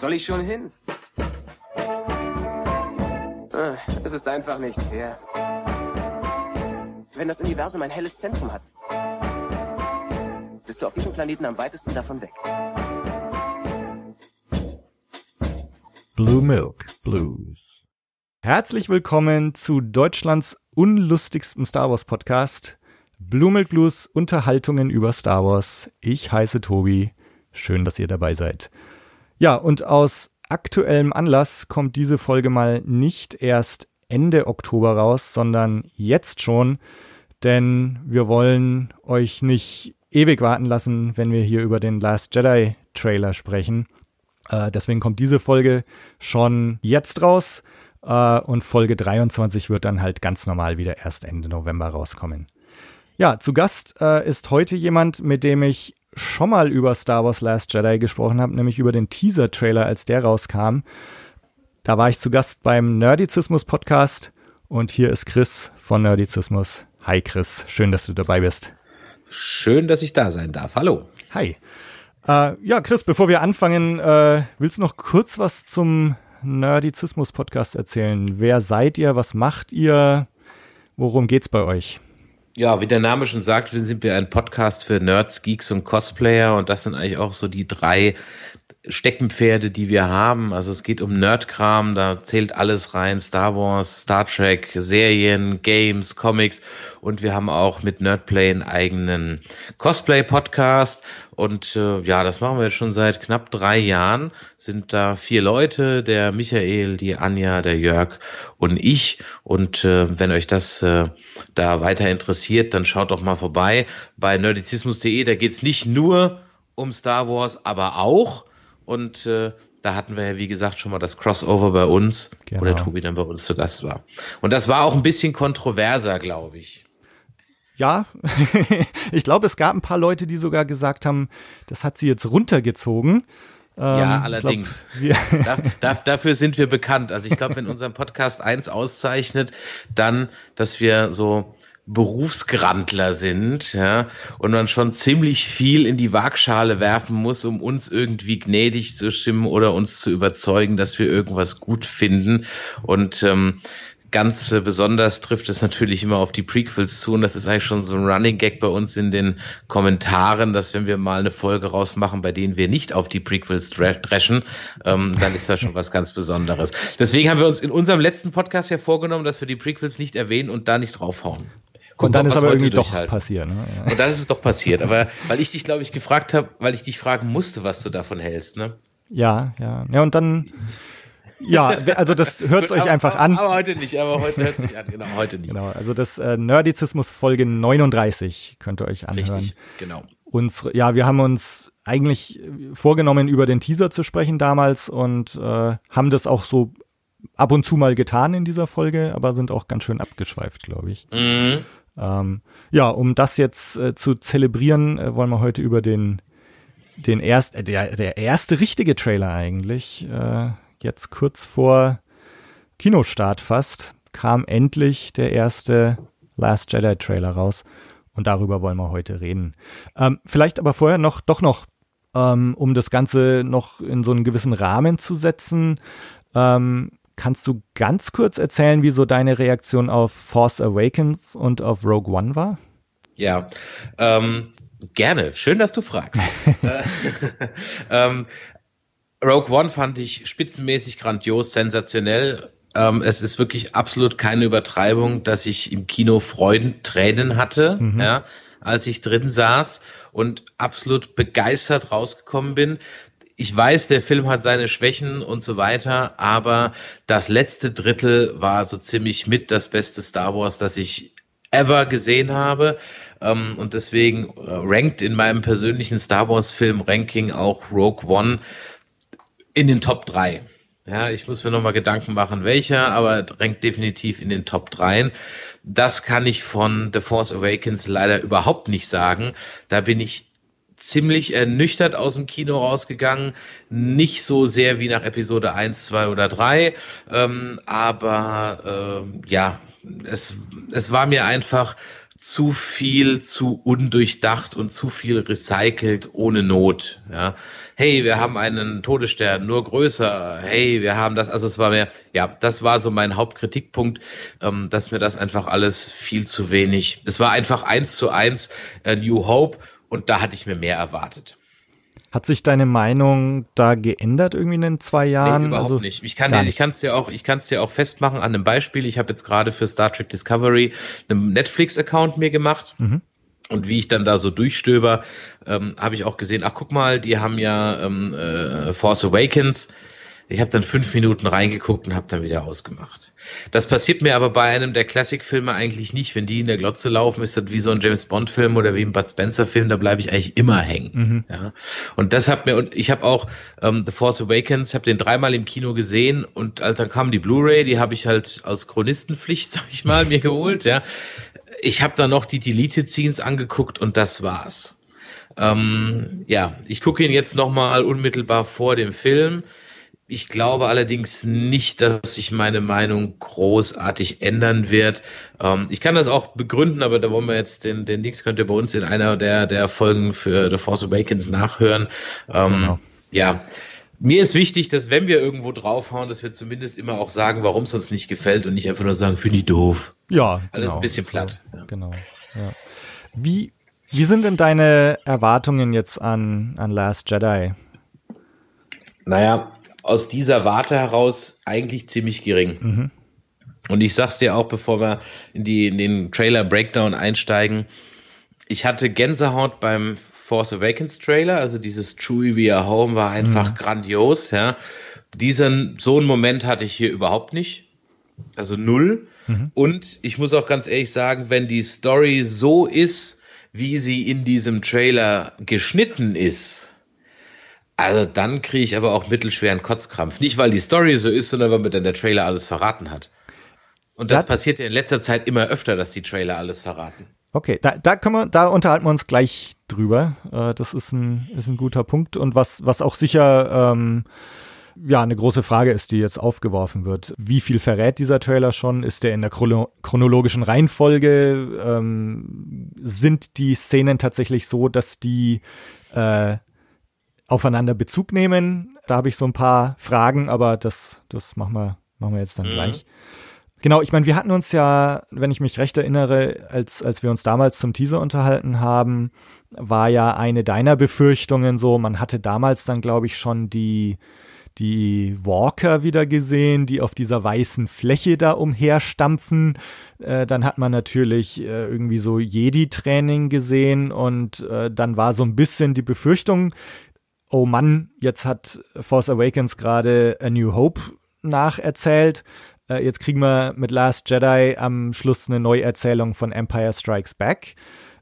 soll ich schon hin? Ah, es ist einfach nicht fair. Wenn das Universum ein helles Zentrum hat, bist du auf diesem Planeten am weitesten davon weg. Blue Milk Blues. Herzlich willkommen zu Deutschlands unlustigstem Star Wars Podcast. Blue Milk Blues Unterhaltungen über Star Wars. Ich heiße Tobi. Schön, dass ihr dabei seid. Ja, und aus aktuellem Anlass kommt diese Folge mal nicht erst Ende Oktober raus, sondern jetzt schon, denn wir wollen euch nicht ewig warten lassen, wenn wir hier über den Last Jedi Trailer sprechen. Äh, deswegen kommt diese Folge schon jetzt raus äh, und Folge 23 wird dann halt ganz normal wieder erst Ende November rauskommen. Ja, zu Gast äh, ist heute jemand, mit dem ich schon mal über Star Wars Last Jedi gesprochen habe, nämlich über den Teaser-Trailer, als der rauskam. Da war ich zu Gast beim Nerdizismus Podcast und hier ist Chris von Nerdizismus. Hi Chris, schön, dass du dabei bist. Schön, dass ich da sein darf. Hallo. Hi. Äh, ja, Chris, bevor wir anfangen, äh, willst du noch kurz was zum Nerdizismus Podcast erzählen? Wer seid ihr? Was macht ihr? Worum geht's bei euch? Ja, wie der Name schon sagt, sind wir ein Podcast für Nerds, Geeks und Cosplayer und das sind eigentlich auch so die drei Steckenpferde, die wir haben. Also es geht um Nerdkram, da zählt alles rein, Star Wars, Star Trek, Serien, Games, Comics und wir haben auch mit Nerdplay einen eigenen Cosplay-Podcast und äh, ja, das machen wir jetzt schon seit knapp drei Jahren. Sind da vier Leute, der Michael, die Anja, der Jörg und ich. Und äh, wenn euch das äh, da weiter interessiert, dann schaut doch mal vorbei bei nerdizismus.de. Da geht's nicht nur um Star Wars, aber auch und äh, da hatten wir ja, wie gesagt, schon mal das Crossover bei uns, genau. wo der Tobi dann bei uns zu Gast war. Und das war auch ein bisschen kontroverser, glaube ich. Ja, ich glaube, es gab ein paar Leute, die sogar gesagt haben, das hat sie jetzt runtergezogen. Ja, ähm, allerdings. Glaub, da, da, dafür sind wir bekannt. Also ich glaube, wenn unser Podcast eins auszeichnet, dann, dass wir so Berufsgrandler sind, ja, und man schon ziemlich viel in die Waagschale werfen muss, um uns irgendwie gnädig zu stimmen oder uns zu überzeugen, dass wir irgendwas gut finden. Und ähm, ganz besonders trifft es natürlich immer auf die Prequels zu und das ist eigentlich schon so ein Running Gag bei uns in den Kommentaren, dass wenn wir mal eine Folge rausmachen, bei denen wir nicht auf die Prequels dreschen, ähm, dann ist das schon was ganz Besonderes. Deswegen haben wir uns in unserem letzten Podcast ja vorgenommen, dass wir die Prequels nicht erwähnen und da nicht draufhauen. Und dann ist aber irgendwie doch passiert. Ne? Und dann ist es doch passiert. Aber weil ich dich, glaube ich, gefragt habe, weil ich dich fragen musste, was du davon hältst, ne? Ja, ja. Ja, und dann ja, also das hört euch einfach an. Aber heute nicht, aber heute hört sich an, genau, heute nicht. Genau, also das äh, Nerdizismus Folge 39 könnt ihr euch anhören. Richtig, genau. Unsere, ja, wir haben uns eigentlich vorgenommen, über den Teaser zu sprechen damals und äh, haben das auch so ab und zu mal getan in dieser Folge, aber sind auch ganz schön abgeschweift, glaube ich. Mhm. Ähm, ja, um das jetzt äh, zu zelebrieren, äh, wollen wir heute über den den erst äh, der der erste richtige Trailer eigentlich äh, jetzt kurz vor Kinostart fast, kam endlich der erste Last Jedi Trailer raus. Und darüber wollen wir heute reden. Ähm, vielleicht aber vorher noch, doch noch, ähm, um das Ganze noch in so einen gewissen Rahmen zu setzen. Ähm, kannst du ganz kurz erzählen, wie so deine Reaktion auf Force Awakens und auf Rogue One war? Ja, ähm, gerne. Schön, dass du fragst. Äh, ähm, Rogue One fand ich spitzenmäßig grandios, sensationell. Ähm, es ist wirklich absolut keine Übertreibung, dass ich im Kino Freudentränen hatte, mhm. ja, als ich drin saß und absolut begeistert rausgekommen bin. Ich weiß, der Film hat seine Schwächen und so weiter, aber das letzte Drittel war so ziemlich mit das beste Star Wars, das ich ever gesehen habe. Ähm, und deswegen äh, rankt in meinem persönlichen Star Wars Film Ranking auch Rogue One in den Top 3. Ja, ich muss mir nochmal Gedanken machen, welcher, aber drängt definitiv in den Top 3. Das kann ich von The Force Awakens leider überhaupt nicht sagen. Da bin ich ziemlich ernüchtert aus dem Kino rausgegangen. Nicht so sehr wie nach Episode 1, 2 oder 3. Ähm, aber ähm, ja, es, es war mir einfach zu viel, zu undurchdacht und zu viel recycelt ohne Not. Ja, hey, wir haben einen Todesstern, nur größer. Hey, wir haben das. Also es war mehr, ja, das war so mein Hauptkritikpunkt, ähm, dass mir das einfach alles viel zu wenig. Es war einfach eins zu eins äh, New Hope und da hatte ich mir mehr erwartet. Hat sich deine Meinung da geändert irgendwie in den zwei Jahren? Nee, überhaupt also, nicht. Ich kann dir, es dir auch, ich kann es dir auch festmachen an einem Beispiel. Ich habe jetzt gerade für Star Trek Discovery einen Netflix-Account mir gemacht. Mhm. Und wie ich dann da so durchstöber, ähm, habe ich auch gesehen, ach guck mal, die haben ja ähm, äh, Force Awakens ich habe dann fünf Minuten reingeguckt und habe dann wieder ausgemacht. Das passiert mir aber bei einem der Classic-Filme eigentlich nicht. Wenn die in der Glotze laufen, ist das wie so ein James Bond-Film oder wie ein Bud Spencer-Film, da bleibe ich eigentlich immer hängen. Mhm. Ja. Und das hat mir, und ich habe auch ähm, The Force Awakens, habe den dreimal im Kino gesehen und als dann kam die Blu-ray, die habe ich halt aus Chronistenpflicht, sag ich mal, mir geholt. Ja. Ich habe dann noch die Deleted Scenes angeguckt und das war's. Ähm, ja, ich gucke ihn jetzt nochmal unmittelbar vor dem Film. Ich glaube allerdings nicht, dass sich meine Meinung großartig ändern wird. Ähm, ich kann das auch begründen, aber da wollen wir jetzt den, den Links könnt ihr bei uns in einer der, der Folgen für The Force Awakens nachhören. Ähm, genau. Ja. Mir ist wichtig, dass wenn wir irgendwo draufhauen, dass wir zumindest immer auch sagen, warum es uns nicht gefällt und nicht einfach nur sagen, finde ich doof. Ja, Alles genau. ein bisschen platt. Ja. Genau. Ja. Wie, wie sind denn deine Erwartungen jetzt an, an Last Jedi? Naja, aus dieser Warte heraus eigentlich ziemlich gering. Mhm. Und ich sag's dir auch, bevor wir in, die, in den Trailer Breakdown einsteigen, ich hatte Gänsehaut beim Force Awakens Trailer, also dieses Chewie We Are Home war einfach mhm. grandios, ja. Diesen, so einen Moment hatte ich hier überhaupt nicht. Also null. Mhm. Und ich muss auch ganz ehrlich sagen, wenn die Story so ist, wie sie in diesem Trailer geschnitten ist, also dann kriege ich aber auch mittelschweren Kotzkrampf. Nicht, weil die Story so ist, sondern weil mir dann der Trailer alles verraten hat. Und das, das passiert ja in letzter Zeit immer öfter, dass die Trailer alles verraten. Okay, da, da können wir, da unterhalten wir uns gleich drüber. Äh, das ist ein, ist ein guter Punkt und was, was auch sicher ähm, ja eine große Frage ist, die jetzt aufgeworfen wird. Wie viel verrät dieser Trailer schon? Ist der in der chrono chronologischen Reihenfolge? Ähm, sind die Szenen tatsächlich so, dass die äh, aufeinander Bezug nehmen. Da habe ich so ein paar Fragen, aber das, das machen wir, machen wir jetzt dann mhm. gleich. Genau, ich meine, wir hatten uns ja, wenn ich mich recht erinnere, als, als wir uns damals zum Teaser unterhalten haben, war ja eine deiner Befürchtungen so, man hatte damals dann, glaube ich, schon die, die Walker wieder gesehen, die auf dieser weißen Fläche da umherstampfen. Äh, dann hat man natürlich äh, irgendwie so Jedi-Training gesehen und äh, dann war so ein bisschen die Befürchtung, oh Mann, jetzt hat Force Awakens gerade A New Hope nacherzählt. Äh, jetzt kriegen wir mit Last Jedi am Schluss eine Neuerzählung von Empire Strikes Back.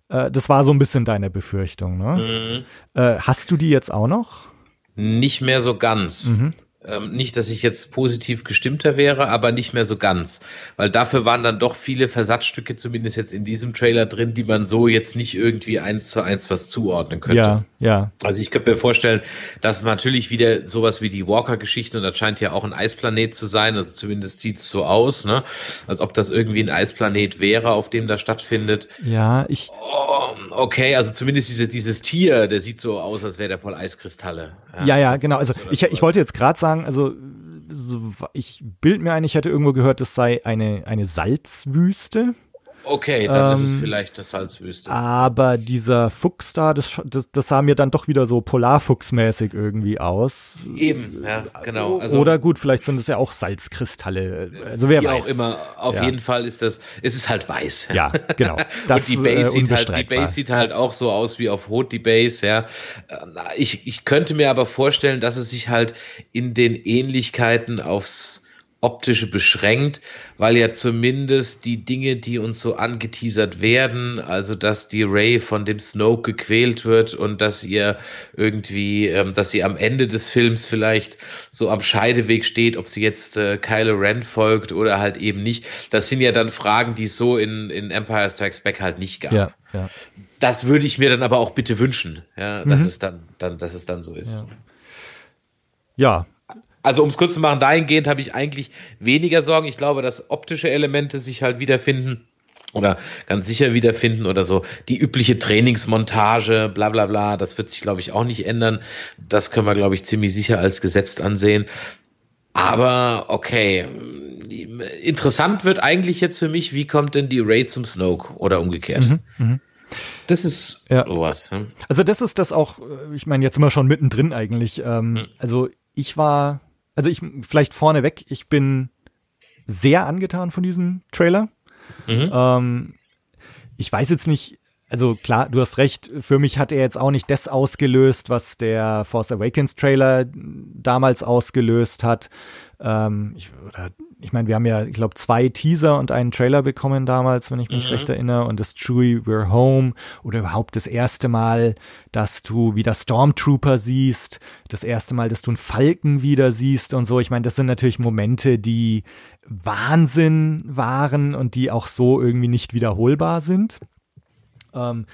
Äh, das war so ein bisschen deine Befürchtung, ne? Mhm. Äh, hast du die jetzt auch noch? Nicht mehr so ganz. Mhm. Ähm, nicht, dass ich jetzt positiv gestimmter wäre, aber nicht mehr so ganz. Weil dafür waren dann doch viele Versatzstücke, zumindest jetzt in diesem Trailer drin, die man so jetzt nicht irgendwie eins zu eins was zuordnen könnte. Ja, ja. Also ich könnte mir vorstellen, dass natürlich wieder sowas wie die Walker-Geschichte, und das scheint ja auch ein Eisplanet zu sein, also zumindest sieht es so aus, ne? Als ob das irgendwie ein Eisplanet wäre, auf dem das stattfindet. Ja, ich. Oh, okay, also zumindest diese, dieses Tier, der sieht so aus, als wäre der voll Eiskristalle. Ja, ja, ja genau. Also ich, ich wollte jetzt gerade sagen, sagen, also ich bild mir ein, ich hätte irgendwo gehört, es sei eine, eine Salzwüste. Okay, dann ähm, ist es ähm, vielleicht das Salzwüste. Aber dieser Fuchs da, das, das, das sah mir dann doch wieder so Polarfuchsmäßig irgendwie aus. Eben, ja, genau. Also, Oder gut, vielleicht sind es ja auch Salzkristalle. Also wer wie weiß. auch immer, auf ja. jeden Fall ist das, ist es halt weiß. Ja, genau. Das, Und die Base, äh, sieht halt, die Base sieht halt auch so aus wie auf Rot die Base, ja. Ich, ich könnte mir aber vorstellen, dass es sich halt in den Ähnlichkeiten aufs optische beschränkt, weil ja zumindest die Dinge, die uns so angeteasert werden, also dass die Ray von dem Snoke gequält wird und dass ihr irgendwie, ähm, dass sie am Ende des Films vielleicht so am Scheideweg steht, ob sie jetzt äh, Kylo Ren folgt oder halt eben nicht. Das sind ja dann Fragen, die es so in, in Empire Strikes Back halt nicht gab. Ja, ja. Das würde ich mir dann aber auch bitte wünschen, ja, dass mhm. es dann, dann, dass es dann so ist. Ja, ja also um es kurz zu machen, dahingehend habe ich eigentlich weniger Sorgen. Ich glaube, dass optische Elemente sich halt wiederfinden. oder ganz sicher wiederfinden oder so. Die übliche Trainingsmontage, bla bla bla, das wird sich, glaube ich, auch nicht ändern. Das können wir, glaube ich, ziemlich sicher als gesetzt ansehen. Aber okay, interessant wird eigentlich jetzt für mich, wie kommt denn die Raid zum Snoke oder umgekehrt? Mhm, mh. Das ist ja. sowas. Hm? Also das ist das auch, ich meine, jetzt sind wir schon mittendrin eigentlich. Ähm, hm. Also ich war, also ich, vielleicht vorneweg, ich bin sehr angetan von diesem Trailer. Mhm. Ähm, ich weiß jetzt nicht, also klar, du hast recht, für mich hat er jetzt auch nicht das ausgelöst, was der Force Awakens Trailer damals ausgelöst hat. Ähm, ich, oder ich meine, wir haben ja, ich glaube, zwei Teaser und einen Trailer bekommen damals, wenn ich mich mhm. recht erinnere, und das Chewie We're Home oder überhaupt das erste Mal, dass du wieder Stormtrooper siehst, das erste Mal, dass du einen Falken wieder siehst und so. Ich meine, das sind natürlich Momente, die Wahnsinn waren und die auch so irgendwie nicht wiederholbar sind. Ähm,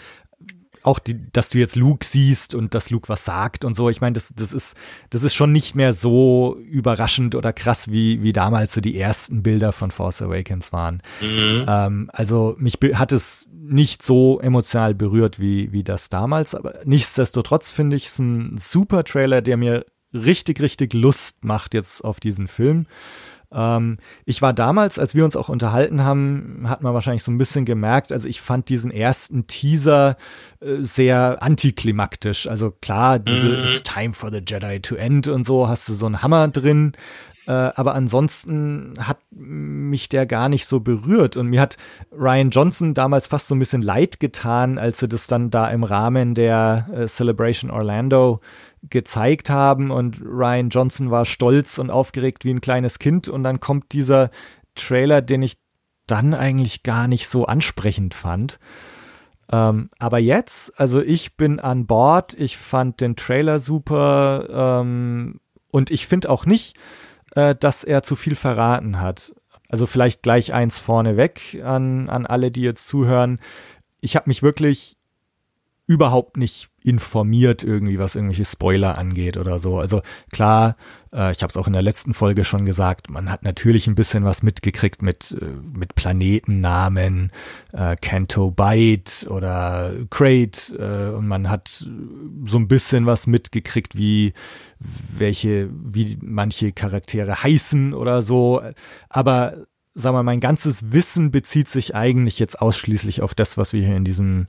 auch die, dass du jetzt Luke siehst und dass Luke was sagt und so. Ich meine, das, das ist, das ist schon nicht mehr so überraschend oder krass, wie, wie damals so die ersten Bilder von Force Awakens waren. Mhm. Ähm, also mich hat es nicht so emotional berührt wie, wie das damals, aber nichtsdestotrotz finde ich es ein super Trailer, der mir richtig, richtig Lust macht jetzt auf diesen Film. Ähm, ich war damals, als wir uns auch unterhalten haben, hat man wahrscheinlich so ein bisschen gemerkt, also ich fand diesen ersten Teaser äh, sehr antiklimaktisch. Also klar, diese mhm. It's time for the Jedi to end und so, hast du so einen Hammer drin. Äh, aber ansonsten hat mich der gar nicht so berührt. Und mir hat Ryan Johnson damals fast so ein bisschen leid getan, als sie das dann da im Rahmen der äh, Celebration Orlando gezeigt haben und Ryan Johnson war stolz und aufgeregt wie ein kleines Kind und dann kommt dieser Trailer, den ich dann eigentlich gar nicht so ansprechend fand. Ähm, aber jetzt, also ich bin an Bord, ich fand den Trailer super ähm, und ich finde auch nicht, äh, dass er zu viel verraten hat. Also vielleicht gleich eins vorneweg an, an alle, die jetzt zuhören. Ich habe mich wirklich überhaupt nicht informiert irgendwie, was irgendwelche Spoiler angeht oder so. Also klar, äh, ich habe es auch in der letzten Folge schon gesagt, man hat natürlich ein bisschen was mitgekriegt mit, äh, mit Planetennamen, äh, Canto Byte oder Crate äh, und man hat so ein bisschen was mitgekriegt, wie welche, wie manche Charaktere heißen oder so. Aber sag mal, mein ganzes Wissen bezieht sich eigentlich jetzt ausschließlich auf das, was wir hier in diesem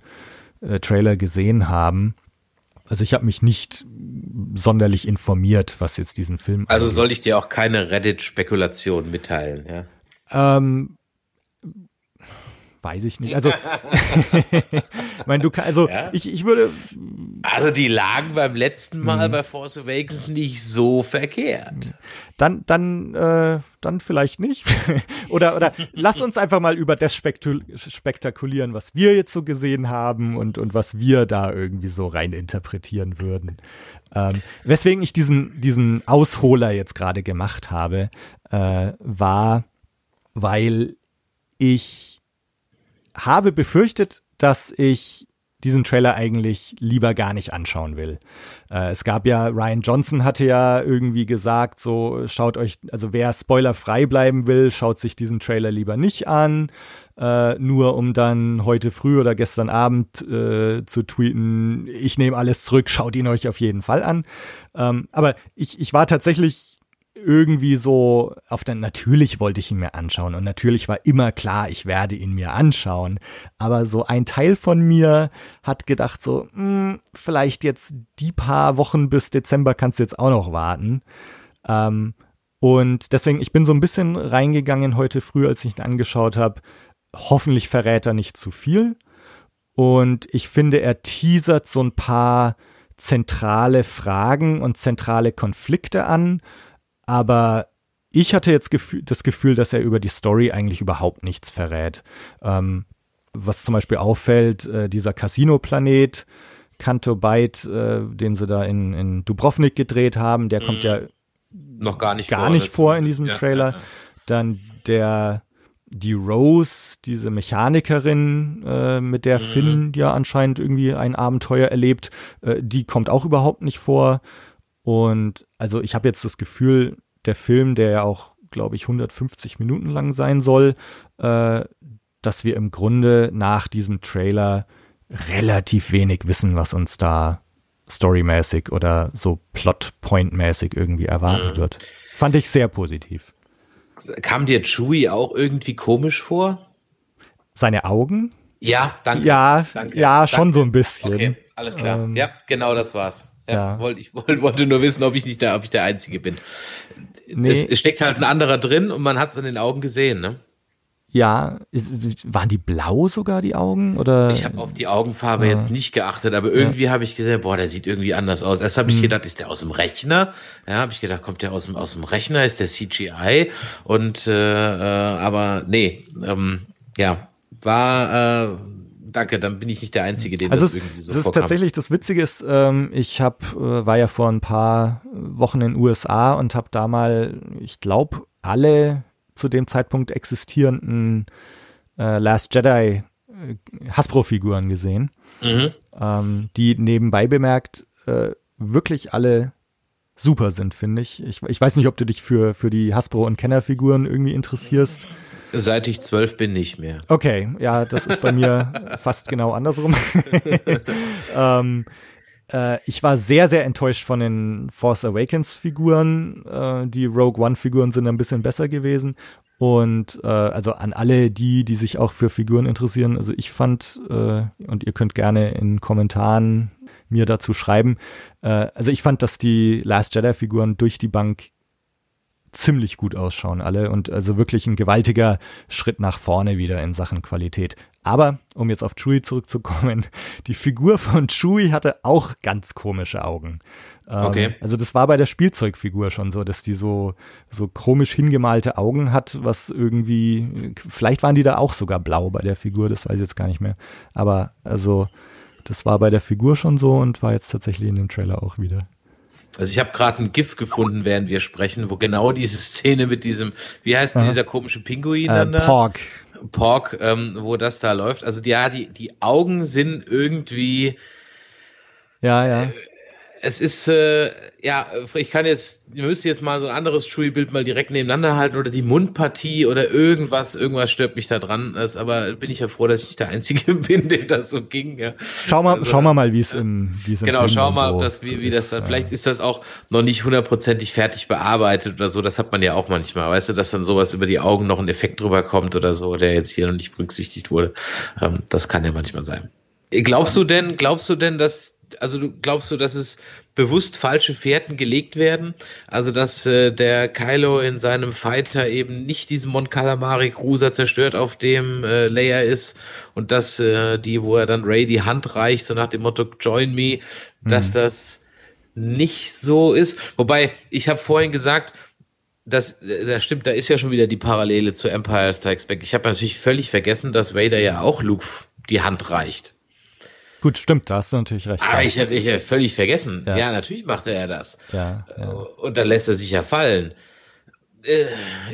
äh, Trailer gesehen haben. Also ich habe mich nicht sonderlich informiert, was jetzt diesen Film. Also soll ich dir auch keine Reddit-Spekulation mitteilen, ja? Ähm, weiß ich nicht. Also, ich meine, du also ja? ich, ich würde. Also die lagen beim letzten Mal mhm. bei Force Awakens nicht so verkehrt. Dann, dann, äh, dann vielleicht nicht. oder, oder lass uns einfach mal über das spektakulieren, was wir jetzt so gesehen haben und, und was wir da irgendwie so rein interpretieren würden. Ähm, weswegen ich diesen, diesen Ausholer jetzt gerade gemacht habe, äh, war, weil ich habe befürchtet, dass ich diesen Trailer eigentlich lieber gar nicht anschauen will. Äh, es gab ja, Ryan Johnson hatte ja irgendwie gesagt, so schaut euch, also wer spoilerfrei bleiben will, schaut sich diesen Trailer lieber nicht an, äh, nur um dann heute früh oder gestern Abend äh, zu tweeten, ich nehme alles zurück, schaut ihn euch auf jeden Fall an. Ähm, aber ich, ich war tatsächlich irgendwie so auf der, natürlich wollte ich ihn mir anschauen und natürlich war immer klar, ich werde ihn mir anschauen. Aber so ein Teil von mir hat gedacht so, mh, hm, vielleicht jetzt die paar Wochen bis Dezember kannst du jetzt auch noch warten. Ähm, und deswegen, ich bin so ein bisschen reingegangen heute früh, als ich ihn angeschaut habe. Hoffentlich verrät er nicht zu viel. Und ich finde, er teasert so ein paar zentrale Fragen und zentrale Konflikte an aber ich hatte jetzt das Gefühl, dass er über die Story eigentlich überhaupt nichts verrät. Ähm, was zum Beispiel auffällt, äh, dieser Casino-Planet, Kanto Byte, äh, den sie da in, in Dubrovnik gedreht haben, der kommt ja noch gar nicht gar vor, nicht vor in diesem ja, Trailer. Ja, ja. Dann der die Rose, diese Mechanikerin, äh, mit der mhm. Finn ja anscheinend irgendwie ein Abenteuer erlebt, äh, die kommt auch überhaupt nicht vor. Und also ich habe jetzt das Gefühl, der Film, der ja auch, glaube ich, 150 Minuten lang sein soll, äh, dass wir im Grunde nach diesem Trailer relativ wenig wissen, was uns da storymäßig oder so plotpointmäßig irgendwie erwarten mhm. wird. Fand ich sehr positiv. Kam dir Chewie auch irgendwie komisch vor? Seine Augen? Ja, danke. Ja, danke, ja danke. schon so ein bisschen. Okay, alles klar. Ähm, ja, genau das war's. Ja, ja. Wollte, ich wollte, nur wissen, ob ich nicht der, ob ich der Einzige bin. Nee. Es, es steckt halt ein anderer drin und man hat es in den Augen gesehen, ne? Ja, waren die blau sogar, die Augen? Oder? Ich habe auf die Augenfarbe Ja. jetzt nicht geachtet, aber irgendwie habe ich gesehen, boah, der sieht irgendwie anders aus. Erst habe ich gedacht, ist der aus dem Rechner? Ja, habe ich gedacht, kommt der aus dem aus dem Rechner? Ist der CGI? Und äh, äh, aber nee, ähm, ja, war äh, danke, dann bin ich nicht der Einzige, dem Also das es, irgendwie so es ist vorkam. tatsächlich das Witzige ist, ähm, ich hab, äh, war ja vor ein paar Wochen in den USA und habe da mal, ich glaube, alle zu dem Zeitpunkt existierenden äh, Last Jedi äh, Hasbro-Figuren gesehen, Mhm. ähm, die nebenbei bemerkt äh, wirklich alle super sind, finde ich. ich. Ich weiß nicht, ob du dich für, für die Hasbro- und Kenner-Figuren irgendwie interessierst. Seit ich zwölf bin, nicht mehr. Okay, ja, das ist bei mir fast genau andersrum. ähm, äh, ich war sehr, sehr enttäuscht von den Force Awakens Figuren. Äh, die Rogue One Figuren sind ein bisschen besser gewesen. Und äh, also an alle die, die sich auch für Figuren interessieren, also ich fand, äh, und ihr könnt gerne in Kommentaren mir dazu schreiben, äh, also ich fand, dass die Last Jedi Figuren durch die Bank ziemlich gut ausschauen alle und also wirklich ein gewaltiger Schritt nach vorne wieder in Sachen Qualität. Aber um jetzt auf Chewie zurückzukommen, die Figur von Chewie hatte auch ganz komische Augen. Ähm, Okay. Also das war bei der Spielzeugfigur schon so, dass die so so komisch hingemalte Augen hat, was irgendwie vielleicht waren die da auch sogar blau bei der Figur, das weiß ich jetzt gar nicht mehr. Aber also das war bei der Figur schon so und war jetzt tatsächlich in dem Trailer auch wieder. Also ich habe gerade ein GIF gefunden, während wir sprechen, wo genau diese Szene mit diesem, wie heißt Aha. dieser komische Pinguin Äh, da? Pork. Pork, ähm, wo das da läuft. Also die, ja, die, die Augen sind irgendwie, Ja, ja. Es ist, äh, ja, ich kann jetzt, ihr müsst jetzt mal so ein anderes Chewie-Bild mal direkt nebeneinander halten oder die Mundpartie oder irgendwas, irgendwas stört mich da dran. Das, aber bin ich ja froh, dass ich nicht der Einzige bin, dem das so ging. Ja. Schau mal, Also, schau mal mal, wie es im, wie es Genau, schau mal, so, ob das, wie, so wie das ist, dann, äh, vielleicht ist das auch noch nicht hundertprozentig fertig bearbeitet oder so. Das hat man ja auch manchmal, weißt du, dass dann sowas über die Augen noch ein Effekt drüber kommt oder so, der jetzt hier noch nicht berücksichtigt wurde. Ähm, das kann ja manchmal sein. Glaubst du denn, glaubst du denn, dass, also du glaubst du, dass es bewusst falsche Fährten gelegt werden? Also, dass äh, der Kylo in seinem Fighter eben nicht diesen Mon Calamari Cruiser zerstört, auf dem äh, Leia ist und dass äh, die, wo er dann Ray die Hand reicht, so nach dem Motto Join me, dass das nicht so ist. Wobei, ich habe vorhin gesagt, das, das stimmt, da ist ja schon wieder die Parallele zu Empire Strikes Back. Ich habe natürlich völlig vergessen, dass Vader ja auch Luke die Hand reicht. Gut, stimmt, da hast du natürlich recht. Aber ich hätte ich völlig vergessen. Ja. Ja. natürlich machte er das. ja, ja. Und dann lässt er sich ja fallen. Äh,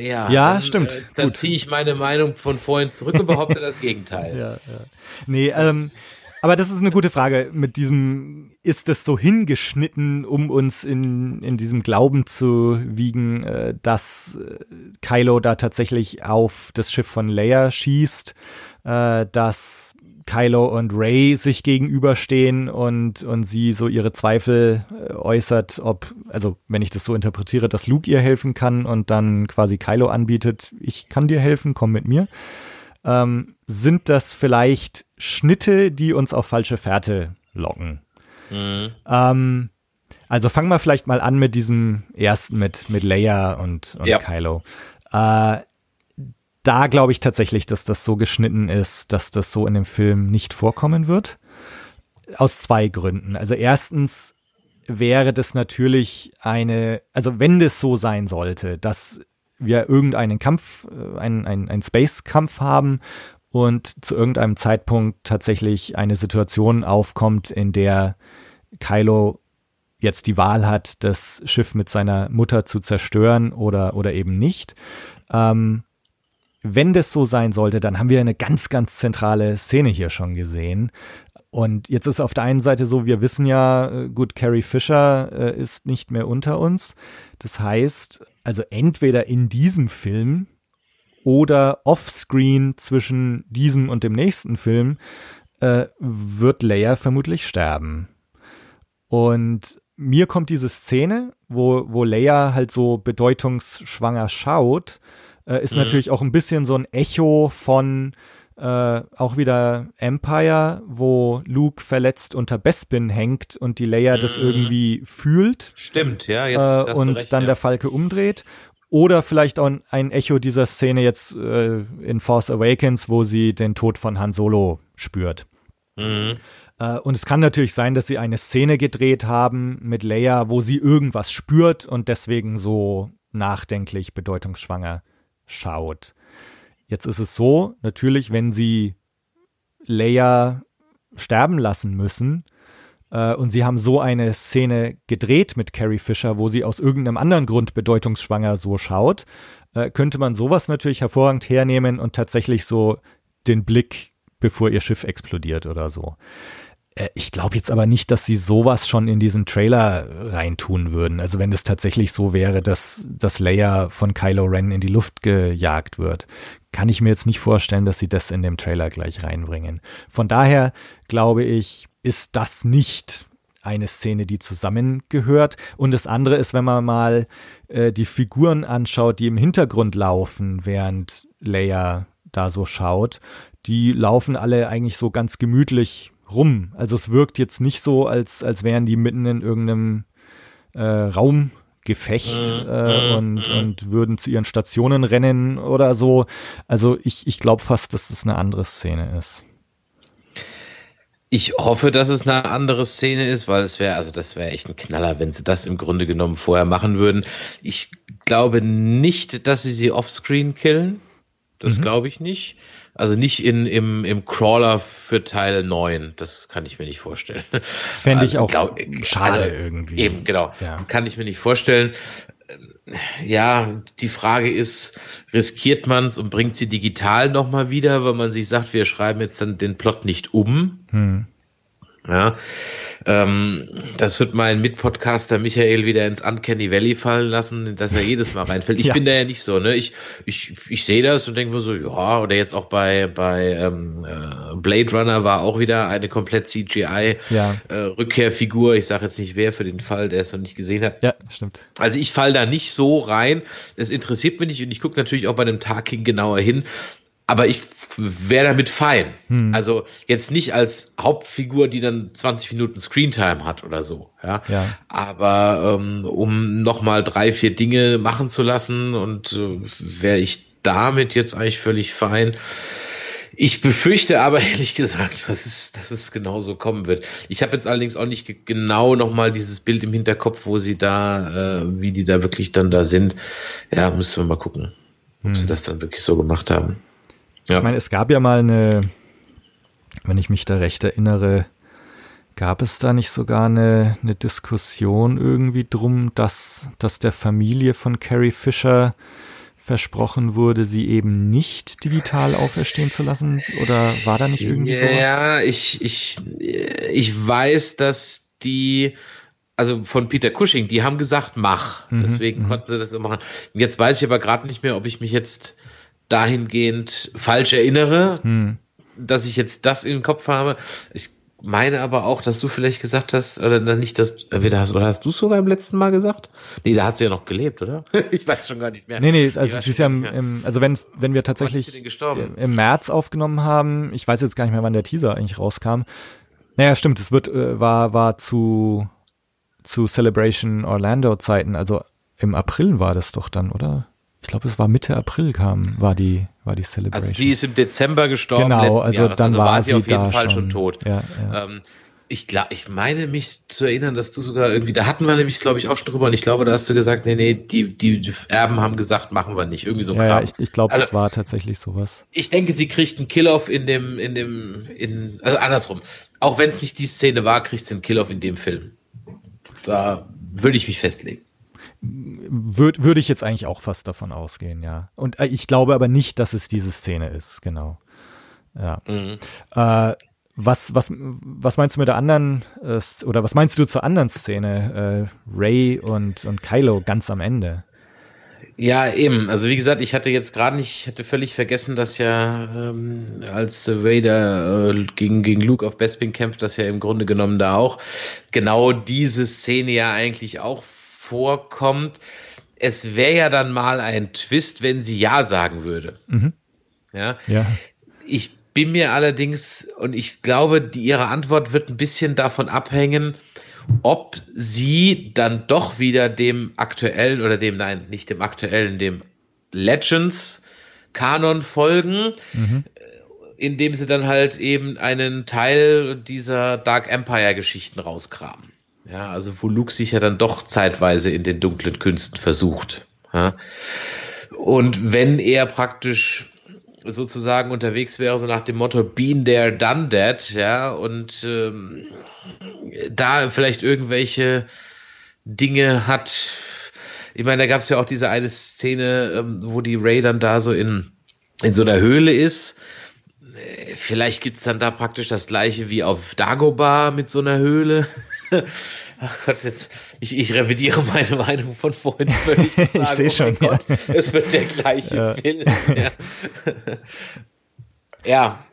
ja, Ja, dann, stimmt. Äh, dann ziehe ich meine Meinung von vorhin zurück und behaupte das Gegenteil. ja, ja. Nee, ähm, aber das ist eine gute Frage mit diesem, ist es so hingeschnitten, um uns in, in diesem Glauben zu wiegen, äh, dass äh, Kylo da tatsächlich auf das Schiff von Leia schießt, äh, dass Kylo und Ray sich gegenüberstehen und, und sie so ihre Zweifel äh, äußert, ob, also wenn ich das so interpretiere, dass Luke ihr helfen kann und dann quasi Kylo anbietet, ich kann dir helfen, komm mit mir. Ähm, sind das vielleicht Schnitte, die uns auf falsche Fährte locken? Mhm. Ähm, also fangen wir vielleicht mal an mit diesem ersten, mit, mit Leia und, und Ja. Kylo. Äh, da glaube ich tatsächlich, dass das so geschnitten ist, dass das so in dem Film nicht vorkommen wird. Aus zwei Gründen. Also erstens wäre das natürlich eine, also wenn das so sein sollte, dass wir irgendeinen Kampf, äh, einen, einen, Space-Kampf haben und zu irgendeinem Zeitpunkt tatsächlich eine Situation aufkommt, in der Kylo jetzt die Wahl hat, das Schiff mit seiner Mutter zu zerstören oder, oder eben nicht. Ähm, wenn das so sein sollte, dann haben wir eine ganz, ganz zentrale Szene hier schon gesehen. Und jetzt ist auf der einen Seite so, wir wissen ja, äh, gut, Carrie Fisher äh, ist nicht mehr unter uns. Das heißt, also entweder in diesem Film oder offscreen zwischen diesem und dem nächsten Film äh, wird Leia vermutlich sterben. Und mir kommt diese Szene, wo, wo Leia halt so bedeutungsschwanger schaut, äh, ist mhm. natürlich auch ein bisschen so ein Echo von äh, auch wieder Empire, wo Luke verletzt unter Bespin hängt und die Leia mhm. das irgendwie fühlt. Stimmt, ja. Jetzt äh, und recht, dann ja. der Falke umdreht. Oder vielleicht auch ein Echo dieser Szene jetzt äh, in Force Awakens, wo sie den Tod von Han Solo spürt. Mhm. Äh, und es kann natürlich sein, dass sie eine Szene gedreht haben mit Leia, wo sie irgendwas spürt und deswegen so nachdenklich, bedeutungsschwanger schaut. Jetzt ist es so, natürlich, wenn sie Leia sterben lassen müssen, äh, und sie haben so eine Szene gedreht mit Carrie Fisher, wo sie aus irgendeinem anderen Grund bedeutungsschwanger so schaut, äh, könnte man sowas natürlich hervorragend hernehmen und tatsächlich so den Blick, bevor ihr Schiff explodiert oder so. Äh, ich glaube jetzt aber nicht, dass sie sowas schon in diesen Trailer reintun würden. Also wenn es tatsächlich so wäre, dass das Leia von Kylo Ren in die Luft gejagt wird, kann ich mir jetzt nicht vorstellen, dass sie das in dem Trailer gleich reinbringen. Von daher glaube ich, ist das nicht eine Szene, die zusammengehört. Und das andere ist, wenn man mal äh, die Figuren anschaut, die im Hintergrund laufen, während Leia da so schaut, die laufen alle eigentlich so ganz gemütlich rum. Also es wirkt jetzt nicht so, als, als wären die mitten in irgendeinem äh, Raumgefecht mhm. äh, und, mhm. und würden zu ihren Stationen rennen oder so. Also ich, ich glaube fast, dass das eine andere Szene ist. Ich hoffe, dass es eine andere Szene ist, weil es wäre, also das wäre echt ein Knaller, wenn sie das im Grunde genommen vorher machen würden. Ich glaube nicht, dass sie sie offscreen killen. Das mhm. glaube ich nicht. Also nicht in, im, im Crawler für Teil 9. Das kann ich mir nicht vorstellen. Fände ich also, auch glaub, schade also, irgendwie. Eben, genau. Ja. Kann ich mir nicht vorstellen. Ja, die Frage ist, riskiert man es und bringt sie digital nochmal wieder, weil man sich sagt, wir schreiben jetzt dann den Plot nicht um? Hm. Ja, ähm, das wird mein Mitpodcaster Michael wieder ins Uncanny Valley fallen lassen, dass er jedes Mal reinfällt. Ich ja. bin da ja nicht so, ne? Ich, ich, ich sehe das und denke mir so, ja, oder jetzt auch bei, bei ähm, äh, Blade Runner war auch wieder eine komplett CGI-Rückkehrfigur. Ja. Äh, ich sage jetzt nicht wer für den Fall, der es noch nicht gesehen hat. Ja, stimmt. Also ich fall da nicht so rein. Es interessiert mich nicht und ich gucke natürlich auch bei dem Tarkin genauer hin. Aber ich wäre damit fein. Hm. Also jetzt nicht als Hauptfigur, die dann 20 Minuten Screentime hat oder so. Ja. ja. Aber ähm, um nochmal drei, vier Dinge machen zu lassen und äh, wäre ich damit jetzt eigentlich völlig fein. Ich befürchte aber ehrlich gesagt, dass es, dass es genauso kommen wird. Ich habe jetzt allerdings auch nicht genau nochmal dieses Bild im Hinterkopf, wo sie da, äh, wie die da wirklich dann da sind. Ja, müssen wir mal gucken, ob hm. sie das dann wirklich so gemacht haben. Ja. Ich meine, es gab ja mal eine, wenn ich mich da recht erinnere, gab es da nicht sogar eine, eine Diskussion irgendwie drum, dass, dass der Familie von Carrie Fisher versprochen wurde, sie eben nicht digital auferstehen zu lassen? Oder war da nicht irgendwie sowas? Ja, ich, ich, ich weiß, dass die, also von Peter Cushing, die haben gesagt, mach. Mhm, Deswegen mhm. konnten sie das so machen. Jetzt weiß ich aber gerade nicht mehr, ob ich mich jetzt dahingehend falsch erinnere, hm. dass ich jetzt das im Kopf habe. Ich meine aber auch, dass du vielleicht gesagt hast, oder nicht, dass, entweder hast, oder hast du es sogar im letzten Mal gesagt? Nee, da hat sie ja noch gelebt, oder? ich weiß schon gar nicht mehr. Nee, nee, also sie ist ja im, im, also wenn, wenn wir tatsächlich im März aufgenommen haben, ich weiß jetzt gar nicht mehr, wann der Teaser eigentlich rauskam. Naja, stimmt, es wird, äh, war, war zu, zu Celebration Orlando Zeiten, also im April war das doch dann, oder? Ich glaube, es war Mitte April kam, war die, war die Celebration. Also sie ist im Dezember gestorben. Genau, also Jahres. dann also war, war sie, auf jeden Fall schon, schon tot. Ja, ja. Ähm, ich glaube, ich meine mich zu erinnern, dass du sogar irgendwie, da hatten wir nämlich, glaube ich, auch schon drüber und ich glaube, da hast du gesagt, nee, nee, die, die Erben haben gesagt, machen wir nicht. Irgendwie so ja, ja, ich, ich glaube, also, es war tatsächlich sowas. Ich denke, sie kriegt einen Kill-Off in dem, in dem, in, also andersrum. Auch wenn es nicht die Szene war, kriegt sie einen Kill-Off in dem Film. Da würde ich mich festlegen. Würde würd ich jetzt eigentlich auch fast davon ausgehen, ja. Und äh, ich glaube aber nicht, dass es diese Szene ist, genau. Ja. Mhm. Äh, was, was, was meinst du mit der anderen, äh, oder was meinst du zur anderen Szene, äh, Ray und, und Kylo ganz am Ende? Ja, eben. Also wie gesagt, ich hatte jetzt gerade nicht, ich hatte völlig vergessen, dass ja ähm, als Vader äh, gegen, gegen Luke auf Bespin kämpft, dass ja im Grunde genommen da auch genau diese Szene ja eigentlich auch vorkommt. Es wäre ja dann mal ein Twist, wenn sie Ja sagen würde. Mhm. Ja. ja. Ich bin mir allerdings, und ich glaube, die, ihre Antwort wird ein bisschen davon abhängen, ob sie dann doch wieder dem aktuellen oder dem, nein, nicht dem aktuellen, dem Legends Kanon folgen, mhm. indem sie dann halt eben einen Teil dieser Dark Empire Geschichten rausgraben. Ja, also wo Luke sich ja dann doch zeitweise in den dunklen Künsten versucht. Ja. Und wenn er praktisch sozusagen unterwegs wäre, so nach dem Motto Been there, done that, ja, und ähm, da vielleicht irgendwelche Dinge hat. Ich meine, da gab es ja auch diese eine Szene, ähm, wo die Ray dann da so in, in so einer Höhle ist. Äh, vielleicht gibt es dann da praktisch das gleiche wie auf Dagobah mit so einer Höhle. Ach Gott, jetzt, ich, ich revidiere meine Meinung von vorhin völlig. ich sehe oh schon. Gott, ja. Es wird der gleiche ja. Film. Ja, ja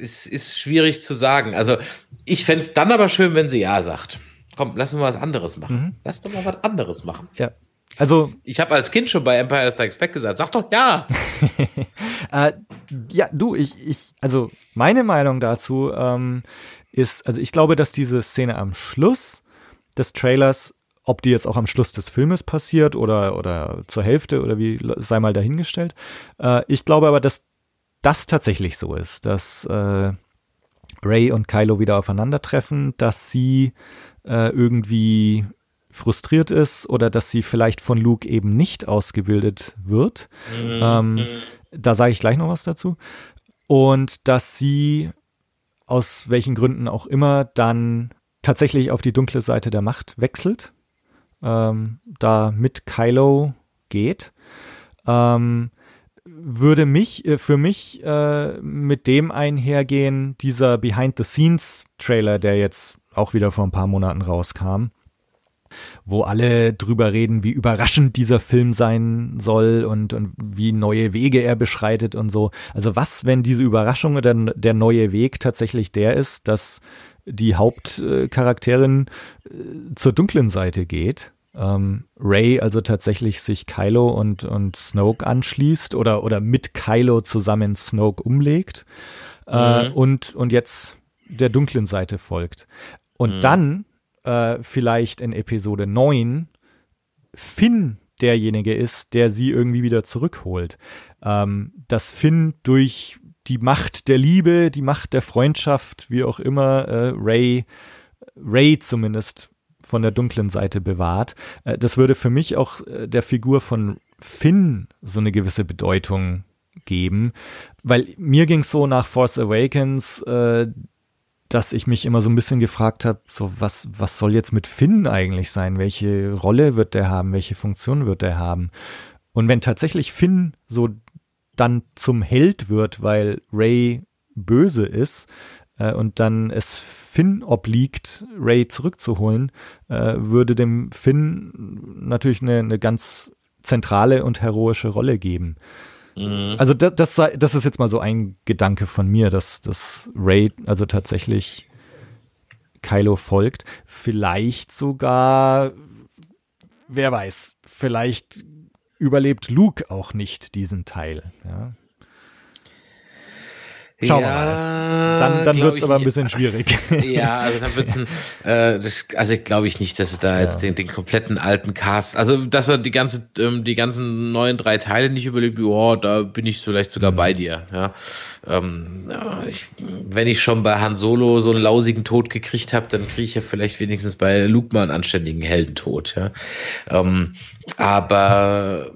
es ist schwierig zu sagen. Also, ich fände es dann aber schön, wenn sie Ja sagt. Komm, lass uns mal was anderes machen. Mhm. Lass doch mal was anderes machen. Ja. Also. Ich habe als Kind schon bei Empire Strikes Back gesagt, sag doch ja. äh, ja, du, ich, ich, also meine Meinung dazu ähm, ist, also ich glaube, dass diese Szene am Schluss des Trailers, ob die jetzt auch am Schluss des Filmes passiert oder, oder zur Hälfte oder wie, sei mal dahingestellt. Äh, ich glaube aber, dass das tatsächlich so ist, dass äh, Ray und Kylo wieder aufeinandertreffen, dass sie äh, irgendwie frustriert ist oder dass sie vielleicht von Luke eben nicht ausgebildet wird. Mhm. Ähm, da sage ich gleich noch was dazu. Und dass sie aus welchen Gründen auch immer dann tatsächlich auf die dunkle Seite der Macht wechselt, ähm, da mit Kylo geht, ähm, würde mich äh, für mich äh, mit dem einhergehen, dieser Behind-the-Scenes-Trailer, der jetzt auch wieder vor ein paar Monaten rauskam, wo alle drüber reden, wie überraschend dieser Film sein soll und, und wie neue Wege er beschreitet und so. Also was, wenn diese Überraschung oder der neue Weg tatsächlich der ist, dass die Hauptcharakterin äh, zur dunklen Seite geht. Ähm, Ray also tatsächlich sich Kylo und, und Snoke anschließt oder, oder mit Kylo zusammen Snoke umlegt äh, mhm. und, und jetzt der dunklen Seite folgt. Und mhm. dann äh, vielleicht in Episode 9 Finn derjenige ist, der sie irgendwie wieder zurückholt. Ähm, dass Finn durch die Macht der Liebe, die Macht der Freundschaft, wie auch immer, äh, Ray, Ray zumindest von der dunklen Seite bewahrt. Äh, das würde für mich auch äh, der Figur von Finn so eine gewisse Bedeutung geben, weil mir ging es so nach Force Awakens, äh, dass ich mich immer so ein bisschen gefragt habe, so was was soll jetzt mit Finn eigentlich sein? Welche Rolle wird der haben? Welche Funktion wird der haben? Und wenn tatsächlich Finn so dann zum Held wird, weil Ray böse ist äh, und dann es Finn obliegt, Ray zurückzuholen, äh, würde dem Finn natürlich eine, eine ganz zentrale und heroische Rolle geben. Mhm. Also das, das, das ist jetzt mal so ein Gedanke von mir, dass, dass Ray also tatsächlich Kylo folgt. Vielleicht sogar, wer weiß, vielleicht überlebt Luke auch nicht diesen Teil. Ja. Schauen ja, wir mal. Dann, dann wird es aber ein bisschen schwierig. Ja, also dann wird es äh, also glaube ich nicht, dass es da ja. jetzt den, den kompletten alten Cast, also dass er die ganze, ähm, die ganzen neuen drei Teile nicht überlebt, ja, da bin ich vielleicht sogar mhm. bei dir. Ja. Ähm, ja, ich, wenn ich schon bei Han Solo so einen lausigen Tod gekriegt habe, dann kriege ich ja vielleicht wenigstens bei Luke mal einen anständigen Heldentod. Ja. Ähm, aber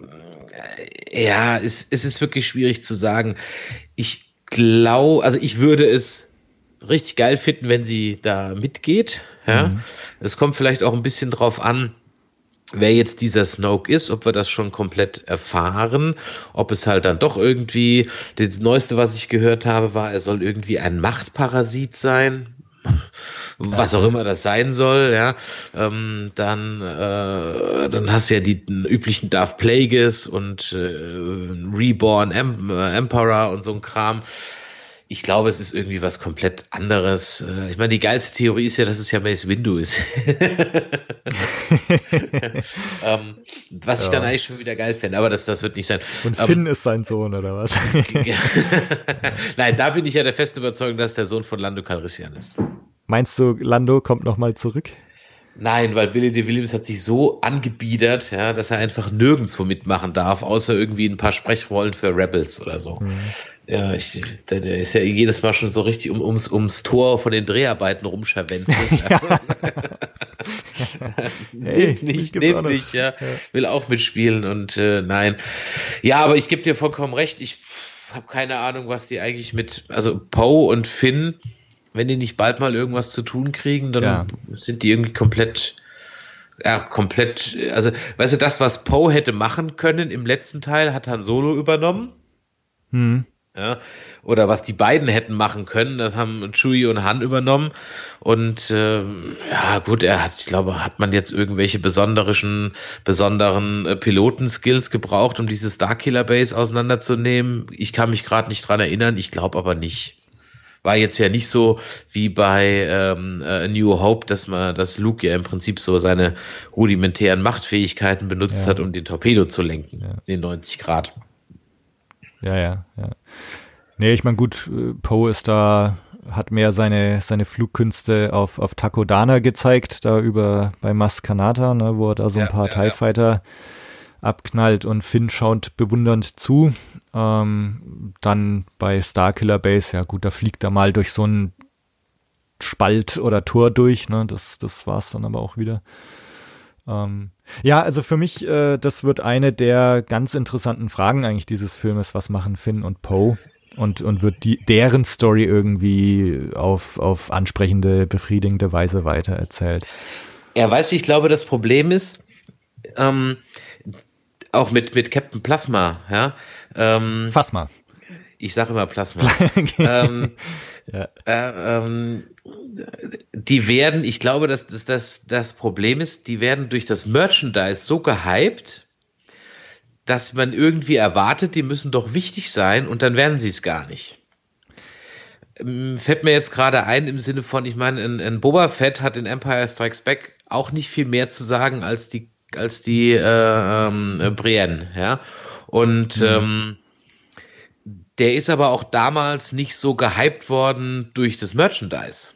äh, ja, es, es ist wirklich schwierig zu sagen. Ich glaube, also ich würde es richtig geil finden, wenn sie da mitgeht. Ja, mhm. es kommt vielleicht auch ein bisschen drauf an, wer jetzt dieser Snoke ist, ob wir das schon komplett erfahren, ob es halt dann doch irgendwie, das Neueste, was ich gehört habe, war, er soll irgendwie ein Machtparasit sein. Was auch immer das sein soll, ja. Ähm, dann, äh, dann hast du ja die üblichen Darth Plagueis und äh, Reborn em äh, Emperor und so ein Kram ich glaube, es ist irgendwie was komplett anderes. Äh, ich meine, die geilste Theorie ist ja, dass es ja Mace Windu ist. ähm, was ja. ich dann eigentlich schon wieder geil fände, aber das, das wird nicht sein. Und ähm, Finn ist sein Sohn, oder was? Nein, da bin ich ja der festen Überzeugung, dass der Sohn von Lando Calrissian ist. Meinst du, Lando kommt nochmal zurück? Nein, weil Billy D. Williams hat sich so angebiedert, ja, dass er einfach nirgendwo mitmachen darf, außer irgendwie ein paar Sprechrollen für Rebels oder so. Mhm. Ja, ich, der, der, ist ja jedes Mal schon so richtig um, ums, ums Tor von den Dreharbeiten rumscharwenzelt. ja. hey, mich, nehmt mich, ja. ja. Will auch mitspielen und äh, nein. Ja, aber ich gebe dir vollkommen recht, ich habe keine Ahnung, was die eigentlich mit, also Poe und Finn, wenn die nicht bald mal irgendwas zu tun kriegen, dann ja. sind die irgendwie komplett, ja, komplett, also, weißt du, das, was Poe hätte machen können im letzten Teil, hat Han Solo übernommen. Hm. Ja, oder was die beiden hätten machen können, das haben Chewie und Han übernommen. Und äh, ja, gut, er hat, ich glaube, hat man jetzt irgendwelche besonderen, besonderen äh, Pilotenskills gebraucht, um diese Starkiller Base auseinanderzunehmen. Ich kann mich gerade nicht dran erinnern, ich glaube aber nicht war jetzt ja nicht so wie bei ähm, äh, New Hope, dass man, dass Luke ja im Prinzip so seine rudimentären Machtfähigkeiten benutzt ja. hat, um den Torpedo zu lenken, ja. den 90 Grad. Ja, ja, ja. Nee, ich meine, gut, äh, Poe ist da, hat mehr seine, seine Flugkünste auf, auf Takodana gezeigt, da über bei Maskanata, ne, wo er da so ein paar ja, TIE Fighter abknallt und Finn schaut bewundernd zu. Ähm, dann bei Starkiller Base, ja gut, da fliegt er mal durch so einen Spalt oder Tor durch, ne? Das, das war's dann aber auch wieder. Ähm, ja, also für mich, äh, das wird eine der ganz interessanten Fragen eigentlich dieses Filmes, was machen Finn und Poe? Und, und wird die, deren Story irgendwie auf, auf ansprechende, befriedigende Weise weitererzählt. Ja, weißt du, ich glaube, das Problem ist, ähm, auch mit, mit Captain Plasma, ja. Ähm, Plasma. Ich sage immer Plasma. ähm, ja. äh, ähm, die werden, ich glaube, dass das, das, das Problem ist, die werden durch das Merchandise so gehypt, dass man irgendwie erwartet, die müssen doch wichtig sein und dann werden sie es gar nicht. Ähm, fällt mir jetzt gerade ein im Sinne von, ich meine, ein, ein Boba Fett hat in Empire Strikes Back auch nicht viel mehr zu sagen als die als die äh, ähm, Brienne, ja. Und mhm. ähm, der ist aber auch damals nicht so gehypt worden durch das Merchandise.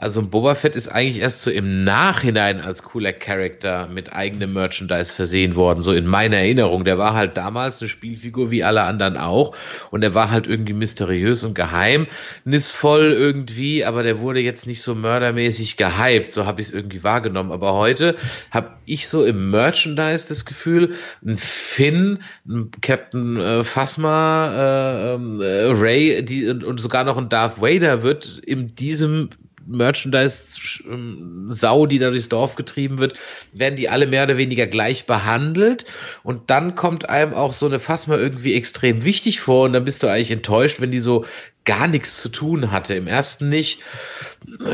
Also Boba Fett ist eigentlich erst so im Nachhinein als cooler Charakter mit eigenem Merchandise versehen worden, so in meiner Erinnerung. Der war halt damals eine Spielfigur wie alle anderen auch und er war halt irgendwie mysteriös und geheimnisvoll irgendwie, aber der wurde jetzt nicht so mördermäßig gehypt, so habe ich es irgendwie wahrgenommen. Aber heute habe ich so im Merchandise das Gefühl, ein Finn, ein Captain äh, Phasma, äh, ähm, äh, Ray die, und, und sogar noch ein Darth Vader wird in diesem Merchandise-Sau, die da durchs Dorf getrieben wird, werden die alle mehr oder weniger gleich behandelt. Und dann kommt einem auch so eine Phasma irgendwie extrem wichtig vor. Und dann bist du eigentlich enttäuscht, wenn die so gar nichts zu tun hatte. Im ersten nicht.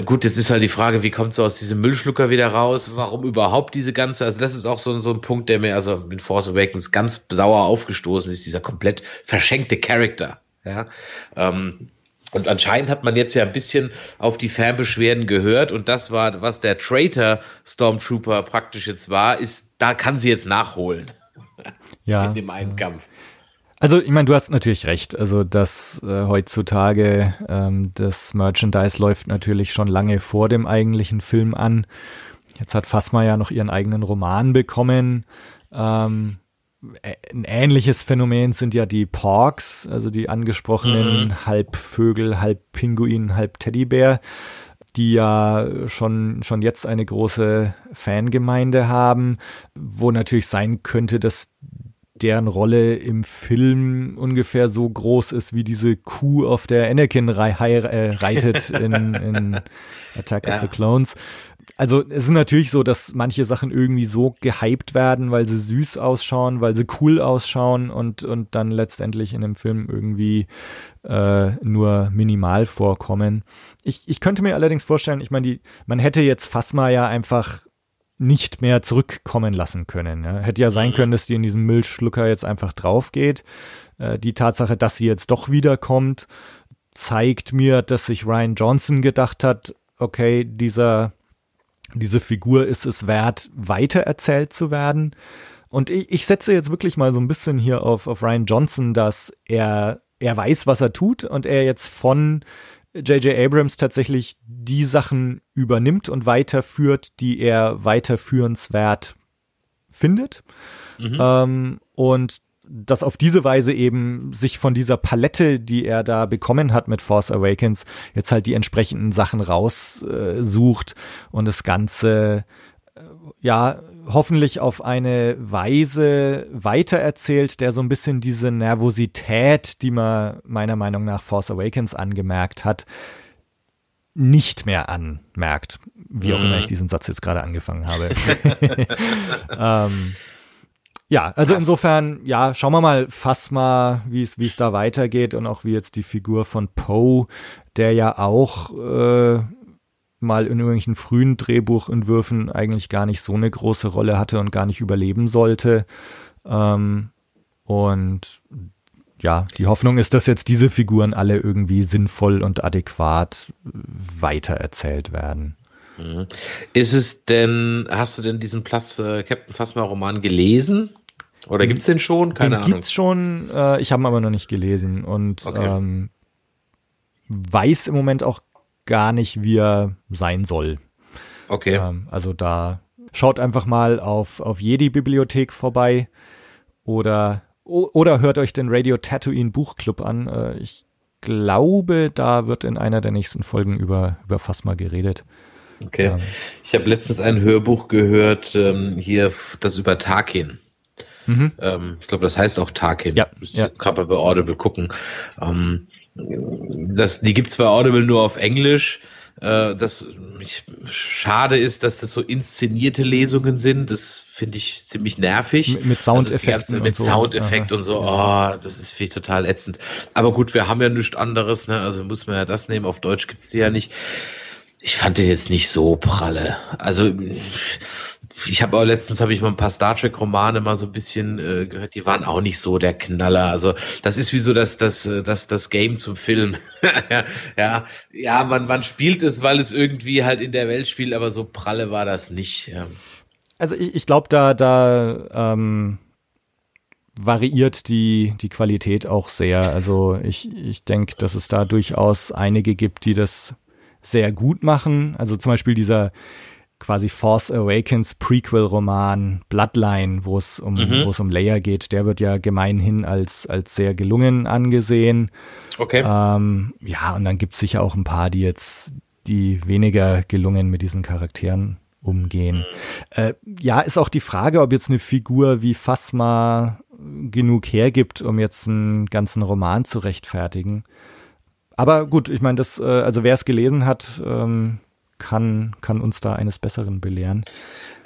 Gut, jetzt ist halt die Frage, wie kommt sie aus diesem Müllschlucker wieder raus? Warum überhaupt diese ganze? Also das ist auch so, so ein Punkt, der mir also mit Force Awakens ganz sauer aufgestoßen ist, dieser komplett verschenkte Charakter. Ja, ähm, und anscheinend hat man jetzt ja ein bisschen auf die Fanbeschwerden gehört und das war, was der Traitor Stormtrooper praktisch jetzt war, ist, da kann sie jetzt nachholen. Ja. In dem einen Kampf. Also ich meine, du hast natürlich recht. Also dass äh, heutzutage ähm, das Merchandise läuft natürlich schon lange vor dem eigentlichen Film an. Jetzt hat Fasma ja noch ihren eigenen Roman bekommen. Ähm, ein ähnliches Phänomen sind ja die Porks, also die angesprochenen mhm. halb Vögel, halb Pinguin, halb Teddybär, die ja schon, schon jetzt eine große Fangemeinde haben, wo natürlich sein könnte, dass deren Rolle im Film ungefähr so groß ist wie diese Kuh, auf der Anakin rei äh, reitet in, in Attack ja. of the Clones. Also es ist natürlich so, dass manche Sachen irgendwie so gehypt werden, weil sie süß ausschauen, weil sie cool ausschauen und, und dann letztendlich in dem Film irgendwie äh, nur minimal vorkommen. Ich, ich könnte mir allerdings vorstellen, ich meine, die, man hätte jetzt Phasma ja einfach nicht mehr zurückkommen lassen können. Ja. Hätte ja sein mhm. können, dass die in diesen Müllschlucker jetzt einfach drauf geht. Äh, die Tatsache, dass sie jetzt doch wiederkommt, zeigt mir, dass sich Ryan Johnson gedacht hat, okay, dieser, diese Figur ist es wert, weitererzählt zu werden. Und ich, ich setze jetzt wirklich mal so ein bisschen hier auf, auf Ryan Johnson, dass er, er weiß, was er tut und er jetzt von J.J. Abrams tatsächlich die Sachen übernimmt und weiterführt, die er weiterführenswert findet. Mhm. Ähm, und dass auf diese Weise eben sich von dieser Palette, die er da bekommen hat mit Force Awakens, jetzt halt die entsprechenden Sachen raussucht äh, und das Ganze äh, ja hoffentlich auf eine Weise weitererzählt, der so ein bisschen diese Nervosität, die man meiner Meinung nach Force Awakens angemerkt hat, nicht mehr anmerkt. Wie auch immer mhm. ich diesen Satz jetzt gerade angefangen habe. ähm, ja, also Krass. insofern, ja, schauen wir mal, fass mal, wie es wie es da weitergeht und auch wie jetzt die Figur von Poe, der ja auch äh, mal in irgendwelchen frühen Drehbuchentwürfen eigentlich gar nicht so eine große Rolle hatte und gar nicht überleben sollte. Ähm, und ja, die Hoffnung ist, dass jetzt diese Figuren alle irgendwie sinnvoll und adäquat weitererzählt werden. Mhm. Ist es denn, hast du denn diesen Plus äh, Captain Phasma Roman gelesen? Oder gibt es den schon? Keine den Ahnung. Gibt's schon, äh, ich habe ihn aber noch nicht gelesen und okay. ähm, weiß im Moment auch gar nicht, wie er sein soll. Okay. Ähm, also da schaut einfach mal auf, auf Jedi-Bibliothek vorbei oder, oder hört euch den Radio Tatooine Buchclub an. Äh, ich glaube, da wird in einer der nächsten Folgen über, über Phasma geredet. Okay. Ähm, ich habe letztens ein Hörbuch gehört, ähm, hier, das über Tarkin. Mhm. Ähm, ich glaube, das heißt auch Tarkin. Ja. Müsste ja. jetzt gerade bei Audible gucken. Ähm, das, die gibt's bei Audible nur auf Englisch. Äh, das ich, schade ist, dass das so inszenierte Lesungen sind. Das finde ich ziemlich nervig. Mit, mit Soundeffekten. Mit so. Soundeffekt und so. Oh, das ist finde ich total ätzend. Aber gut, wir haben ja nichts anderes, ne? Also muss man ja das nehmen. Auf Deutsch gibt's die ja nicht. Ich fand den jetzt nicht so pralle. Also ich habe auch letztens habe ich mal ein paar Star Trek Romane mal so ein bisschen äh, gehört, die waren auch nicht so der Knaller. Also das ist wie so das das äh, das das Game zum Film. ja, ja, man man spielt es, weil es irgendwie halt in der Welt spielt, aber so pralle war das nicht. Ja. Also ich, ich glaube da da ähm, variiert die die Qualität auch sehr. Also ich ich denke, dass es da durchaus einige gibt, die das sehr gut machen. Also zum Beispiel dieser quasi Force Awakens Prequel-Roman Bloodline, wo es um, mhm. wo es um Leia geht, der wird ja gemeinhin als, als sehr gelungen angesehen. Okay. Ähm, ja, und dann gibt es sicher auch ein paar, die jetzt, die weniger gelungen mit diesen Charakteren umgehen. Mhm. Äh, ja, ist auch die Frage, ob jetzt eine Figur wie Phasma genug hergibt, um jetzt einen ganzen Roman zu rechtfertigen. Aber gut, ich meine, das, äh, also wer es gelesen hat, ähm, kann, kann uns da eines Besseren belehren.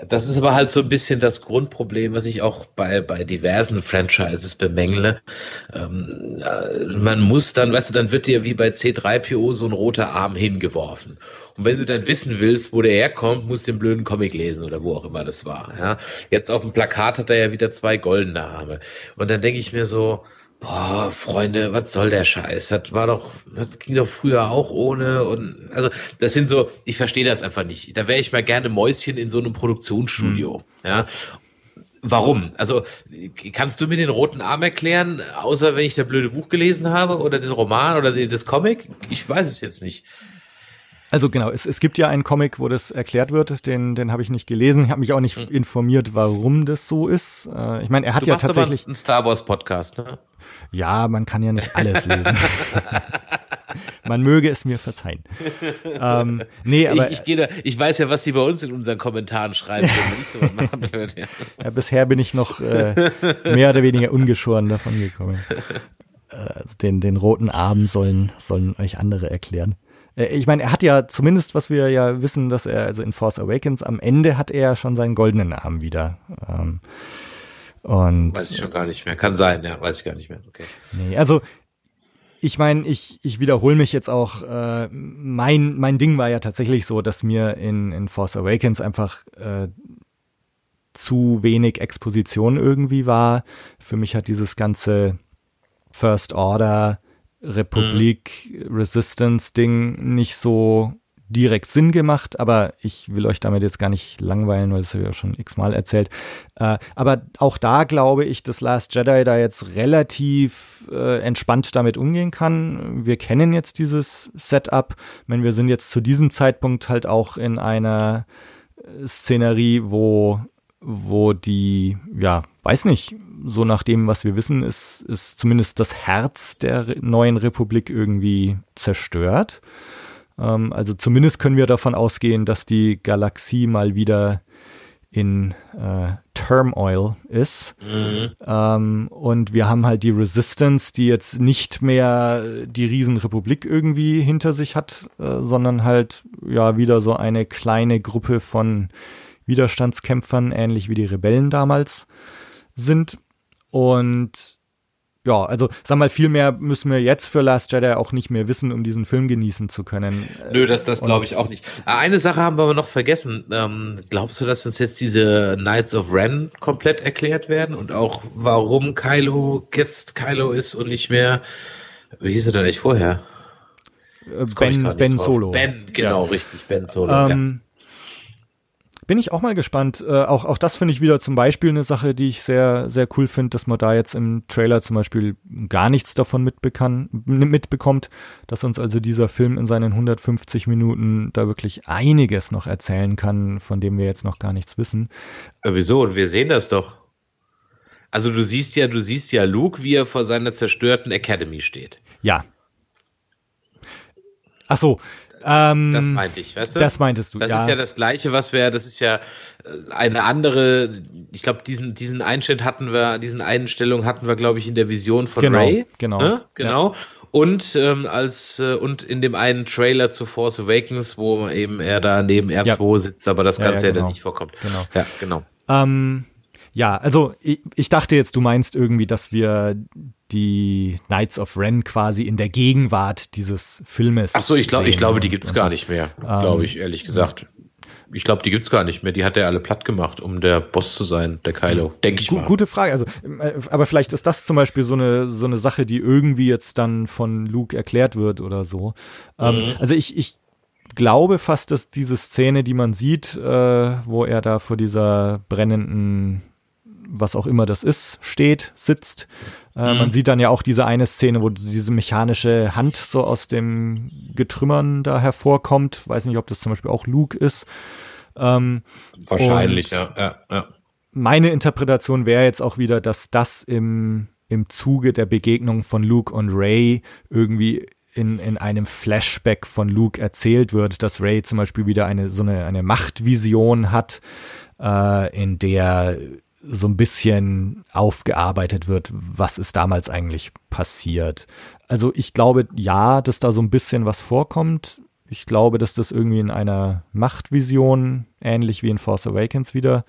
Das ist aber halt so ein bisschen das Grundproblem, was ich auch bei, bei diversen Franchises bemängle. Ähm, äh, man muss dann, weißt du, dann wird dir wie bei C3PO so ein roter Arm hingeworfen. Und wenn du dann wissen willst, wo der herkommt, musst du den blöden Comic lesen oder wo auch immer das war. Ja? Jetzt auf dem Plakat hat er ja wieder zwei goldene Arme. Und dann denke ich mir so, boah, Freunde, was soll der Scheiß? Das war doch, das ging doch früher auch ohne und also das sind so, ich verstehe das einfach nicht. Da wäre ich mal gerne Mäuschen in so einem Produktionsstudio, mhm. ja. Warum? Also kannst du mir den roten Arm erklären, außer wenn ich das blöde Buch gelesen habe oder den Roman oder das Comic? Ich weiß es jetzt nicht. Also genau, es, es gibt ja einen Comic, wo das erklärt wird, den, den habe ich nicht gelesen. Ich habe mich auch nicht hm. informiert, warum das so ist. Äh, ich meine, er hat du ja tatsächlich. Aber einen Star Wars Podcast, ne? Ja, man kann ja nicht alles lesen. man möge es mir verzeihen. ähm, nee, aber ich, ich, da, ich weiß ja, was die bei uns in unseren Kommentaren schreiben, wenn so ja. ja, bisher bin ich noch äh, mehr oder weniger ungeschoren davon gekommen. Äh, den, den roten Arm sollen, sollen euch andere erklären. Äh, ich meine, er hat ja zumindest, was wir ja wissen, dass er, also in Force Awakens, am Ende hat er schon seinen goldenen Arm wieder. Ähm, und weiß ich schon gar nicht mehr. Kann sein, ja, weiß ich gar nicht mehr. Okay. Nee, also ich meine, ich, ich wiederhole mich jetzt auch. Äh, mein, mein Ding war ja tatsächlich so, dass mir in, in Force Awakens einfach äh, zu wenig Exposition irgendwie war. Für mich hat dieses ganze First Order Republik mhm. Resistance Ding nicht so direkt Sinn gemacht, aber ich will euch damit jetzt gar nicht langweilen, weil das habe ich ja schon x-mal erzählt. Äh, aber auch da glaube ich, dass Last Jedi da jetzt relativ äh, entspannt damit umgehen kann. Wir kennen jetzt dieses Setup. Meine, wir sind jetzt zu diesem Zeitpunkt halt auch in einer Szenerie, wo wo die, ja, weiß nicht, so nach dem, was wir wissen, ist, ist zumindest das Herz der neuen Republik irgendwie zerstört. Ähm, also zumindest können wir davon ausgehen, dass die Galaxie mal wieder in äh, Turmoil ist. Mhm. Ähm, und wir haben halt die Resistance, die jetzt nicht mehr die Riesenrepublik irgendwie hinter sich hat, äh, sondern halt ja wieder so eine kleine Gruppe von Widerstandskämpfern, ähnlich wie die Rebellen damals sind. Und ja, also sag mal, viel mehr müssen wir jetzt für Last Jedi auch nicht mehr wissen, um diesen Film genießen zu können. Nö, das, das glaube ich auch nicht. Ah, eine Sache haben wir aber noch vergessen. Ähm, glaubst du, dass uns jetzt diese Knights of Ren komplett erklärt werden und auch warum Kylo jetzt Kylo ist und nicht mehr, wie hieß er denn eigentlich vorher? Äh, ben, ben Solo. Ben, genau, ja. richtig, Ben Solo. Ähm, ja bin ich auch mal gespannt. Äh, auch, auch das finde ich wieder zum Beispiel eine Sache, die ich sehr, sehr cool finde, dass man da jetzt im Trailer zum Beispiel gar nichts davon mitbekommt, dass uns also dieser Film in seinen 150 Minuten da wirklich einiges noch erzählen kann, von dem wir jetzt noch gar nichts wissen. Ja, wieso? Wir sehen das doch. Also du siehst ja, du siehst ja Luke, wie er vor seiner zerstörten Academy steht. Ja. Ach so, ähm, das meinte ich, weißt du? Das meintest du, das ja. Das ist ja das Gleiche, was wir, das ist ja äh, eine andere, ich glaube, diesen, diesen Einschnitt hatten wir, diesen Einstellung hatten wir, glaube ich, in der Vision von genau, Ray. Genau. Ne? Genau. Ja. Und ähm, als äh, und in dem einen Trailer zu Force Awakens, wo eben er da neben R2 ja. sitzt, aber das Ganze ja, ja, genau. ja dann nicht vorkommt. Genau. Ja, genau. Ähm, ja, also ich, ich dachte jetzt, du meinst irgendwie, dass wir die Knights of Ren quasi in der Gegenwart dieses Filmes. Ach so, ich glaube, ich glaube, die gibt's so. gar nicht mehr, glaube ich ehrlich gesagt. Ich glaube, die gibt's gar nicht mehr. Die hat er alle platt gemacht, um der Boss zu sein, der Kylo. Denke ich mal. Gute Frage. Also, äh, aber vielleicht ist das zum Beispiel so eine so eine Sache, die irgendwie jetzt dann von Luke erklärt wird oder so. Ähm, mhm. Also ich ich glaube fast, dass diese Szene, die man sieht, äh, wo er da vor dieser brennenden was auch immer das ist, steht, sitzt. Äh, mhm. Man sieht dann ja auch diese eine Szene, wo diese mechanische Hand so aus dem Getrümmern da hervorkommt. Weiß nicht, ob das zum Beispiel auch Luke ist. Ähm, Wahrscheinlich, ja, ja, ja. Meine Interpretation wäre jetzt auch wieder, dass das im, im Zuge der Begegnung von Luke und Ray irgendwie in, in einem Flashback von Luke erzählt wird, dass Ray zum Beispiel wieder eine so eine, eine Machtvision hat, äh, in der so ein bisschen aufgearbeitet wird, was ist damals eigentlich passiert. Also ich glaube ja, dass da so ein bisschen was vorkommt. Ich glaube, dass das irgendwie in einer Machtvision, ähnlich wie in Force Awakens wieder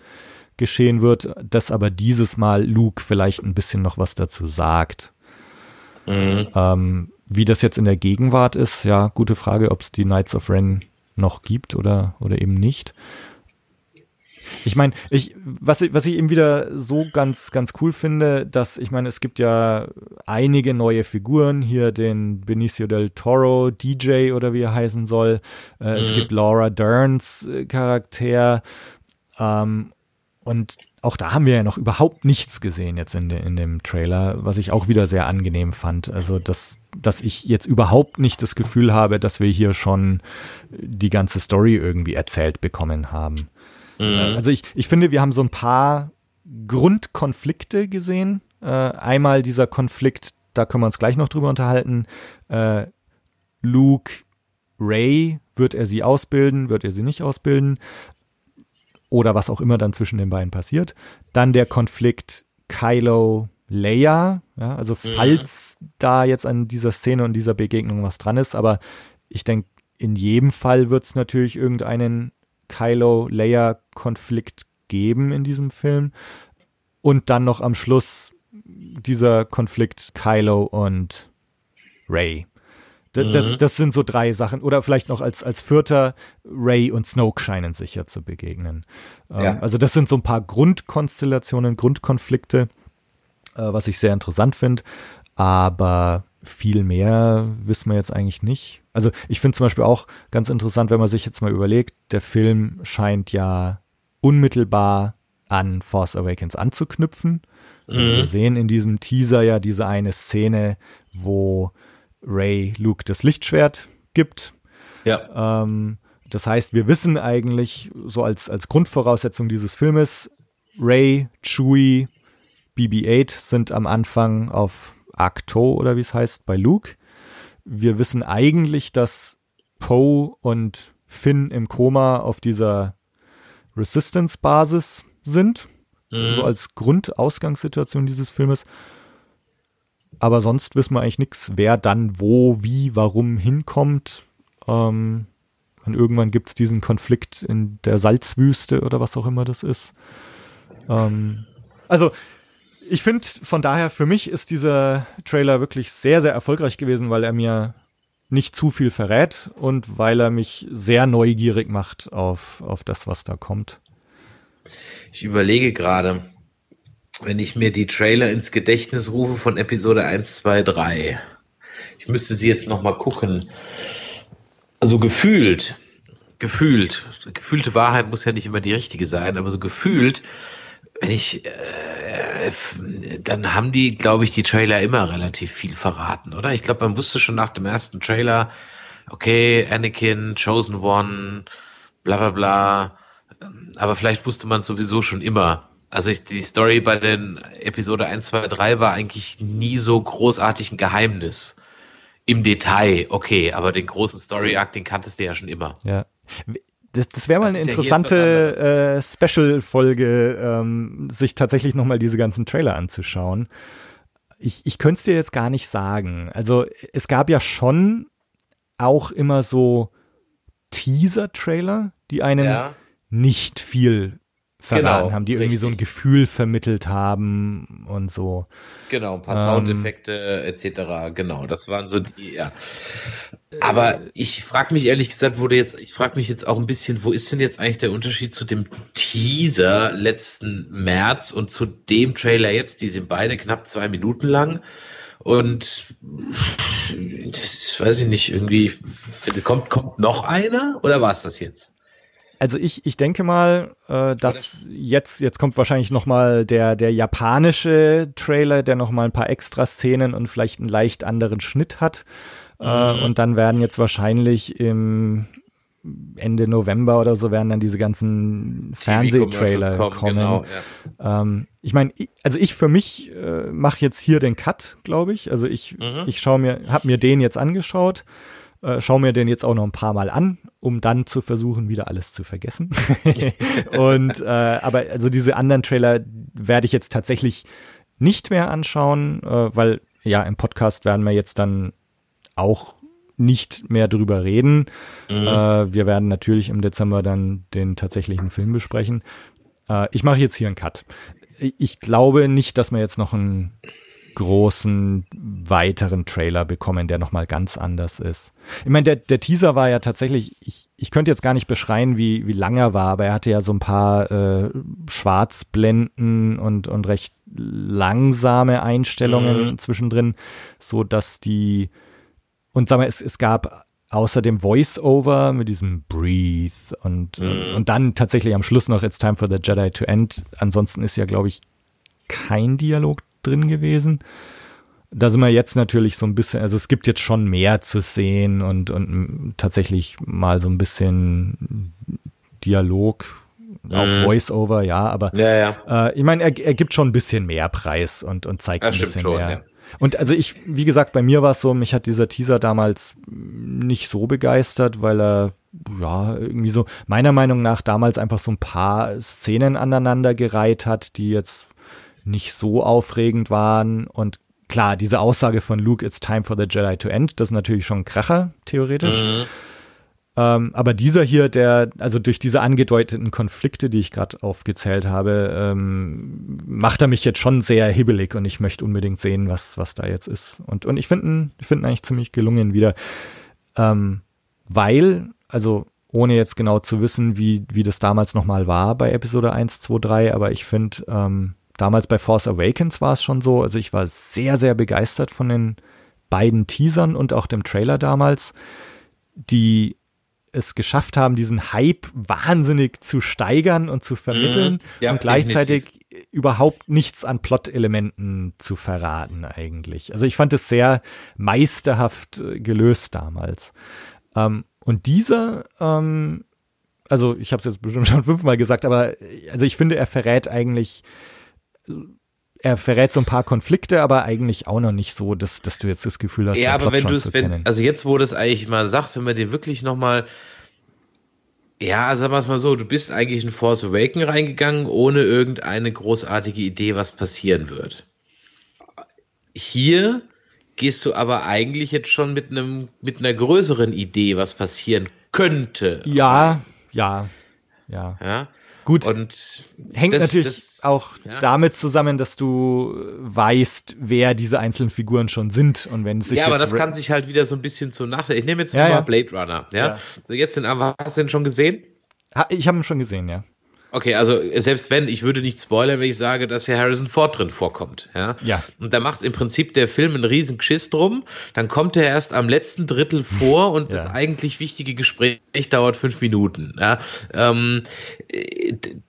geschehen wird, dass aber dieses Mal Luke vielleicht ein bisschen noch was dazu sagt. Mhm. Ähm, wie das jetzt in der Gegenwart ist, ja, gute Frage, ob es die Knights of Ren noch gibt oder, oder eben nicht. Ich meine, ich, was, was ich eben wieder so ganz, ganz cool finde, dass, ich meine, es gibt ja einige neue Figuren, hier den Benicio del Toro, DJ oder wie er heißen soll. Äh, mhm. Es gibt Laura Derns äh, Charakter. Ähm, und auch da haben wir ja noch überhaupt nichts gesehen jetzt in, de, in dem Trailer, was ich auch wieder sehr angenehm fand. Also, dass, dass ich jetzt überhaupt nicht das Gefühl habe, dass wir hier schon die ganze Story irgendwie erzählt bekommen haben. Mhm. Also ich, ich finde, wir haben so ein paar Grundkonflikte gesehen. Äh, einmal dieser Konflikt, da können wir uns gleich noch drüber unterhalten. Äh, Luke, Ray, wird er sie ausbilden, wird er sie nicht ausbilden? Oder was auch immer dann zwischen den beiden passiert. Dann der Konflikt Kylo, Leia. Ja, also mhm. falls mhm. da jetzt an dieser Szene und dieser Begegnung was dran ist, aber ich denke, in jedem Fall wird es natürlich irgendeinen Kylo-Leia-Konflikt geben in diesem Film. Und dann noch am Schluss dieser Konflikt Kylo und Ray. Mhm. das, das sind so drei Sachen. Oder vielleicht noch als, als vierter, Ray und Snoke scheinen sich ja zu begegnen. Ähm, ja. also das sind so ein paar Grundkonstellationen, Grundkonflikte, äh, was ich sehr interessant finde. Aber viel mehr wissen wir jetzt eigentlich nicht. Also ich finde zum Beispiel auch ganz interessant, wenn man sich jetzt mal überlegt, der Film scheint ja unmittelbar an Force Awakens anzuknüpfen. Mhm. Wir sehen in diesem Teaser ja diese eine Szene, wo Ray Luke das Lichtschwert gibt. Ja. Ähm, das heißt, wir wissen eigentlich so als, als Grundvoraussetzung dieses Filmes, Ray, Chewie, BB-8 sind am Anfang auf Acto oder wie es heißt bei Luke. Wir wissen eigentlich, dass Poe und Finn im Koma auf dieser Resistance-Basis sind. Mhm. So als Grundausgangssituation dieses Filmes. Aber sonst wissen wir eigentlich nichts, wer dann wo, wie, warum hinkommt. Ähm, und irgendwann gibt es diesen Konflikt in der Salzwüste oder was auch immer das ist. Ähm, also ich finde, von daher, für mich ist dieser Trailer wirklich sehr, sehr erfolgreich gewesen, weil er mir nicht zu viel verrät und weil er mich sehr neugierig macht auf, auf das, was da kommt. Ich überlege gerade, wenn ich mir die Trailer ins Gedächtnis rufe von Episode 1, 2, 3. Ich müsste sie jetzt nochmal gucken. Also gefühlt, gefühlt, gefühlte Wahrheit muss ja nicht immer die richtige sein, aber so gefühlt, wenn ich, äh, dann haben die, glaube ich, die Trailer immer relativ viel verraten, oder? Ich glaube, man wusste schon nach dem ersten Trailer, okay, Anakin, Chosen One, bla bla bla aber vielleicht wusste man es sowieso schon immer. Also ich, die Story bei den Episode 1, 2, 3 war eigentlich nie so großartig ein Geheimnis. Im Detail, okay, aber den großen Story-Arc, den kanntest du ja schon immer. Ja. Das, das wäre mal eine interessante äh, Special-Folge, ähm, sich tatsächlich nochmal diese ganzen Trailer anzuschauen. Ich, ich könnte es dir jetzt gar nicht sagen. Also es gab ja schon auch immer so Teaser-Trailer, die einen ja nicht viel verraten genau, haben, die irgendwie richtig. so ein Gefühl vermittelt haben und so. Genau, ein paar ähm, Soundeffekte etc. Genau, das waren so die, ja. Aber ich frage mich ehrlich gesagt, wurde jetzt, ich frage mich jetzt auch ein bisschen, wo ist denn jetzt eigentlich der Unterschied zu dem Teaser letzten März und zu dem Trailer jetzt? Die sind beide knapp zwei Minuten lang. Und das weiß ich nicht, irgendwie kommt, kommt noch einer oder war es das jetzt? Also ich, ich denke mal, äh, dass jetzt, jetzt kommt wahrscheinlich nochmal der, der japanische Trailer, der nochmal ein paar extra Szenen und vielleicht einen leicht anderen Schnitt hat. Äh, mhm. Äh, und dann werden jetzt wahrscheinlich im Ende November oder so werden dann diese ganzen Fernsehtrailer kommen. kommen. Genau, ja. ähm, ich meine, also ich für mich äh, mache jetzt hier den Cut, glaube ich. Also ich, mhm. ich schaue mir, habe mir den jetzt angeschaut äh, schau mir den jetzt auch noch ein paar Mal an, um dann zu versuchen, wieder alles zu vergessen. und äh, aber also diese anderen Trailer werde ich jetzt tatsächlich nicht mehr anschauen, äh, weil ja im Podcast werden wir jetzt dann auch nicht mehr drüber reden. Mhm. Äh, wir werden natürlich im Dezember dann den tatsächlichen Film besprechen. Äh, ich mache jetzt hier einen Cut. Ich glaube nicht, dass wir jetzt noch einen großen weiteren Trailer bekommen, der nochmal ganz anders ist. Ich meine, der, der Teaser war ja tatsächlich, ich, ich könnte jetzt gar nicht beschreien, wie, wie lang er war, aber er hatte ja so ein paar äh, Schwarzblenden und, und recht langsame Einstellungen mhm. zwischendrin, so dass die, und sag mal, es, es gab außer dem Voice-Over mit diesem Breathe und, mhm. und dann tatsächlich am Schluss noch It's Time for the Jedi to End. Ansonsten ist ja, glaube ich, kein Dialog drin gewesen. Da sind wir jetzt natürlich so ein bisschen, also es gibt jetzt schon mehr zu sehen und, und tatsächlich mal so ein bisschen Dialog, auch mhm. Voice-Over, ja, aber ja, ja. Äh, ich meine, er, er gibt schon ein bisschen mehr Preis und, und zeigt das ein bisschen schon, mehr. Ja. Und also ich, wie gesagt, bei mir war es so, mich hat dieser Teaser damals nicht so begeistert, weil er ja, irgendwie so meiner Meinung nach damals einfach so ein paar Szenen aneinander gereiht hat, die jetzt nicht so aufregend waren. Und klar, diese Aussage von Luke, it's time for the Jedi to end, das ist natürlich schon ein Kracher, theoretisch. Mhm. Ähm, aber dieser hier, der, also durch diese angedeuteten Konflikte, die ich gerade aufgezählt habe, ähm, macht er mich jetzt schon sehr hibbelig und ich möchte unbedingt sehen, was, was da jetzt ist. Und, und ich finde ich finde eigentlich ziemlich gelungen wieder. Ähm, weil, also ohne jetzt genau zu wissen, wie, wie das damals nochmal war bei Episode 1, 2, 3, aber ich finde, ähm, damals bei Force Awakens war es schon so, also ich war sehr, sehr begeistert von den beiden Teasern und auch dem Trailer damals, die es geschafft haben, diesen Hype wahnsinnig zu steigern und zu vermitteln mhm. ja, und gleichzeitig definitiv. überhaupt nichts an Plot-Elementen zu verraten eigentlich. Also ich fand es sehr meisterhaft äh, gelöst damals. Ähm, und dieser, ähm, also ich habe es jetzt bestimmt schon fünfmal gesagt, aber also ich finde, er verrät eigentlich er verrät so ein paar Konflikte, aber eigentlich auch noch nicht so, dass, dass du jetzt das Gefühl hast, ja, aber wenn du es, wenn, also jetzt, wo du es eigentlich mal sagst, wenn wir dir wirklich nochmal, ja, sagen wir es mal so, du bist eigentlich in Force Awaken reingegangen, ohne irgendeine großartige Idee, was passieren wird. Hier gehst du aber eigentlich jetzt schon mit einem, mit einer größeren Idee, was passieren könnte. Ja, ja, ja. Ja. Gut, und hängt das, natürlich das, auch ja. damit zusammen, dass du weißt, wer diese einzelnen Figuren schon sind und wenn sich Ja, aber das kann sich halt wieder so ein bisschen zu nach. Ich nehme jetzt ja, mal ja. Blade Runner, ja? So jetzt den hast du den schon gesehen? Ich habe ihn schon gesehen, ja. Okay, also selbst wenn, ich würde nicht spoilern, wenn ich sage, dass hier Harrison Ford drin vorkommt. Ja. ja. Und da macht im Prinzip der Film einen riesen Geschiss drum. Dann kommt er erst am letzten Drittel vor und ja. das eigentlich wichtige Gespräch dauert fünf Minuten. Ja. Ähm,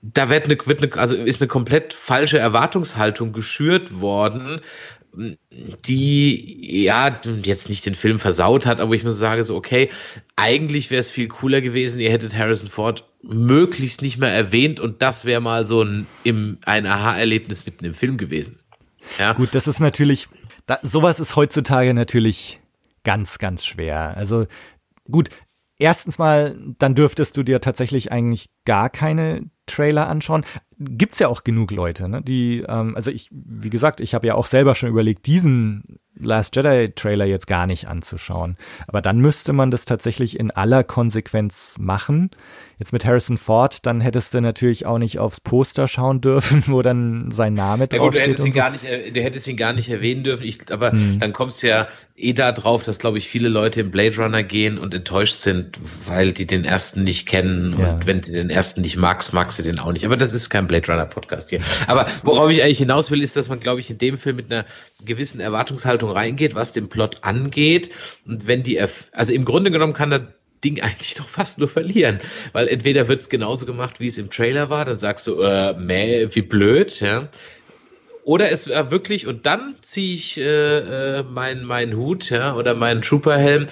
da wird eine, wird eine, also ist eine komplett falsche Erwartungshaltung geschürt worden die ja jetzt nicht den Film versaut hat, aber ich muss sagen, so okay, eigentlich wäre es viel cooler gewesen, ihr hättet Harrison Ford möglichst nicht mehr erwähnt und das wäre mal so ein, im, ein Aha-Erlebnis mitten im Film gewesen. Ja. Gut, das ist natürlich, da, sowas ist heutzutage natürlich ganz, ganz schwer. Also gut, erstens mal, dann dürftest du dir tatsächlich eigentlich gar keine Trailer anschauen. Gibt's ja auch genug Leute, ne, die, ähm, also ich, wie gesagt, ich habe ja auch selber schon überlegt, diesen Last Jedi Trailer jetzt gar nicht anzuschauen. Aber dann müsste man das tatsächlich in aller Konsequenz machen. Jetzt mit Harrison Ford, dann hättest du natürlich auch nicht aufs Poster schauen dürfen, wo dann sein Name ja, gut, du hättest ihn so. gar nicht, du hättest ihn gar nicht erwähnen dürfen. Ich, aber hm. dann kommst du ja eh da drauf, dass glaube ich viele Leute im Blade Runner gehen und enttäuscht sind, weil die den ersten nicht kennen ja. und wenn du den ersten nicht magst, magst du den auch nicht. Aber das ist kein Blade Runner Podcast hier. Aber worauf ich eigentlich hinaus will, ist, dass man glaube ich in dem Film mit einer gewissen Erwartungshaltung reingeht, was den Plot angeht. Und wenn die, also im Grunde genommen kann das Ding eigentlich doch fast nur verlieren, weil entweder wird es genauso gemacht, wie es im Trailer war, dann sagst du, äh, meh, wie blöd, ja. Oder es war wirklich, und dann ziehe ich äh, äh, meinen mein Hut, ja, oder meinen Trooperhelm.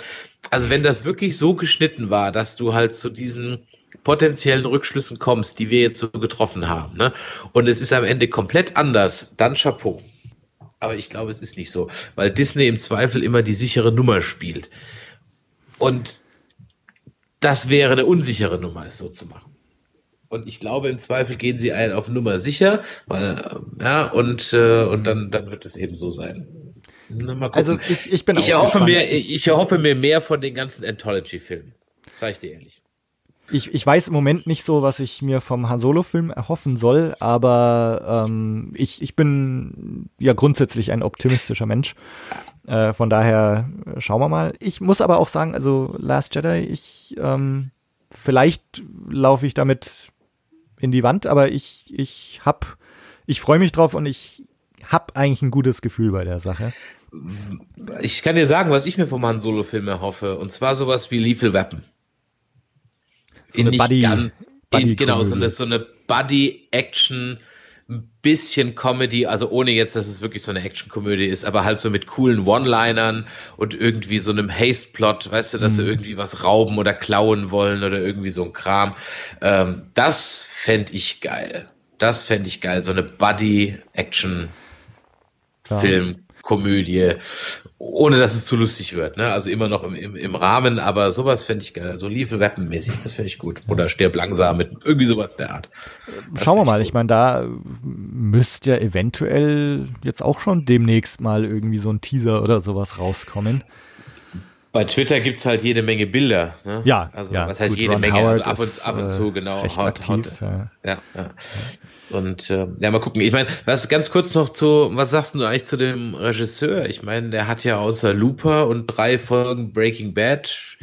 Also wenn das wirklich so geschnitten war, dass du halt zu diesen potenziellen Rückschlüssen kommst, die wir jetzt so getroffen haben, ne? Und es ist am Ende komplett anders, dann Chapeau. Aber ich glaube, es ist nicht so, weil Disney im Zweifel immer die sichere Nummer spielt. Und das wäre eine unsichere Nummer, es so zu machen. Und ich glaube, im Zweifel gehen sie ein auf Nummer sicher, weil, ja, und, äh, und dann, dann wird es eben so sein. Also ich, ich bin ich erhoffe mir, ich erhoffe mir mehr von den ganzen Anthology-Filmen. Sag ich dir ehrlich ich, ich weiß im Moment nicht so, was ich mir vom Han Solo-Film erhoffen soll, aber ähm, ich, ich bin ja grundsätzlich ein optimistischer Mensch. Äh, von daher schauen wir mal. Ich muss aber auch sagen, also Last Jedi, ich ähm, vielleicht laufe ich damit in die Wand, aber ich, ich hab, ich freue mich drauf und ich hab eigentlich ein gutes Gefühl bei der Sache. Ich kann dir sagen, was ich mir vom Han Solo-Film erhoffe, und zwar sowas wie Lethal Weapon so eine Buddy, ganz, Buddy genau, so eine, so eine Buddy-Action, ein bisschen Comedy, also ohne jetzt, dass es wirklich so eine Action-Komödie ist, aber halt so mit coolen One-Linern und irgendwie so einem Haste-Plot, weißt du, dass mhm. sie irgendwie was rauben oder klauen wollen oder irgendwie so ein Kram. Ähm, das fände ich geil. Das fände ich geil, so eine Buddy-Action-Film. Komödie ohne dass es zu lustig wird. Ne? Also immer noch im, im, im Rahmen, aber sowas fände ich geil. So Lethal Weapon-mäßig, das fände ich gut. Oder stirb langsam mit irgendwie sowas der Art. Das Schauen wir mal, ich, ich meine, da müsste ja eventuell jetzt auch schon demnächst mal irgendwie so ein Teaser oder sowas rauskommen. Bei Twitter gibt es halt jede Menge Bilder. Ne? Ja, also ja, was heißt gut, jede Ron Menge? Howard also ab und, ab und zu, genau. äh, recht haut, aktiv, haut, ja. ja, ja. Und äh, ja, mal gucken. Ich meine, was ganz kurz noch zu, was sagst du eigentlich zu dem Regisseur? Ich meine, der hat ja außer Looper und drei Folgen Breaking Bad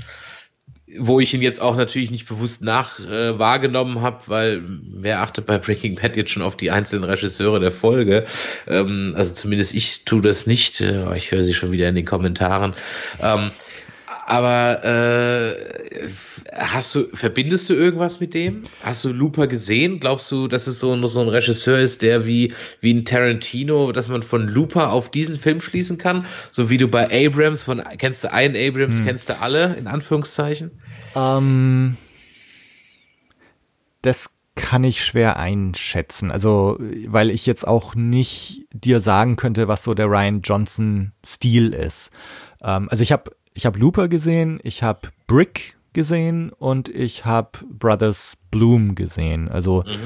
wo ich ihn jetzt auch natürlich nicht bewusst nach äh, wahrgenommen habe, weil wer achtet bei Breaking Bad jetzt schon auf die einzelnen Regisseure der Folge? Ähm, also zumindest ich tue das nicht. Äh, ich höre sie schon wieder in den Kommentaren. Ähm, aber äh, hast du, verbindest du irgendwas mit dem? Hast du Looper gesehen? Glaubst du, dass es so, so ein Regisseur ist, der wie, wie ein Tarantino, dass man von Looper auf diesen Film schließen kann? So wie du bei Abrams, von kennst du einen Abrams, hm. kennst du alle, in Anführungszeichen? Ähm, das kann ich schwer einschätzen. Also, weil ich jetzt auch nicht dir sagen könnte, was so der Ryan Johnson Stil ist. Ähm, also ich habe ich habe Looper gesehen, ich habe Brick gesehen und ich habe Brothers Bloom gesehen. Also mhm.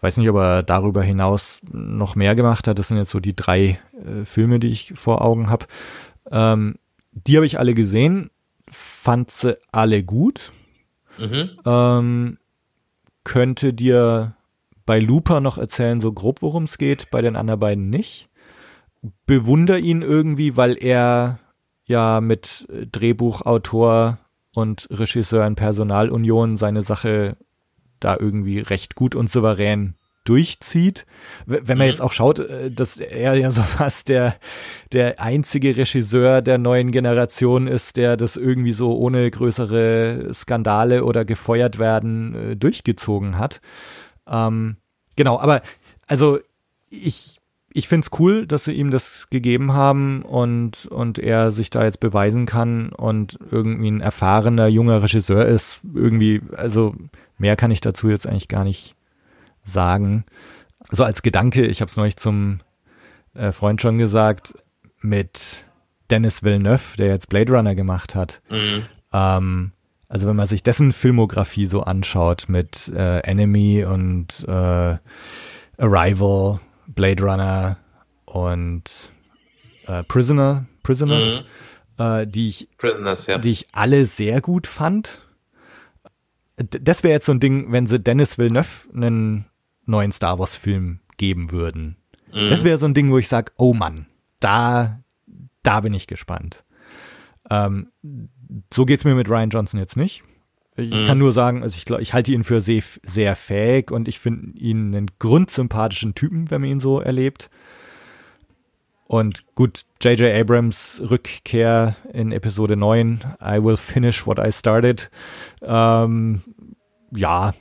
weiß nicht, ob er darüber hinaus noch mehr gemacht hat. Das sind jetzt so die drei äh, Filme, die ich vor Augen habe. Ähm, die habe ich alle gesehen, fand sie alle gut. Mhm. Ähm, könnte dir bei Looper noch erzählen, so grob, worum es geht, bei den anderen beiden nicht. Bewunder ihn irgendwie, weil er ja mit Drehbuchautor und Regisseur in Personalunion seine Sache da irgendwie recht gut und souverän durchzieht. Wenn man mhm. jetzt auch schaut, äh, dass er ja so fast der, der einzige Regisseur der neuen Generation ist, der das irgendwie so ohne größere Skandale oder gefeuert werden äh, durchgezogen hat. Ähm, genau, aber also ich ich finde es cool, dass sie ihm das gegeben haben und, und er sich da jetzt beweisen kann und irgendwie ein erfahrener junger Regisseur ist. Irgendwie, also mehr kann ich dazu jetzt eigentlich gar nicht sagen. So als Gedanke, ich habe es neulich zum äh, Freund schon gesagt, mit Dennis Villeneuve, der jetzt Blade Runner gemacht hat. Mhm. Ähm, also wenn man sich dessen Filmografie so anschaut mit äh, Enemy und äh, Arrival Blade Runner und äh, Prisoner, Prisoners, mhm. äh, die ich, Prisoners, ja. die ich alle sehr gut fand. Das wäre jetzt so ein Ding, wenn sie Dennis Villeneuve einen neuen Star Wars Film geben würden. Mhm. Das wäre so ein Ding, wo ich sage, oh Mann, da, da bin ich gespannt. Ähm, so geht's mir mit Ryan Johnson jetzt nicht. Ich mhm. kann nur sagen, also ich ich halte ihn für sehr, sehr fähig und ich finde ihn einen grundsympathischen Typen, wenn man ihn so erlebt. Und gut, J.J. Abrams Rückkehr in Episode 9, I will finish what I started. Ähm, ja.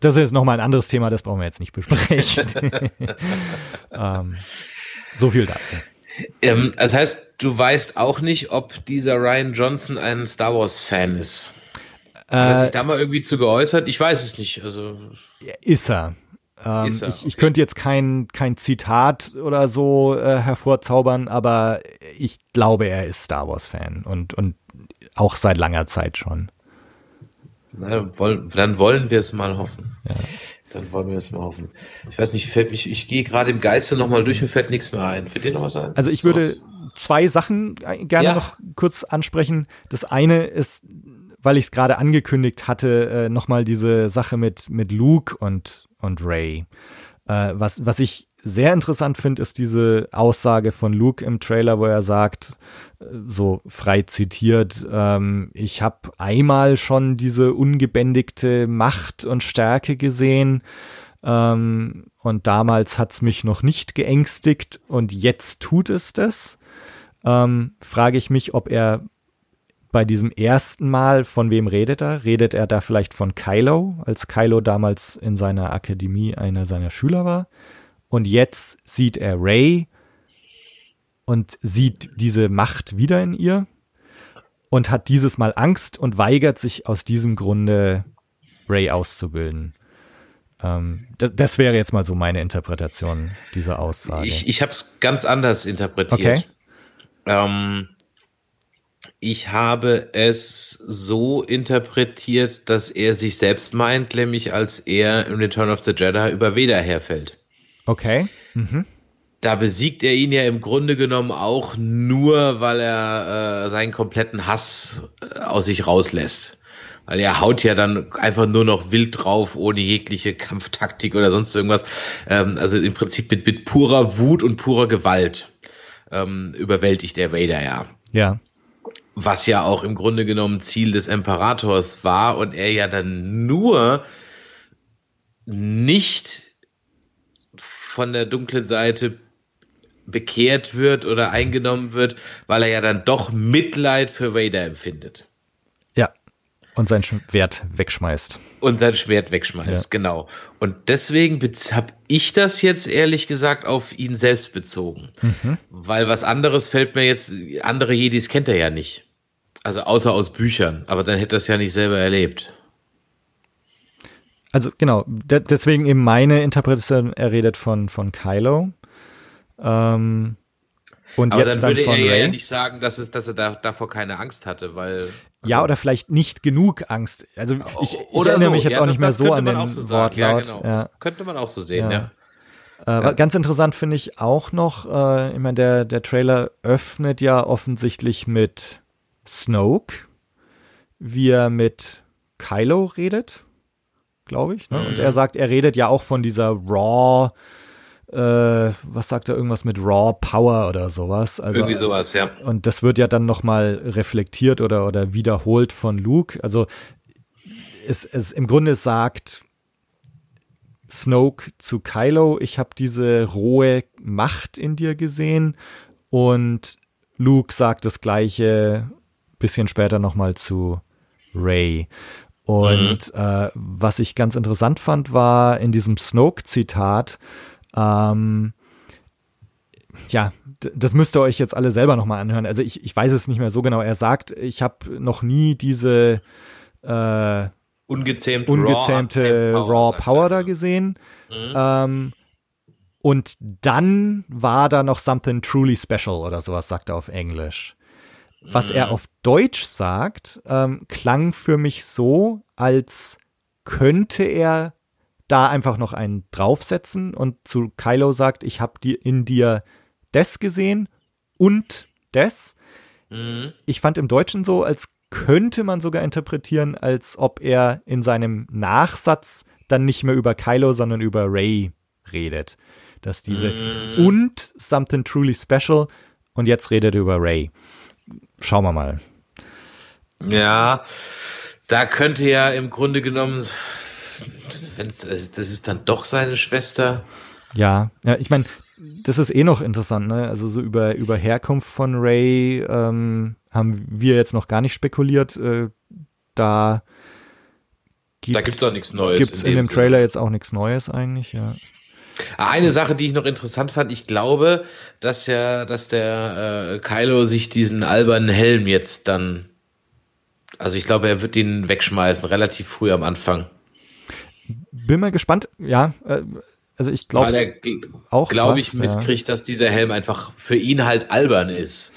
Das ist nochmal ein anderes Thema, das brauchen wir jetzt nicht besprechen. ähm, so viel dazu. Ähm, das heißt, du weißt auch nicht, ob dieser Ryan Johnson ein Star Wars-Fan ist. Hat er sich äh, da mal irgendwie zu geäußert? Ich weiß es nicht. Also ist er. Ähm, ist er ich, okay. ich könnte jetzt kein, kein Zitat oder so äh, hervorzaubern, aber ich glaube, er ist Star Wars-Fan und, und auch seit langer Zeit schon. Na, dann wollen wir es mal hoffen. Ja. Dann wollen wir es mal hoffen. Ich weiß nicht, fällt mich, ich gehe gerade im Geiste nochmal durch, mir fällt nichts mehr ein. Fällt dir noch was ein? Also ich würde zwei Sachen gerne ja. noch kurz ansprechen. Das eine ist weil ich es gerade angekündigt hatte, äh, nochmal diese Sache mit, mit Luke und, und Ray. Äh, was, was ich sehr interessant finde, ist diese Aussage von Luke im Trailer, wo er sagt, äh, so frei zitiert, ähm, ich habe einmal schon diese ungebändigte Macht und Stärke gesehen ähm, und damals hat's mich noch nicht geängstigt und jetzt tut es das. Ähm, frage ich mich, ob er bei diesem ersten Mal, von wem redet er? Redet er da vielleicht von Kylo, als Kylo damals in seiner Akademie einer seiner Schüler war? Und jetzt sieht er Ray und sieht diese Macht wieder in ihr und hat dieses Mal Angst und weigert sich aus diesem Grunde Ray auszubilden. Ähm, das, das, wäre jetzt mal so meine Interpretation dieser Aussage. Ich, ich habe es ganz anders interpretiert. Okay. Ähm, ich habe es so interpretiert, dass er sich selbst meint, nämlich als er im Return of the Jedi über Vader herfällt. Okay. Mhm. da besiegt er ihn ja im Grunde genommen auch nur, weil er äh, seinen kompletten Hass äh, aus sich rauslässt. Weil er haut ja dann einfach nur noch wild drauf, ohne jegliche Kampftaktik oder sonst irgendwas. Ähm, also im Prinzip mit, mit purer Wut und purer Gewalt ähm, überwältigt der Vader ja. Ja. Was ja auch im Grunde genommen Ziel des Imperators war und er ja dann nur nicht von der dunklen Seite bekehrt wird oder eingenommen wird, weil er ja dann doch Mitleid für Vader empfindet. Ja. Und sein Schwert wegschmeißt. Und sein Schwert wegschmeißt, ja. genau. Und deswegen habe ich das jetzt ehrlich gesagt auf ihn selbst bezogen. Mhm. Weil was anderes fällt mir jetzt, andere Jedis kennt er ja nicht. Also außer aus Büchern. Aber dann hätte er es ja nicht selber erlebt. Also genau, de deswegen eben meine Interpretation, er redet von, von Kylo. Ähm, und Aber jetzt dann würde dann von er Ray. ja nicht sagen, dass, es, dass er da, davor keine Angst hatte, weil. Ja, oder vielleicht nicht genug Angst. Also ich, ich erinnere so. mich jetzt ja, auch nicht mehr so an den so. Wortlaut. Ja, genau. Ja. Das könnte man auch so sehen, Ja. ja. Äh, Ganz interessant finde ich auch noch, äh, ich meine, der, der Trailer öffnet ja offensichtlich mit Snoke, wie er mit Kylo redet, glaube ich. Ne? Und Mhm. er sagt, er redet ja auch von dieser Raw, äh, was sagt er, irgendwas mit Raw Power oder sowas. Also, Irgendwie sowas, ja. und das wird ja dann nochmal reflektiert oder, oder wiederholt von Luke. Also es, es im Grunde sagt Snoke zu Kylo, ich habe diese rohe Macht in dir gesehen. Und Luke sagt das gleiche bisschen später nochmal zu Ray. Und äh, was ich ganz interessant fand, war in diesem Snoke-Zitat, ähm, ja, das müsst ihr euch jetzt alle selber nochmal anhören. Also ich, ich weiß es nicht mehr so genau. Er sagt, ich habe noch nie diese äh, Ungezähmt ungezähmte Raw, Raw Power er. da gesehen. Mhm. Ähm, und dann war da noch something truly special oder sowas, sagt er auf Englisch. Was er auf Deutsch sagt, ähm, klang für mich so, als könnte er da einfach noch einen draufsetzen und zu Kylo sagt, ich habe dir in dir das gesehen und das. Mhm. Ich fand im Deutschen so, als könnte man sogar interpretieren, als ob er in seinem Nachsatz dann nicht mehr über Kylo, sondern über Ray redet. Dass diese Mhm. und something truly special und jetzt redet er über Ray. Schauen wir mal. Ja, da könnte ja im Grunde genommen, wenn's, also das ist dann doch seine Schwester. Ja, ja, ich meine, das ist eh noch interessant, ne? Also so über, über Herkunft von Ray ähm, haben wir jetzt noch gar nicht spekuliert. Äh, da gibt, Da gibt's auch nichts Neues. gibt's in dem dem Sinne. Trailer jetzt auch nichts Neues eigentlich, ja. Eine Sache, die ich noch interessant fand, ich glaube, dass ja, dass der äh, Kylo sich diesen albernen Helm jetzt dann, also ich glaube, er wird ihn wegschmeißen, relativ früh am Anfang. Bin mal gespannt, ja. Äh, also ich glaube auch glaube ich, fast, ja. mitkriegt, dass dieser Helm einfach für ihn halt albern ist.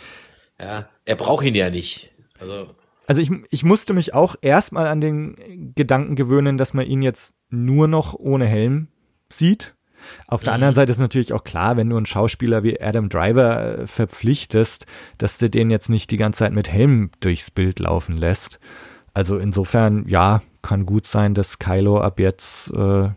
Ja, er braucht ihn ja nicht. Also, Also ich, ich musste mich auch erstmal an den Gedanken gewöhnen, dass man ihn jetzt nur noch ohne Helm sieht. Auf der Mhm. anderen Seite ist natürlich auch klar, wenn du einen Schauspieler wie Adam Driver äh, verpflichtest, dass du den jetzt nicht die ganze Zeit mit Helm durchs Bild laufen lässt. Also insofern, ja, kann gut sein, dass Kylo ab jetzt äh,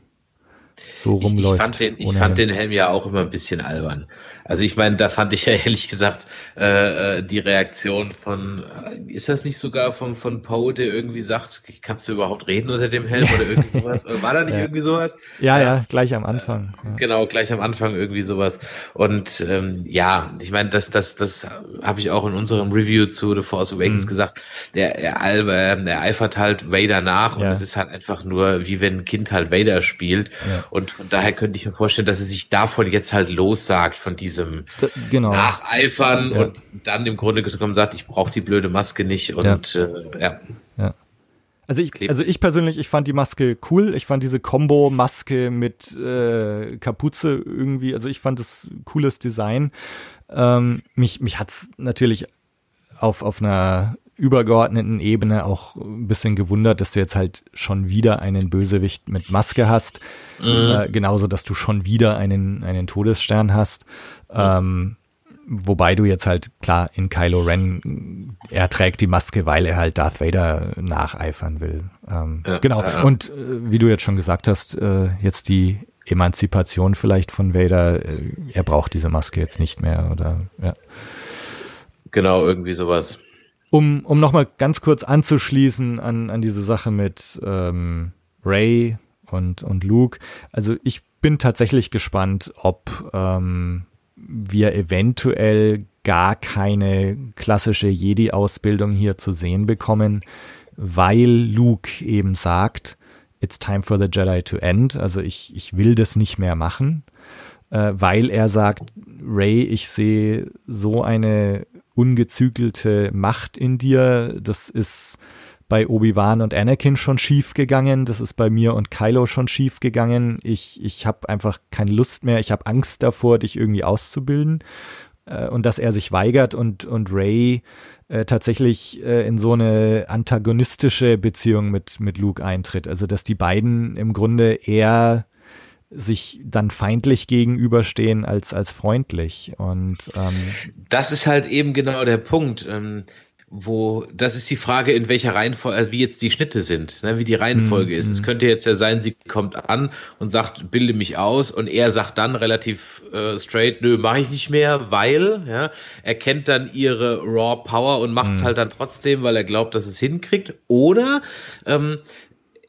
so ich, rumläuft. ich fand, den, ich fand den Helm ja auch immer ein bisschen albern. Also ich meine, da fand ich ja ehrlich gesagt äh, äh, die Reaktion von, äh, ist das nicht sogar von, von Poe, der irgendwie sagt, kannst du überhaupt reden unter dem Helm oder irgendwie sowas? Äh, War da nicht Ja. irgendwie sowas? Ja, ja, gleich am Anfang. Ja. Genau, gleich am Anfang irgendwie sowas. Und ähm, ja, ich meine, das, das, das habe ich auch in unserem Review zu The Force Awakens Mhm. gesagt. Der, der, Al- äh, der eifert halt Vader nach und Ja. es ist halt einfach nur, wie wenn ein Kind halt Vader spielt. Und von daher könnte ich mir vorstellen, dass er sich davon jetzt halt lossagt, von diesem D- Genau. Nacheifern Ja. und dann im Grunde genommen sagt, ich brauche die blöde Maske nicht. Und äh, ja. Also ich, also ich persönlich, ich fand die Maske cool. Ich fand diese Combo-Maske mit äh, Kapuze irgendwie, also ich fand das cooles Design. Ähm, mich mich hat's natürlich auf, auf einer übergeordneten Ebene auch ein bisschen gewundert, dass du jetzt halt schon wieder einen Bösewicht mit Maske hast. Mhm. Äh, genauso, dass du schon wieder einen, einen Todesstern hast. Ähm, wobei du jetzt halt, klar, in Kylo Ren, er trägt die Maske, weil er halt Darth Vader nacheifern will. Ähm, ja, genau. Ja, ja. Und äh, wie du jetzt schon gesagt hast, äh, jetzt die Emanzipation vielleicht von Vader, äh, er braucht diese Maske jetzt nicht mehr oder ja. Genau, irgendwie sowas. Um, um nochmal ganz kurz anzuschließen an, an diese Sache mit ähm, Ray und, und Luke. Also ich bin tatsächlich gespannt, ob ähm, wir eventuell gar keine klassische Jedi-Ausbildung hier zu sehen bekommen, weil Luke eben sagt, it's time for the Jedi to end. Also ich, ich will das nicht mehr machen, äh, weil er sagt, Ray, ich sehe so eine ungezügelte Macht in dir. Das ist bei Obi-Wan und Anakin schon schief gegangen. Das ist bei mir und Kylo schon schief gegangen. Ich, ich habe einfach keine Lust mehr. Ich habe Angst davor, dich irgendwie auszubilden. Äh, und dass er sich weigert und, und Ray äh, tatsächlich äh, in so eine antagonistische Beziehung mit, mit Luke eintritt. Also dass die beiden im Grunde eher sich dann feindlich gegenüberstehen als als freundlich und ähm, das ist halt eben genau der Punkt ähm, wo das ist die Frage in welcher Reihenfolge also wie jetzt die Schnitte sind ne, wie die Reihenfolge mm, ist es mhm. könnte jetzt ja sein sie kommt an und sagt bilde mich aus und er sagt dann relativ äh, straight nö mache ich nicht mehr weil ja er kennt dann ihre raw power und macht es mm. halt dann trotzdem weil er glaubt dass es hinkriegt oder ähm,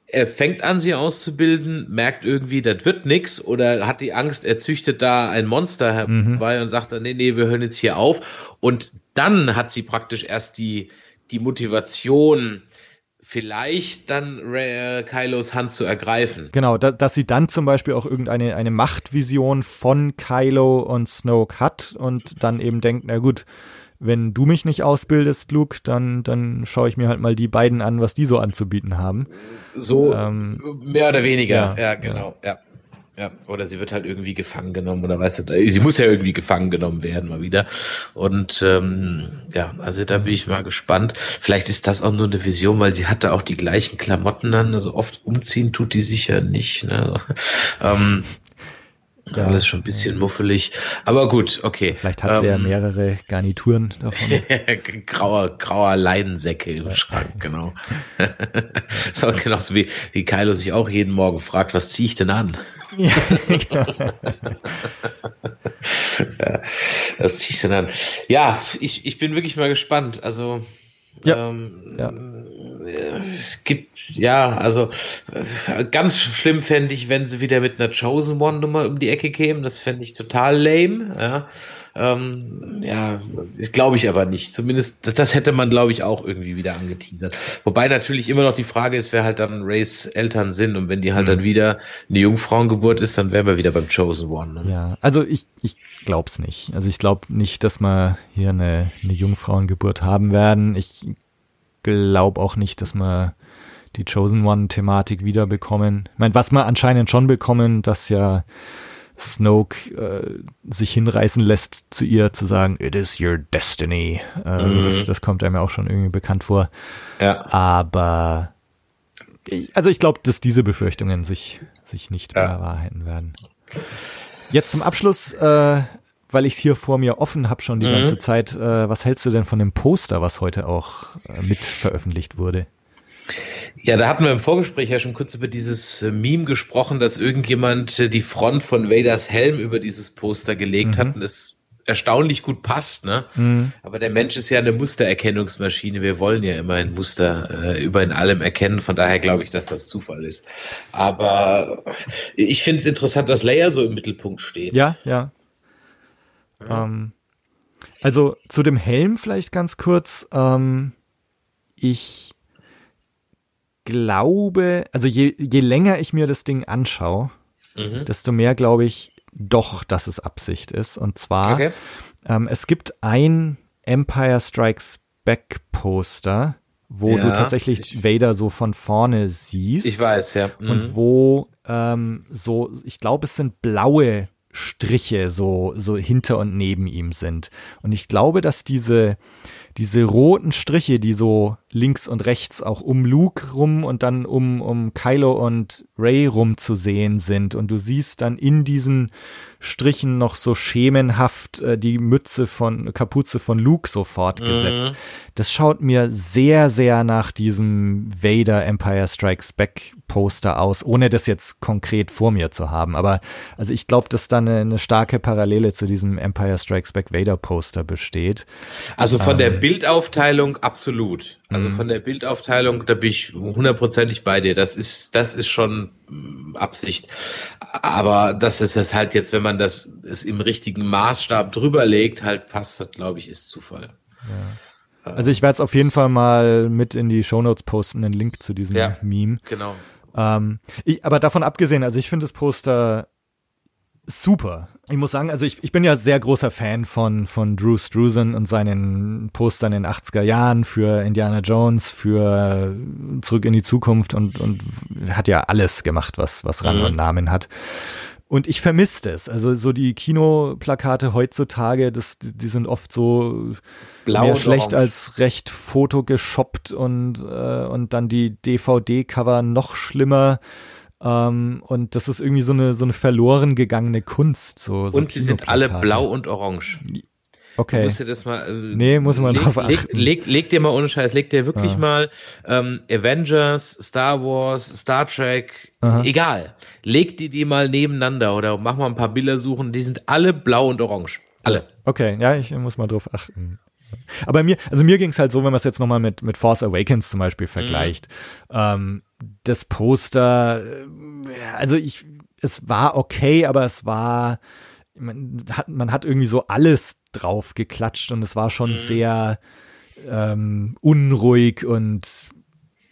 er fängt an, sie auszubilden, merkt irgendwie, das wird nix oder hat die Angst, er züchtet da ein Monster herbei mhm. und sagt dann, nee, nee, wir hören jetzt hier auf. Und dann hat sie praktisch erst die, die Motivation, vielleicht dann äh, Kylos Hand zu ergreifen. Genau, da, dass sie dann zum Beispiel auch irgendeine eine Machtvision von Kylo und Snoke hat und dann eben denkt, na gut, wenn du mich nicht ausbildest, Luke, dann, dann schaue ich mir halt mal die beiden an, was die so anzubieten haben. So ähm, mehr oder weniger, ja, ja genau, ja. ja. Oder sie wird halt irgendwie gefangen genommen oder weißt du, sie muss ja irgendwie gefangen genommen werden mal wieder. Und ähm, ja, also da bin ich mal gespannt. Vielleicht ist das auch nur eine Vision, weil sie hatte auch die gleichen Klamotten an. Also oft umziehen tut die sicher nicht. Ne? ähm, ja. Alles schon ein bisschen muffelig. Aber gut, okay. Vielleicht hat sie ähm, ja mehrere Garnituren davon. grauer, grauer Leidensäcke im. Schrank, genau. so, genauso wie, wie Kylo sich auch jeden Morgen fragt, was ziehe ich denn an? ja, genau. ja, was ziehe ich denn an? Ja, ich, ich bin wirklich mal gespannt. Also, ja. Ähm, ja. Es gibt, ja, also ganz schlimm fände ich, wenn sie wieder mit einer Chosen One Nummer um die Ecke kämen. Das fände ich total lame. Ja. Ähm, ja, glaube ich aber nicht. Zumindest, das hätte man, glaube ich, auch irgendwie wieder angeteasert. Wobei natürlich immer noch die Frage ist, wer halt dann Rays Eltern sind. Und wenn die halt mhm. dann wieder eine Jungfrauengeburt ist, dann wären wir wieder beim Chosen One. Ne? Ja, also ich, ich glaube es nicht. Also ich glaube nicht, dass wir hier eine, eine Jungfrauengeburt haben werden. Ich glaube auch nicht, dass wir die Chosen One-Thematik wiederbekommen. Ich meine, was wir anscheinend schon bekommen, dass ja Snoke äh, sich hinreißen lässt, zu ihr zu sagen, it is your destiny. Äh, mhm. das, das kommt einem ja auch schon irgendwie bekannt vor. Ja. Aber also ich glaube, dass diese Befürchtungen sich, sich nicht ja. bewahrheiten werden. Jetzt zum Abschluss, äh, weil ich es hier vor mir offen habe schon die mhm. ganze Zeit, äh, was hältst du denn von dem Poster, was heute auch äh, mit veröffentlicht wurde? Ja, da hatten wir im Vorgespräch ja schon kurz über dieses äh, Meme gesprochen, dass irgendjemand äh, die Front von Vaders Helm über dieses Poster gelegt mhm. hat und es erstaunlich gut passt, ne? Mhm. Aber der Mensch ist ja eine Mustererkennungsmaschine. Wir wollen ja immer ein Muster äh, über in allem erkennen. Von daher glaube ich, dass das Zufall ist. Aber ich finde es interessant, dass Leia so im Mittelpunkt steht. Ja, ja. Ja. Ähm, also zu dem Helm vielleicht ganz kurz. Ähm, ich glaube, also je, je länger ich mir das Ding anschaue, mhm. desto mehr glaube ich doch, dass es Absicht ist. Und zwar, okay. ähm, es gibt ein Empire Strikes Back Poster, wo ja, du tatsächlich ich, Vader so von vorne siehst. Ich weiß, ja. Mhm. Und wo ähm, so, ich glaube, es sind blaue Striche so, so hinter und neben ihm sind. Und ich glaube, dass diese, diese roten Striche, die so links und rechts auch um Luke rum und dann um, um Kylo und Ray rum zu sehen sind. Und du siehst dann in diesen Strichen noch so schemenhaft äh, die Mütze von, Kapuze von Luke so fortgesetzt. Mhm. Das schaut mir sehr, sehr nach diesem Vader Empire Strikes Back Poster aus, ohne das jetzt konkret vor mir zu haben. Aber also ich glaube, dass da eine, eine, starke Parallele zu diesem Empire Strikes Back Vader Poster besteht. Also von ähm, der Bildaufteilung absolut. Also mhm. von der Bildaufteilung, da bin ich hundertprozentig bei dir. Das ist, das ist schon mm, Absicht. Aber das ist es halt jetzt, wenn man das es im richtigen Maßstab drüber legt, halt passt, das glaube ich, ist Zufall. Ja. Also ich werde es auf jeden Fall mal mit in die Shownotes posten, den Link zu diesem ja, Meme. Genau. Ähm, ich, aber davon abgesehen, also ich finde das Poster super. Ich muss sagen, also ich, ich bin ja sehr großer Fan von, von Drew Struzan und seinen Postern in den 80er Jahren für Indiana Jones, für Zurück in die Zukunft und, und hat ja alles gemacht, was, was Rang mhm. und Namen hat. Und ich vermisse es. Also so die Kinoplakate heutzutage, das, die sind oft so Blau mehr schlecht orange. als recht fotogeshoppt und, äh, und dann die DVD-Cover noch schlimmer. Ähm, und das ist irgendwie so eine, so eine verloren gegangene Kunst. So, so und sie sind alle blau und orange. Okay. Musst das mal, äh, nee, muss man leg, drauf achten. Leg, leg, leg, dir mal ohne Scheiß, leg dir wirklich ah. mal ähm, Avengers, Star Wars, Star Trek, Aha. egal. Leg die die mal nebeneinander oder mach mal ein paar Bilder suchen. Die sind alle blau und orange. Alle. Okay, ja, ich muss mal drauf achten. Aber mir, also mir ging es halt so, wenn man es jetzt nochmal mit, mit Force Awakens zum Beispiel vergleicht. Mhm. Ähm, das Poster, äh, also ich, es war okay, aber es war, man hat, man hat irgendwie so alles drauf geklatscht und es war schon mhm. sehr ähm, unruhig und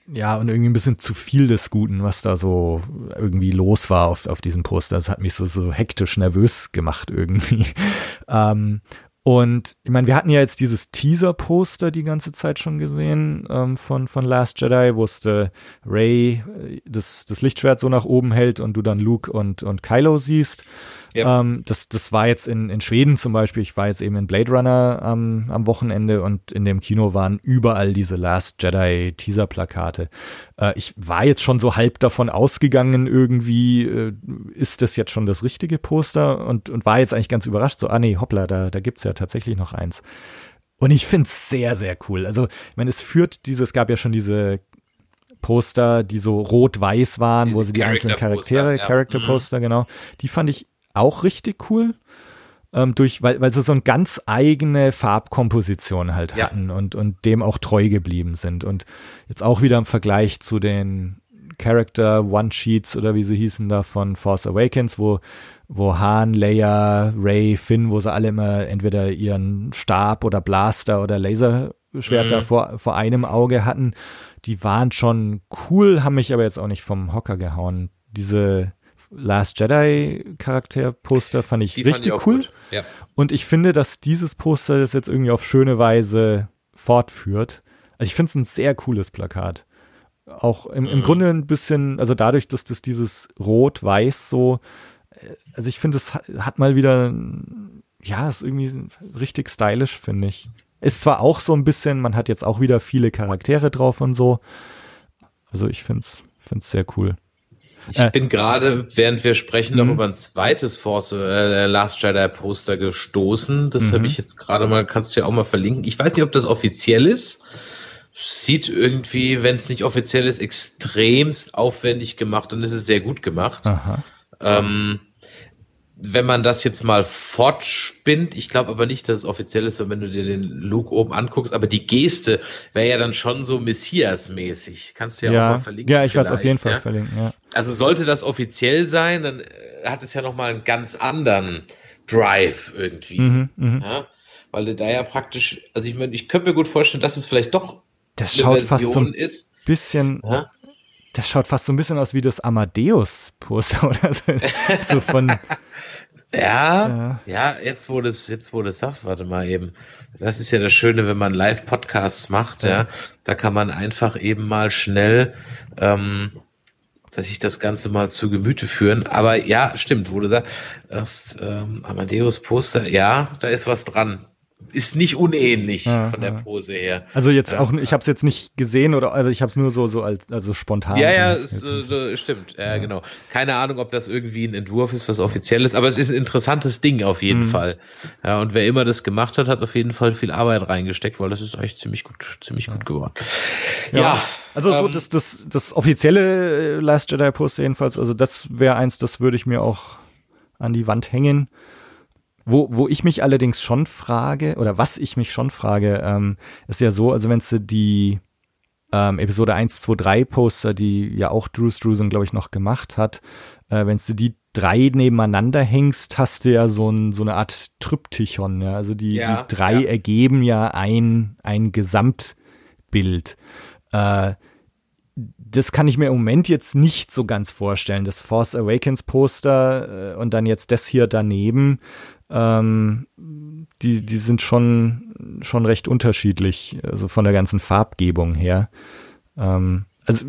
ja, und irgendwie ein bisschen zu viel des Guten, was da so irgendwie los war auf, auf diesem Poster. Das hat mich so, so hektisch nervös gemacht irgendwie. ähm, und ich meine, wir hatten ja jetzt dieses Teaser-Poster die ganze Zeit schon gesehen ähm, von, von Last Jedi, wo es äh, Ray das, das Lichtschwert so nach oben hält und du dann Luke und, und Kylo siehst. Ja. Ähm, das, das war jetzt in, in Schweden zum Beispiel. Ich war jetzt eben in Blade Runner ähm, am Wochenende und in dem Kino waren überall diese Last Jedi Teaser-Plakate. Äh, ich war jetzt schon so halb davon ausgegangen, irgendwie äh, ist das jetzt schon das richtige Poster und, und war jetzt eigentlich ganz überrascht. So, ah nee, hoppla, da, da gibt's ja tatsächlich noch eins. Und ich find's sehr, sehr cool. Also, ich meine, es führt diese, es gab ja schon diese Poster, die so rot-weiß waren, Diese wo sie die einzelnen Charaktere, ja. Character-Poster, mhm. genau, die fand ich auch richtig cool. Ähm, durch, weil, weil sie so eine ganz eigene Farbkomposition halt ja. hatten und, und dem auch treu geblieben sind. Und jetzt auch wieder im Vergleich zu den Character One-Sheets oder wie sie hießen da von Force Awakens, wo, wo Han, Leia, Ray, Finn, wo sie alle immer entweder ihren Stab oder Blaster oder Laserschwerter mhm. vor, vor einem Auge hatten. Die waren schon cool, haben mich aber jetzt auch nicht vom Hocker gehauen. Diese, Last Jedi Charakterposter fand ich Die richtig fand cool. Ja. Und ich finde, dass dieses Poster das jetzt irgendwie auf schöne Weise fortführt. Also ich finde es ein sehr cooles Plakat. Auch im, im mhm. Grunde ein bisschen, also dadurch, dass das dieses Rot-Weiß so, äh, also ich finde, es hat, hat mal wieder, ja, ist irgendwie richtig stylisch, finde ich. Ist zwar auch so ein bisschen, man hat jetzt auch wieder viele Charaktere drauf und so. Also ich finde es sehr cool. Ich äh, bin gerade, während wir sprechen, noch mhm. über ein zweites Force äh, Last Jedi Poster gestoßen. Das habe mhm. ich jetzt gerade mal, kannst du ja auch mal verlinken. Ich weiß nicht, ob das offiziell ist. Sieht irgendwie, wenn es nicht offiziell ist, extremst aufwendig gemacht und es ist sehr gut gemacht. Aha. Ähm, wenn man das jetzt mal fortspinnt, ich glaube aber nicht, dass es offiziell ist, wenn du dir den Luke oben anguckst, aber die Geste wäre ja dann schon so Messias-mäßig. Kannst du ja, ja, auch mal verlinken. Ja, ich werde es auf jeden Fall ja? verlinken, ja. Also sollte das offiziell sein, dann äh, hat es ja nochmal einen ganz anderen Drive irgendwie. Mhm, mh. ja? Weil du da ja praktisch, also ich meine, ich könnte mir gut vorstellen, dass es vielleicht doch das schaut Version fast so ein ist. bisschen ja? Das schaut fast so ein bisschen aus wie das Amadeus-Poster oder so. so von. ja, ja, ja, jetzt wo du es, jetzt wo du sagst, warte mal eben. Das ist ja das Schöne, wenn man Live-Podcasts macht, ja. ja. Da kann man einfach eben mal schnell, ähm, dass ich das Ganze mal zu Gemüte führen. Aber ja, stimmt, wo du sagst, ähm, Amadeus-Poster, ja, da ist was dran. Ist nicht unähnlich ja, von der Pose her. Also jetzt ja. auch, ich habe es jetzt nicht gesehen oder also ich habe es nur so so als also spontan. Ja, ja, es, äh, stimmt. Ja, genau. Keine Ahnung, ob das irgendwie ein Entwurf ist, was offiziell ist, aber es ist ein interessantes Ding auf jeden mhm. Fall. Ja, und wer immer das gemacht hat, hat auf jeden Fall viel Arbeit reingesteckt, weil das ist eigentlich ziemlich gut, ziemlich gut geworden. Ja, also ähm, so das das das offizielle äh, Last Jedi Poster jedenfalls, also das wäre eins, das würde ich mir auch an die Wand hängen. Wo, wo ich mich allerdings schon frage, oder was ich mich schon frage, ähm, ist ja so, also wenn du die ähm, Episode 1, 2, 3 Poster, die ja auch Drew Struzan, glaube ich, noch gemacht hat, äh, wenn du die drei nebeneinander hängst, hast du ja so, ein, so eine Art Tryptychon, ja. Also die, ja, die drei ja. ergeben ja ein, ein Gesamtbild. Äh, das kann ich mir im Moment jetzt nicht so ganz vorstellen. Das Force Awakens Poster äh, und dann jetzt das hier daneben ähm, die, die sind schon, schon recht unterschiedlich, also von der ganzen Farbgebung her. Ähm, also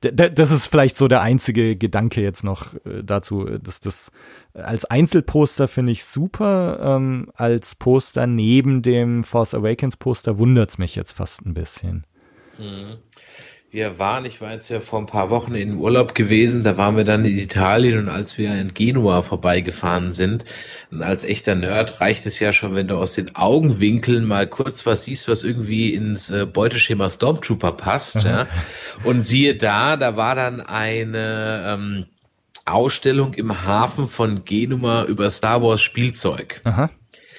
das ist vielleicht so der einzige Gedanke jetzt noch äh, dazu, dass das als Einzelposter finde ich super, ähm, als Poster neben dem Force Awakens Poster wundert es mich jetzt fast ein bisschen. Mhm wir waren, ich war jetzt ja vor ein paar Wochen in Urlaub gewesen, da waren wir dann in Italien und als wir in Genua vorbeigefahren sind, als echter Nerd reicht es ja schon, wenn du aus den Augenwinkeln mal kurz was siehst, was irgendwie ins äh, Beuteschema Stormtrooper passt. Ja? Und siehe da, da war dann eine ähm, Ausstellung im Hafen von Genua über Star Wars Spielzeug. Aha.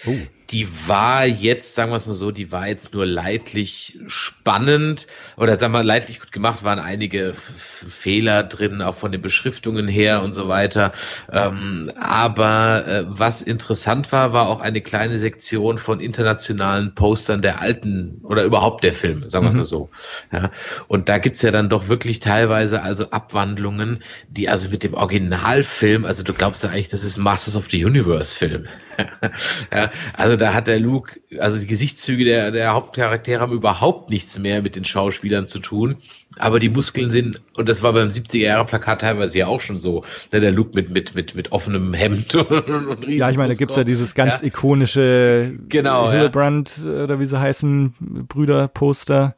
Oh die war jetzt, sagen wir es mal so, die war jetzt nur leidlich spannend oder sagen wir leidlich gut gemacht, waren einige Fehler drin, auch von den Beschriftungen her und so weiter. Ähm, aber äh, was interessant war, war auch eine kleine Sektion von internationalen Postern der alten oder überhaupt der Filme, sagen wir es mhm. mal so. Ja. Und da gibt's ja dann doch wirklich teilweise also Abwandlungen, die also mit dem Originalfilm, also du glaubst ja eigentlich, das ist Masters of the Universe Film. ja, also da hat der Luke, also die Gesichtszüge der, der Hauptcharaktere haben überhaupt nichts mehr mit den Schauspielern zu tun. Aber die Muskeln sind, und das war beim 70er-Jahre-Plakat teilweise ja auch schon so, ne, der Luke mit, mit, mit, mit offenem Hemd und, und Ja, ich meine, da gibt's ja dieses ganz ja. ikonische genau, Hillebrand, ja. oder wie sie heißen, Brüder-Poster.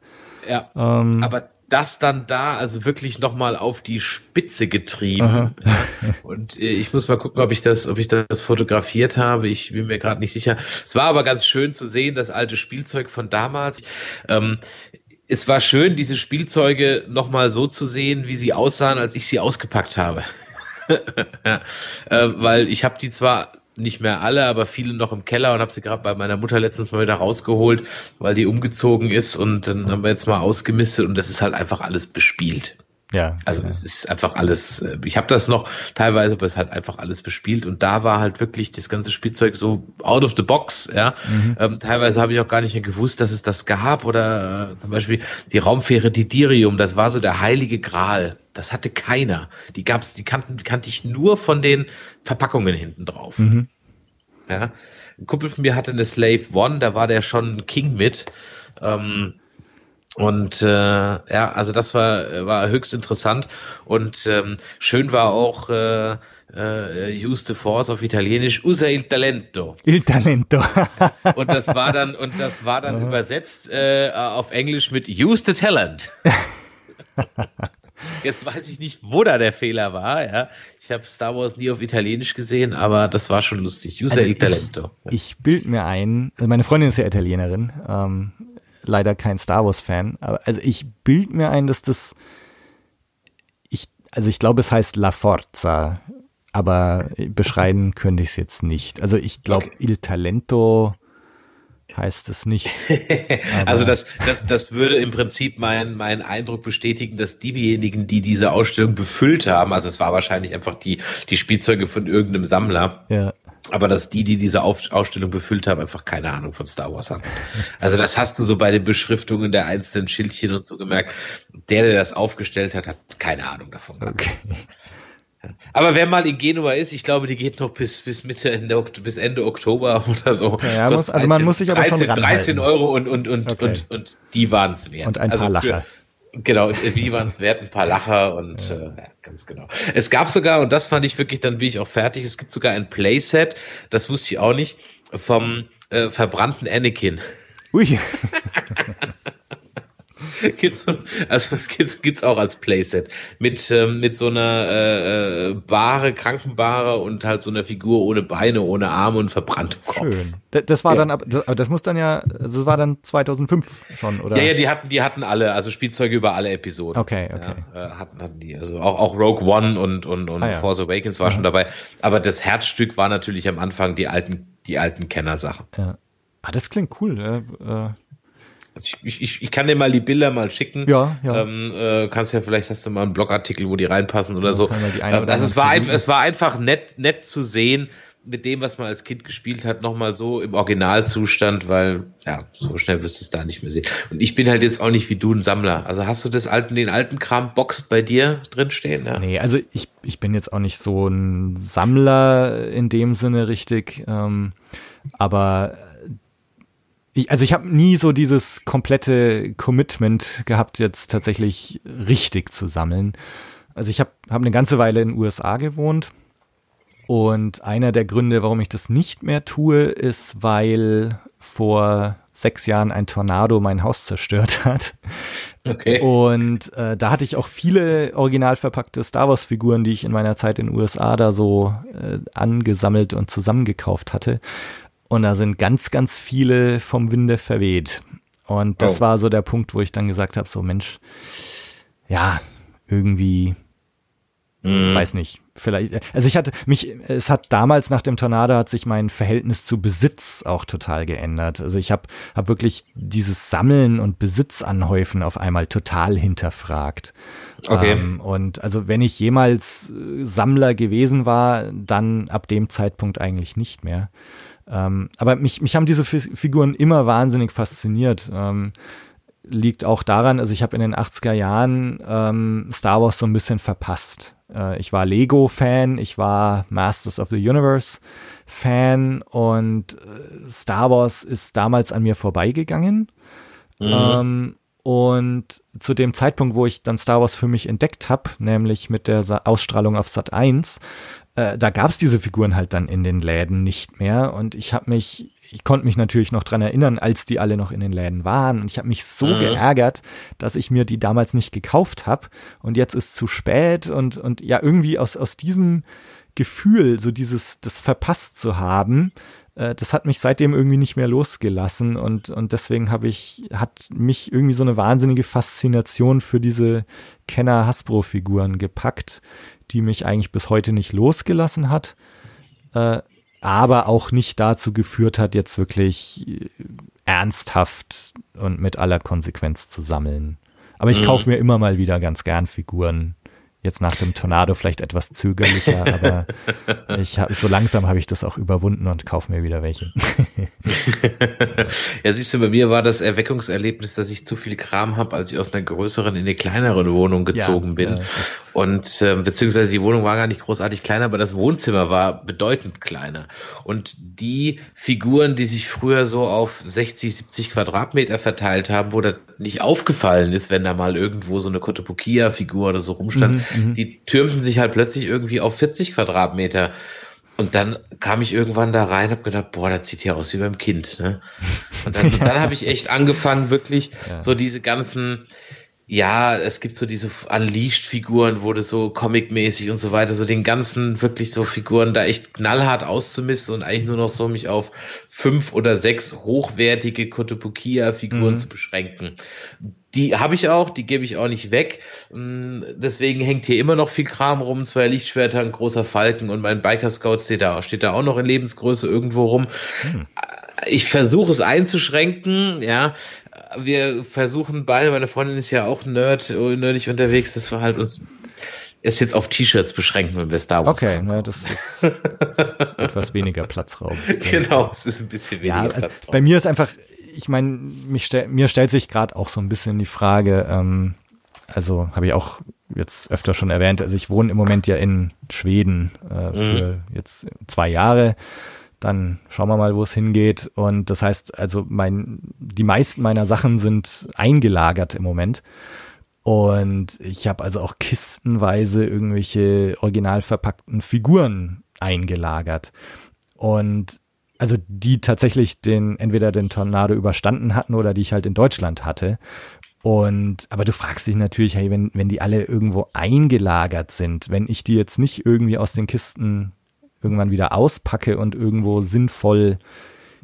Ja. Ähm, aber das dann da also wirklich nochmal auf die Spitze getrieben. Und äh, ich muss mal gucken, ob ich das, ob ich das fotografiert habe. Ich bin mir gerade nicht sicher. Es war aber ganz schön zu sehen, das alte Spielzeug von damals. Ähm, es war schön, diese Spielzeuge nochmal so zu sehen, wie sie aussahen, als ich sie ausgepackt habe. ja, äh, weil ich habe die zwar nicht mehr alle, aber viele noch im Keller und habe sie gerade bei meiner Mutter letztens mal wieder rausgeholt, weil die umgezogen ist und dann haben wir jetzt mal ausgemistet und das ist halt einfach alles bespielt. Ja. Also ja. es ist einfach alles, äh, ich habe das noch teilweise, aber es hat einfach alles bespielt und da war halt wirklich das ganze Spielzeug so out of the box, ja. Mhm. Ähm, teilweise habe ich auch gar nicht mehr gewusst, dass es das gab oder äh, zum Beispiel die Raumfähre Didirium, das war so der heilige Gral. Das hatte keiner. Die gab's, die kannten, die kannte ich nur von den Verpackungen hinten drauf. Mhm. Ja. Ein Kumpel von mir hatte eine Slave One, da war der schon King mit. Ähm, und äh, ja, also das war, war höchst interessant und ähm, schön war auch äh, äh, Use the Force auf Italienisch, usa il talento. Il talento. und das war dann und das war dann übersetzt äh, auf Englisch mit Use the talent. Jetzt weiß ich nicht, wo da der Fehler war. Ja, ich habe Star Wars nie auf Italienisch gesehen, aber das war schon lustig. Usa also il talento. Ich, ich bild mir ein, also meine Freundin ist ja Italienerin. Ähm, leider kein Star Wars-Fan, aber also ich bild mir ein, dass das ich, also ich glaube, es heißt La Forza, aber beschreiben könnte ich es jetzt nicht. Also ich glaube, okay. Il Talento heißt es nicht. also das, das, das würde im Prinzip meinen mein Eindruck bestätigen, dass diejenigen, die diese Ausstellung befüllt haben, also es war wahrscheinlich einfach die, die Spielzeuge von irgendeinem Sammler, ja aber dass die, die diese Ausstellung befüllt haben, einfach keine Ahnung von Star Wars haben. Also das hast du so bei den Beschriftungen der einzelnen Schildchen und so gemerkt. Der, der das aufgestellt hat, hat keine Ahnung davon gehabt. Okay. Aber wer mal in Genua ist, ich glaube, die geht noch bis, bis Mitte, Ende, bis Ende Oktober oder so. Ja, muss, also 13, man muss sich aber 13, schon 13 Euro und, und, und, okay. und, und die waren es wert. Und ein also paar Lacher. Für, Genau, wie waren es wert? Ein paar Lacher und ja. Äh, ja, ganz genau. Es gab sogar, und das fand ich wirklich, dann bin ich auch fertig, es gibt sogar ein Playset, das wusste ich auch nicht, vom äh, verbrannten Anakin. Ui. gibt's, also das gibt's, gibt's auch als Playset mit ähm, mit so einer äh, äh, Bahre, Krankenbahre und halt so einer Figur ohne Beine, ohne Arme und verbranntem Kopf. Schön. Das war Ja. dann, aber das, muss dann ja, also das war dann 2005 schon, oder? Ja, ja, die hatten, die hatten alle, also Spielzeuge über alle Episoden. Okay, okay. Ja, äh, hatten, hatten die, also auch, auch Rogue One und, und, und Ah, ja. Force Awakens war schon dabei. Aber das Herzstück war natürlich am Anfang die alten, die alten Kennersachen. Ja. Ah, das klingt cool. Äh, äh, Also ich, ich, ich kann dir mal die Bilder mal schicken. Ja, ja. Ähm, äh, kannst ja vielleicht hast du mal einen Blogartikel, wo die reinpassen oder Ja, so. Ähm, oder also es war, ein, es war einfach nett, nett zu sehen, mit dem, was man als Kind gespielt hat, nochmal so im Originalzustand, weil ja, so schnell wirst du es da nicht mehr sehen. Und ich bin halt jetzt auch nicht wie du ein Sammler. Also hast du das alten, den alten Kram boxt bei dir drinstehen? Ja. Nee, also ich, ich bin jetzt auch nicht so ein Sammler in dem Sinne richtig, ähm, aber ich, also ich habe nie so dieses komplette Commitment gehabt, jetzt tatsächlich richtig zu sammeln. Also ich habe hab eine ganze Weile in den USA gewohnt und einer der Gründe, warum ich das nicht mehr tue, ist, weil vor sechs Jahren ein Tornado mein Haus zerstört hat. Okay. Und äh, da hatte ich auch viele original verpackte Star Wars Figuren, die ich in meiner Zeit in den USA da so äh, angesammelt und zusammengekauft hatte. Und da sind ganz, ganz viele vom Winde verweht. Und das Oh. war so der Punkt, wo ich dann gesagt habe, so Mensch, ja, irgendwie Mhm. weiß nicht, vielleicht, also ich hatte mich, es hat damals nach dem Tornado hat sich mein Verhältnis zu Besitz auch total geändert. Also ich habe hab wirklich dieses Sammeln und Besitz anhäufen auf einmal total hinterfragt. Okay. Ähm, und also wenn ich jemals äh, Sammler gewesen war, dann ab dem Zeitpunkt eigentlich nicht mehr. Ähm, aber mich, mich haben diese Fi- Figuren immer wahnsinnig fasziniert. Ähm, liegt auch daran, also ich habe in den 80er Jahren ähm, Star Wars so ein bisschen verpasst. Äh, ich war Lego-Fan, ich war Masters of the Universe-Fan und äh, Star Wars ist damals an mir vorbeigegangen. Ähm, und zu dem Zeitpunkt, wo ich dann Star Wars für mich entdeckt habe, nämlich mit der Sa Ausstrahlung auf Sat 1, äh, da gab es diese Figuren halt dann in den Läden nicht mehr. Und ich habe mich, ich konnte mich natürlich noch dran erinnern, als die alle noch in den Läden waren. Und ich habe mich so geärgert, dass ich mir die damals nicht gekauft habe. Und jetzt ist zu spät und, und ja, irgendwie aus, aus diesem Gefühl, so dieses, das verpasst zu haben, äh, das hat mich seitdem irgendwie nicht mehr losgelassen und, und deswegen habe ich, hat mich irgendwie so eine wahnsinnige Faszination für diese Kenner-Hasbro-Figuren gepackt, die mich eigentlich bis heute nicht losgelassen hat, äh, aber auch nicht dazu geführt hat, jetzt wirklich äh, ernsthaft und mit aller Konsequenz zu sammeln. Aber ich kaufe mir immer mal wieder ganz gern Figuren. Jetzt nach dem Tornado vielleicht etwas zögerlicher, aber ich hab, so langsam habe ich das auch überwunden und kaufe mir wieder welche. ja, siehst du, bei mir war das Erweckungserlebnis, dass ich zu viel Kram habe, als ich aus einer größeren in eine kleinere Wohnung gezogen Ja, bin. ja, und äh, beziehungsweise die Wohnung war gar nicht großartig kleiner, aber das Wohnzimmer war bedeutend kleiner. Und die Figuren, die sich früher so auf 60, 70 Quadratmeter verteilt haben, wo das nicht aufgefallen ist, wenn da mal irgendwo so eine Kotobukiya-Figur oder so rumstand, Mhm, die türmten sich halt plötzlich irgendwie auf 40 Quadratmeter. Und dann kam ich irgendwann da rein, habe gedacht, boah, das sieht ja aus wie beim Kind. Ne? Und dann, dann habe ich echt angefangen, wirklich so diese ganzen, ja, es gibt so diese Unleashed-Figuren, wo du so comic-mäßig und so weiter, so den ganzen wirklich so Figuren da echt knallhart auszumisten und eigentlich nur noch so mich auf fünf oder sechs hochwertige Kotobukiya-Figuren zu beschränken. Die habe ich auch, die gebe ich auch nicht weg. Mm, Deswegen hängt hier immer noch viel Kram rum, zwei Lichtschwerter, ein großer Falken und mein Biker Scout steht da, steht da auch noch in Lebensgröße irgendwo rum. Ich versuche es einzuschränken, ja. Wir versuchen beide, meine Freundin ist ja auch nerd, nerdig unterwegs, dass wir halt uns es jetzt auf T-Shirts beschränken, wenn wir Star Wars Okay, haben. ne, das ist etwas weniger Platzraum. Genau, es ist ein bisschen Ja, weniger also Platz. bei mir ist einfach, ich meine, stell, mir stellt sich gerade auch so ein bisschen die Frage, ähm, also habe ich auch jetzt öfter schon erwähnt, also ich wohne im Moment ja in Schweden äh, für jetzt zwei Jahre. Dann schauen wir mal, wo es hingeht. Und das heißt, also mein, die meisten meiner Sachen sind eingelagert im Moment. Und ich habe also auch kistenweise irgendwelche original verpackten Figuren eingelagert. Und also die tatsächlich den, entweder den Tornado überstanden hatten oder die ich halt in Deutschland hatte. Und, aber du fragst dich natürlich, hey, wenn, wenn die alle irgendwo eingelagert sind, wenn ich die jetzt nicht irgendwie aus den Kisten irgendwann wieder auspacke und irgendwo sinnvoll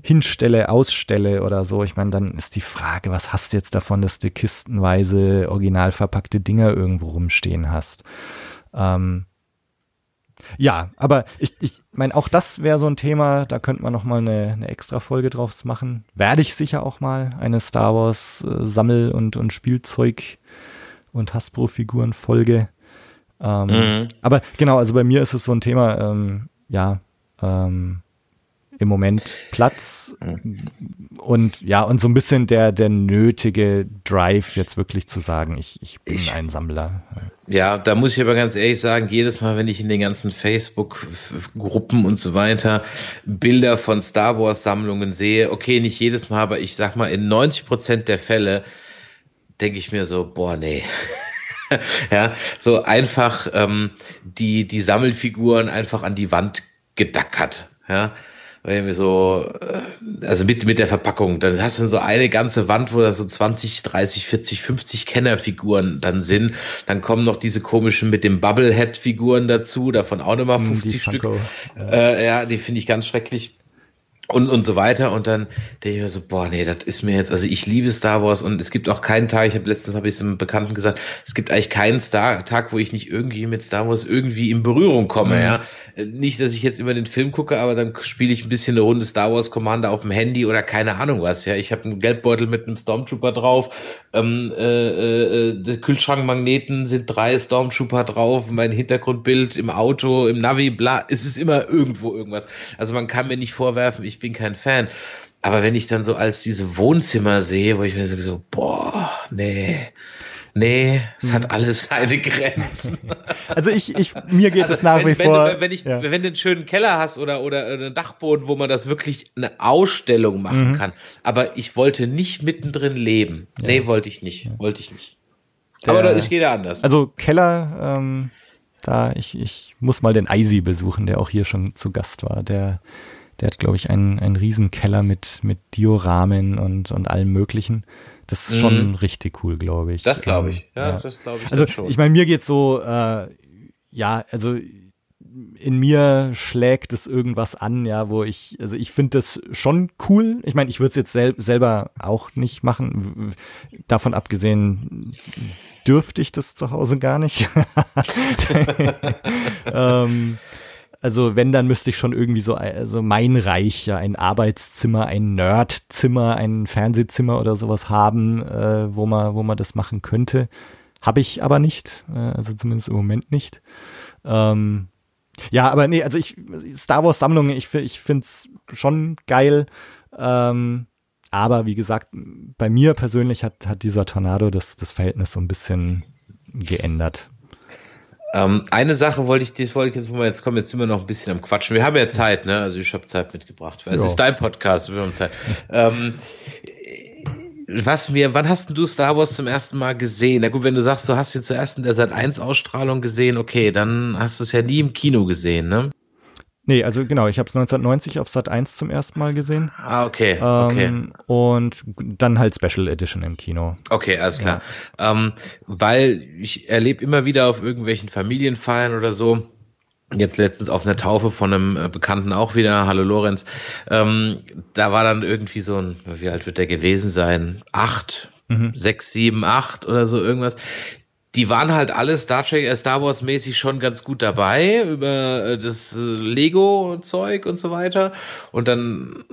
hinstelle, ausstelle oder so, ich meine, dann ist die Frage, was hast du jetzt davon, dass du kistenweise original verpackte Dinger irgendwo rumstehen hast? Ähm, ja, aber ich, ich meine, auch das wäre so ein Thema, da könnte man nochmal eine, eine extra Folge drauf machen. Werde ich sicher auch mal eine Star Wars äh, Sammel- und, und Spielzeug- und Hasbro-Figuren-Folge. Ähm, mhm. Aber genau, also bei mir ist es so ein Thema, ähm, ja, ähm, im Moment Platz und ja, und so ein bisschen der, der nötige Drive, jetzt wirklich zu sagen, ich, ich bin ich, ein Sammler. Ja, da muss ich aber ganz ehrlich sagen, jedes Mal, wenn ich in den ganzen Facebook-Gruppen und so weiter Bilder von Star Wars-Sammlungen sehe, okay, nicht jedes Mal, aber ich sag mal, in 90 Prozent der Fälle denke ich mir so, boah, nee. ja, so einfach ähm, die, die Sammelfiguren einfach an die Wand gedackert. Ja, mir so, äh, also mit, mit der Verpackung, dann hast du so eine ganze Wand, wo da so 20, 30, 40, 50 Kennerfiguren dann sind. Dann kommen noch diese komischen mit dem Bubblehead-Figuren dazu, davon auch nochmal 50 hm, Stück. Ja, äh, ja die finde ich ganz schrecklich und, und so weiter. Und dann denke ich mir so, boah, nee, das ist mir jetzt, also ich liebe Star Wars und es gibt auch keinen Tag, ich habe letztens habe ich es einem Bekannten gesagt, es gibt eigentlich keinen Star Tag, wo ich nicht irgendwie mit Star Wars irgendwie in Berührung komme, mhm. ja. Nicht, dass ich jetzt immer den Film gucke, aber dann spiele ich ein bisschen eine Runde Star Wars Commander auf dem Handy oder keine Ahnung was, ja. Ich habe einen Geldbeutel mit einem Stormtrooper drauf, ähm, äh, äh, Kühlschrankmagneten sind drei Stormtrooper drauf, mein Hintergrundbild im Auto, im Navi, bla, es ist immer irgendwo irgendwas. Also man kann mir nicht vorwerfen, ich bin kein Fan. Aber wenn ich dann so als diese Wohnzimmer sehe, wo ich mir so, boah, nee, nee, es hat hm. alles seine Grenzen. Also ich, ich, mir geht also es nach wenn, wie vor. Du, wenn, ich, ja. wenn du einen schönen Keller hast oder, oder einen Dachboden, wo man das wirklich eine Ausstellung machen mhm. kann. Aber ich wollte nicht mittendrin leben. Ja. Nee, wollte ich nicht, wollte ich nicht. Der, Aber da ist jeder anders. Also Keller, ähm, da, ich, ich muss mal den Eisi besuchen, der auch hier schon zu Gast war. Der, der hat, glaube ich, einen, einen Riesen-Keller mit, mit Dioramen und, und allem Möglichen. Das ist mhm. schon richtig cool, glaube ich. Das glaube ich. Ja, ja, das glaube ich. Also, schon. ich meine, mir geht's so, äh, ja, also in mir schlägt es irgendwas an, ja, wo ich, also ich finde das schon cool. Ich meine, ich würde es jetzt sel selber auch nicht machen. Davon abgesehen dürfte ich das zu Hause gar nicht. ähm, also wenn, dann müsste ich schon irgendwie so also mein Reich, ja, ein Arbeitszimmer, ein Nerdzimmer, ein Fernsehzimmer oder sowas haben, äh, wo man, wo man das machen könnte. Habe ich aber nicht, äh, also zumindest im Moment nicht. Ähm, ja, aber nee, also ich, Star Wars Sammlungen, ich, ich finde es schon geil. Ähm, aber wie gesagt, bei mir persönlich hat, hat dieser Tornado das, das Verhältnis so ein bisschen geändert. Ähm, eine Sache wollte ich, das wollte ich jetzt, jetzt kommen, jetzt sind wir noch ein bisschen am Quatschen. Wir haben ja Zeit, ne? Also ich habe Zeit mitgebracht. Es ist dein Podcast, wir haben Zeit. ähm, was mir, wann hast du Star Wars zum ersten Mal gesehen? Na gut, wenn du sagst, du hast ihn zuerst in der Sat 1 Ausstrahlung gesehen, okay, dann hast du es ja nie im Kino gesehen, ne? Nee, also genau, ich habe es 1990 auf Sat 1 zum ersten Mal gesehen. Ah, okay, okay. Ähm, und dann halt Special Edition im Kino. Okay, alles klar. Ja. Ähm, weil ich erlebe immer wieder auf irgendwelchen Familienfeiern oder so, jetzt letztens auf einer Taufe von einem äh, Bekannten auch wieder, hallo Lorenz, ähm, da war dann irgendwie so ein, wie alt wird der gewesen sein? Acht, mhm. sechs, sieben, acht oder so irgendwas die waren halt alle Star Trek, äh, Star Wars mäßig schon ganz gut dabei über äh, das äh, Lego Zeug und so weiter. Und dann,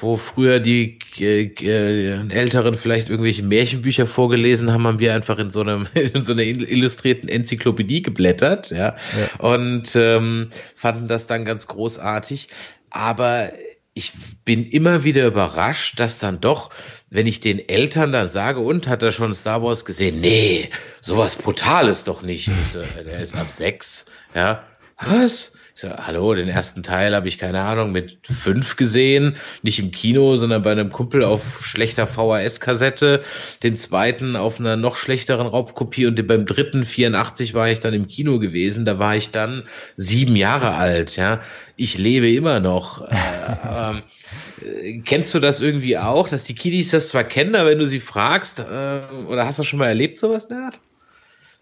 wo früher die Älteren vielleicht irgendwelche Märchenbücher vorgelesen haben, haben wir einfach in so einem in so einer illustrierten Enzyklopädie geblättert, ja, ja. und ähm, fanden das dann ganz großartig. Aber ich bin immer wieder überrascht, dass dann doch wenn ich den Eltern dann sage, und hat er schon Star Wars gesehen? Nee, sowas Brutales doch nicht. So, der ist ab sechs. Ja, was? Ich so, hallo, den ersten Teil habe ich, keine Ahnung, mit fünf gesehen. Nicht im Kino, sondern bei einem Kumpel auf schlechter VHS-Kassette. Den zweiten auf einer noch schlechteren Raubkopie und beim dritten, 84, war ich dann im Kino gewesen. Da war ich dann sieben Jahre alt, ja. Ich lebe immer noch. äh, ähm, äh, kennst du das irgendwie auch, dass die Kiddies das zwar kennen, aber wenn du sie fragst, äh, oder hast du schon mal erlebt sowas Art?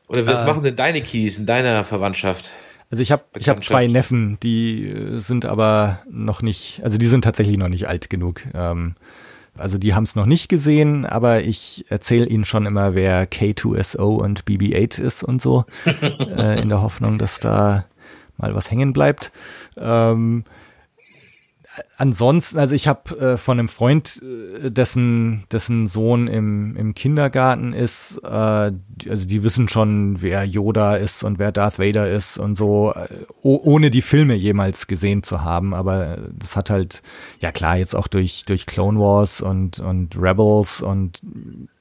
Oder was Äh. machen denn deine Kiddies in deiner Verwandtschaft? Also ich habe ich hab zwei Neffen, die äh, sind aber noch nicht, also die sind tatsächlich noch nicht alt genug. Ähm, also die haben es noch nicht gesehen, aber ich erzähle ihnen schon immer, wer K2SO und BB8 ist und so, äh, in der Hoffnung, dass da mal was hängen bleibt. Ähm, ansonsten, also ich habe äh, von einem Freund, äh, dessen, dessen Sohn im, im Kindergarten ist, äh, also die wissen schon, wer Yoda ist und wer Darth Vader ist und so, äh, oh, ohne die Filme jemals gesehen zu haben. Aber das hat halt, ja klar, jetzt auch durch, durch Clone Wars und, und Rebels und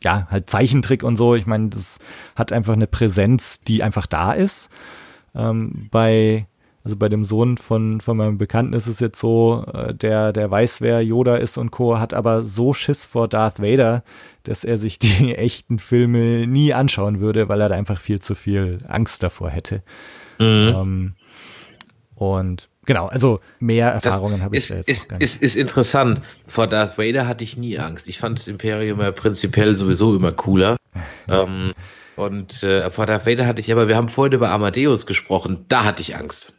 ja, halt Zeichentrick und so. Ich meine, das hat einfach eine Präsenz, die einfach da ist. Ähm, bei also bei dem Sohn von, von meinem Bekannten ist es jetzt so, äh, der, der weiß, wer Yoda ist und Co., hat aber so Schiss vor Darth Vader, dass er sich die echten Filme nie anschauen würde, weil er da einfach viel zu viel Angst davor hätte. Mhm. Ähm, und genau, also mehr Erfahrungen habe ich ist, da jetzt ist, gar nicht. ist, ist interessant. Vor Darth Vader hatte ich nie Angst. Ich fand das Imperium ja prinzipiell sowieso immer cooler. ähm, und äh, vor Darth Vader hatte ich aber, wir haben vorhin über Amadeus gesprochen, da hatte ich Angst.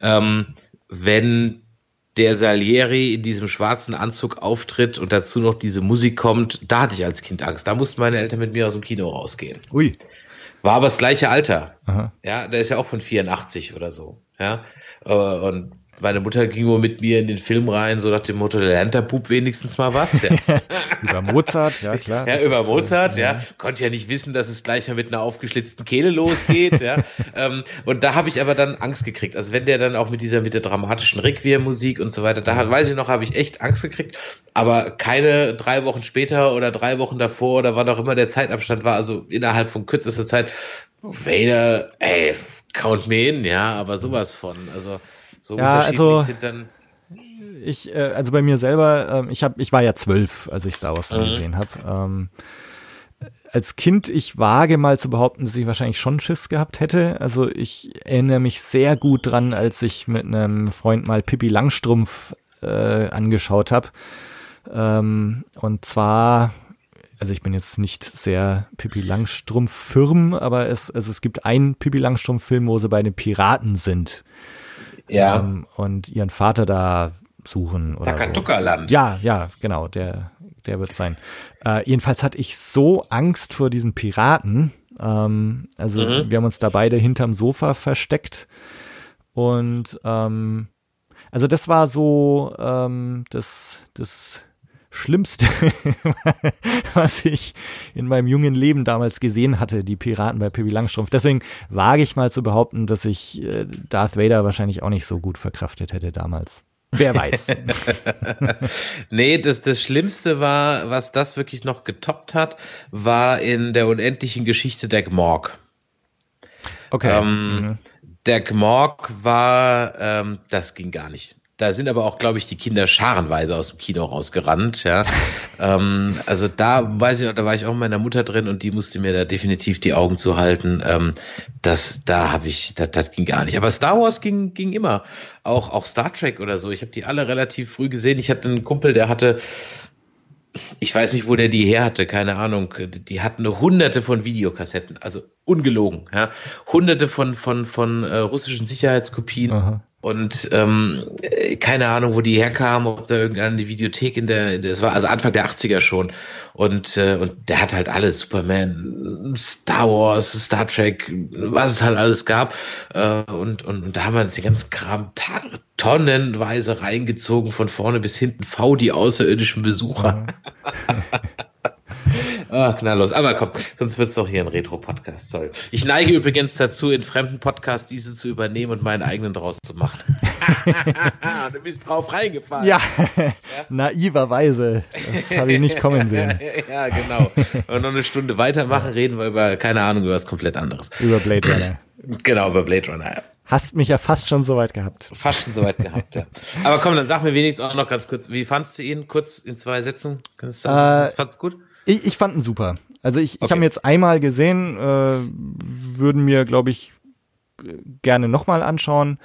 Ähm, wenn der Salieri in diesem schwarzen Anzug auftritt und dazu noch diese Musik kommt, da hatte ich als Kind Angst. Da mussten meine Eltern mit mir aus dem Kino rausgehen. Ui. War aber das gleiche Alter. Aha. Ja, der ist ja auch von 84 oder so. Ja, Äh, und meine Mutter ging wohl mit mir in den Film rein, so nach dem Motto, da lernt der Bub wenigstens mal was. Ja, Über Mozart, ja klar. ja über äh, Mozart, ja. Konnte ja nicht wissen, dass es gleich mal mit einer aufgeschlitzten Kehle losgeht, ja. Ähm, und da habe ich aber dann Angst gekriegt. Also wenn der dann auch mit dieser, mit der dramatischen Requiem-Musik und so weiter, da hat- weiß ich noch, habe ich echt Angst gekriegt. Aber keine drei Wochen später oder drei Wochen davor oder wann auch immer der Zeitabstand war, also innerhalb von kürzester Zeit, Vader, ey, count me in, ja, aber sowas von. Also so Ja, unterschiedlich also- sind dann. Ich, äh, also bei mir selber, ähm, ich hab, ich war ja zwölf, als ich Star Wars dann Mhm. gesehen habe. Ähm, als Kind, ich wage mal zu behaupten, dass ich wahrscheinlich schon Schiss gehabt hätte. Also ich erinnere mich sehr gut dran, als ich mit einem Freund mal Pippi Langstrumpf äh, angeschaut habe. Ähm, und zwar, also ich bin jetzt nicht sehr Pippi Langstrumpf firm, aber es, also es gibt einen Pippi Langstrumpf Film, wo sie bei den Piraten sind Ja, ähm, und ihren Vater da suchen oder so. Takatuka-Land. Ja, ja, genau, der, der wird sein. Äh, jedenfalls hatte ich so Angst vor diesen Piraten. Ähm, also Mhm. wir haben uns da beide hinterm Sofa versteckt und ähm, also das war so ähm, das, das Schlimmste, was ich in meinem jungen Leben damals gesehen hatte, die Piraten bei Pippi Langstrumpf. Deswegen wage ich mal zu behaupten, dass ich äh, Darth Vader wahrscheinlich auch nicht so gut verkraftet hätte damals. Wer weiß. Nee, das, das Schlimmste war, was das wirklich noch getoppt hat, war in der unendlichen Geschichte der Gmorg. Okay. Ähm, Mhm. Der Gmorg war, ähm, das ging gar nicht. Da sind aber auch, glaube ich, die Kinder scharenweise aus dem Kino rausgerannt, ja. ähm, also da weiß ich, da war ich auch mit meiner Mutter drin und die musste mir da definitiv die Augen zuhalten. Ähm, das, da habe ich, das, das ging gar nicht. Aber Star Wars ging, ging immer. Auch, auch Star Trek oder so. Ich habe die alle relativ früh gesehen. Ich hatte einen Kumpel, der hatte, ich weiß nicht, wo der die her hatte, keine Ahnung. Die hatten eine hunderte von Videokassetten, also ungelogen, ja. Hunderte von, von, von äh, russischen Sicherheitskopien. Aha. Und ähm, äh, keine Ahnung, wo die herkamen, ob da irgendeine Videothek in der, in der, es war also Anfang der 80er schon. Und, äh, und der hat halt alles, Superman, Star Wars, Star Trek, was es halt alles gab. Äh, und, und, und da haben wir uns den ganzen Kram tonnenweise reingezogen, von vorne bis hinten, V, die außerirdischen Besucher. Ah, knalllos. Aber komm, sonst wird's doch hier ein Retro-Podcast. Sorry. Ich neige übrigens dazu, in fremden Podcasts diese zu übernehmen und meinen eigenen draus zu machen. du bist drauf reingefallen. Ja, naiverweise. Das habe ich nicht kommen sehen. ja, genau. Und noch eine Stunde weitermachen, reden wir über, keine Ahnung, über was komplett anderes. Über Blade Runner. Genau, über Blade Runner. hast mich ja fast schon so weit gehabt. Fast schon so weit gehabt, ja. Aber komm, dann sag mir wenigstens auch noch ganz kurz, wie fandst du ihn? Kurz in zwei Sätzen? Kannst du sagen, Äh, fandst du gut? Ich, ich fand ihn super. Also ich, ich Okay. habe ihn jetzt einmal gesehen, äh, würden mir, glaube ich, gerne nochmal anschauen.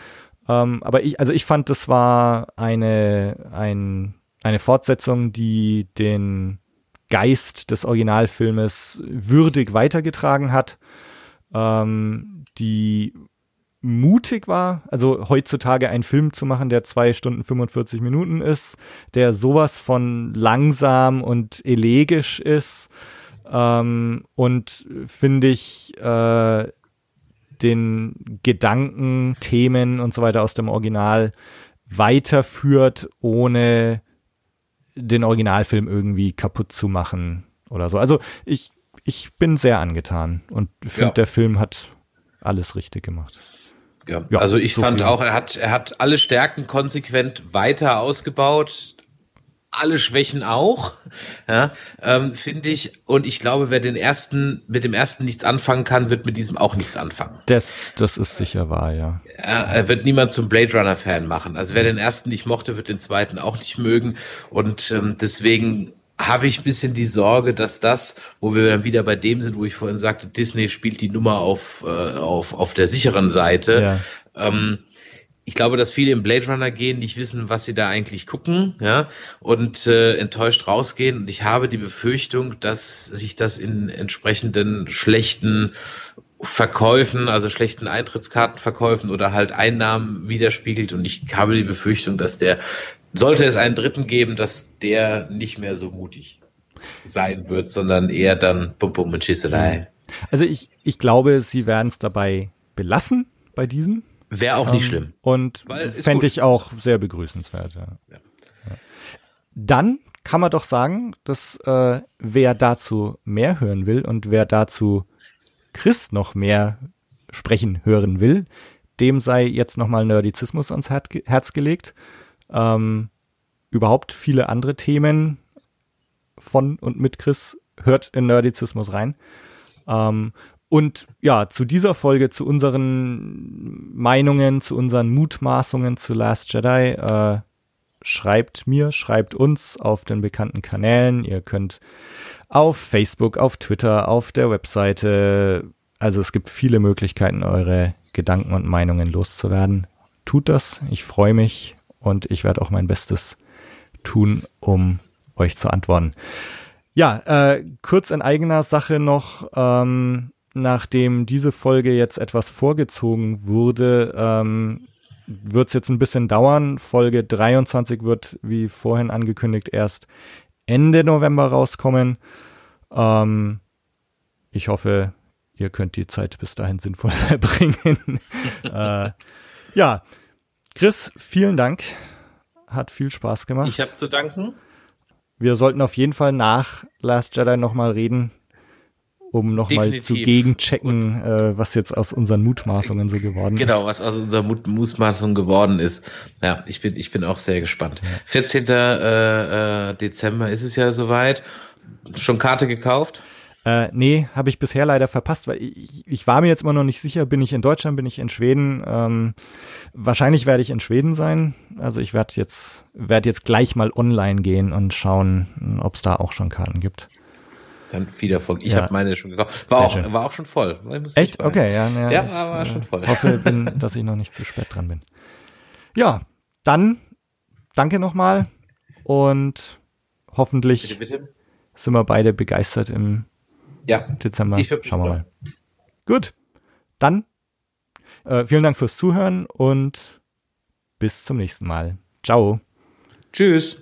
Ähm, aber ich, also ich fand, das war eine, ein, eine Fortsetzung, die den Geist des Originalfilmes würdig weitergetragen hat, ähm, die mutig war, also heutzutage einen Film zu machen, der zwei Stunden 45 Minuten ist, der sowas von langsam und elegisch ist ähm, und finde ich äh, den Gedanken, Themen und so weiter aus dem Original weiterführt, ohne den Originalfilm irgendwie kaputt zu machen oder so. Also ich, ich bin sehr angetan und finde, Ja. der Film hat alles richtig gemacht. Ja, Ja, also ich so fand viel. auch, er hat, er hat alle Stärken konsequent weiter ausgebaut, alle Schwächen auch, ja, ähm, finde ich. Und ich glaube, wer den ersten, mit dem ersten nichts anfangen kann, wird mit diesem auch nichts anfangen. Das, das ist sicher wahr, ja. Er, wird niemand zum Blade Runner Fan machen. Also wer den ersten nicht mochte, wird den zweiten auch nicht mögen. Und ähm, deswegen habe ich ein bisschen die Sorge, dass das, wo wir dann wieder bei dem sind, wo ich vorhin sagte, Disney spielt die Nummer auf, äh, auf, auf der sicheren Seite. Ja. Ähm, ich glaube, dass viele im Blade Runner gehen, nicht wissen, was sie da eigentlich gucken, ja, und äh, enttäuscht rausgehen. Und ich habe die Befürchtung, dass sich das in entsprechenden schlechten Verkäufen, also schlechten Eintrittskartenverkäufen oder halt Einnahmen widerspiegelt. Und ich habe die Befürchtung, dass der, sollte es einen Dritten geben, dass der nicht mehr so mutig sein wird, sondern eher dann Bum Bum und Schießerei. Also ich, ich glaube, sie werden es dabei belassen bei diesem. Wäre auch nicht Ähm, schlimm. Und fände ich auch sehr begrüßenswert. Ja. Ja. Dann kann man doch sagen, dass äh, wer dazu mehr hören will und wer dazu Chris noch mehr sprechen hören will, dem sei jetzt nochmal Nerdizismus ans Her Herz gelegt. Ähm, überhaupt viele andere Themen von und mit Chris hört in Nerdizismus rein. Ähm, und ja, zu dieser Folge, zu unseren Meinungen, zu unseren Mutmaßungen zu Last Jedi, äh, schreibt mir, schreibt uns auf den bekannten Kanälen. Ihr könnt auf Facebook, auf Twitter, auf der Webseite, also es gibt viele Möglichkeiten, eure Gedanken und Meinungen loszuwerden. Tut das, ich freue mich und ich werde auch mein Bestes tun, um euch zu antworten. Ja, äh, kurz in eigener Sache noch, ähm, nachdem diese Folge jetzt etwas vorgezogen wurde, ähm, wird es jetzt ein bisschen dauern. Folge 23 wird, wie vorhin angekündigt, erst Ende November rauskommen. Ähm, ich hoffe, ihr könnt die Zeit bis dahin sinnvoll verbringen. äh, ja, Chris, vielen Dank. Hat viel Spaß gemacht. Ich habe zu danken. Wir sollten auf jeden Fall nach Last Jedi nochmal reden, um nochmal zu gegenchecken, äh, was jetzt aus unseren Mutmaßungen so geworden Genau, ist. was aus unserer Mut Mutmaßung geworden ist. Ja, ich bin, ich bin auch sehr gespannt. 14. Äh, äh, Dezember ist es ja soweit. Schon Karte gekauft? Äh, nee, habe ich bisher leider verpasst, weil ich, ich war mir jetzt immer noch nicht sicher, bin ich in Deutschland, bin ich in Schweden. Ähm, wahrscheinlich werde ich in Schweden sein. Also ich werde jetzt, werd jetzt gleich mal online gehen und schauen, ob es da auch schon Karten gibt. Dann viel Erfolg. Ich Ja. habe meine schon gekauft. War Sehr auch, schön. war auch schon voll. Echt? Okay, ja. Ja, Ja, ich, war- schon voll. Äh, hoffe, bin, dass ich noch nicht zu spät dran bin. Ja, dann danke nochmal und hoffentlich Bitte, bitte. sind wir beide begeistert im ja. Dezember. Die Schauen wir mal. Gut. Dann äh, vielen Dank fürs Zuhören und bis zum nächsten Mal. Ciao. Tschüss.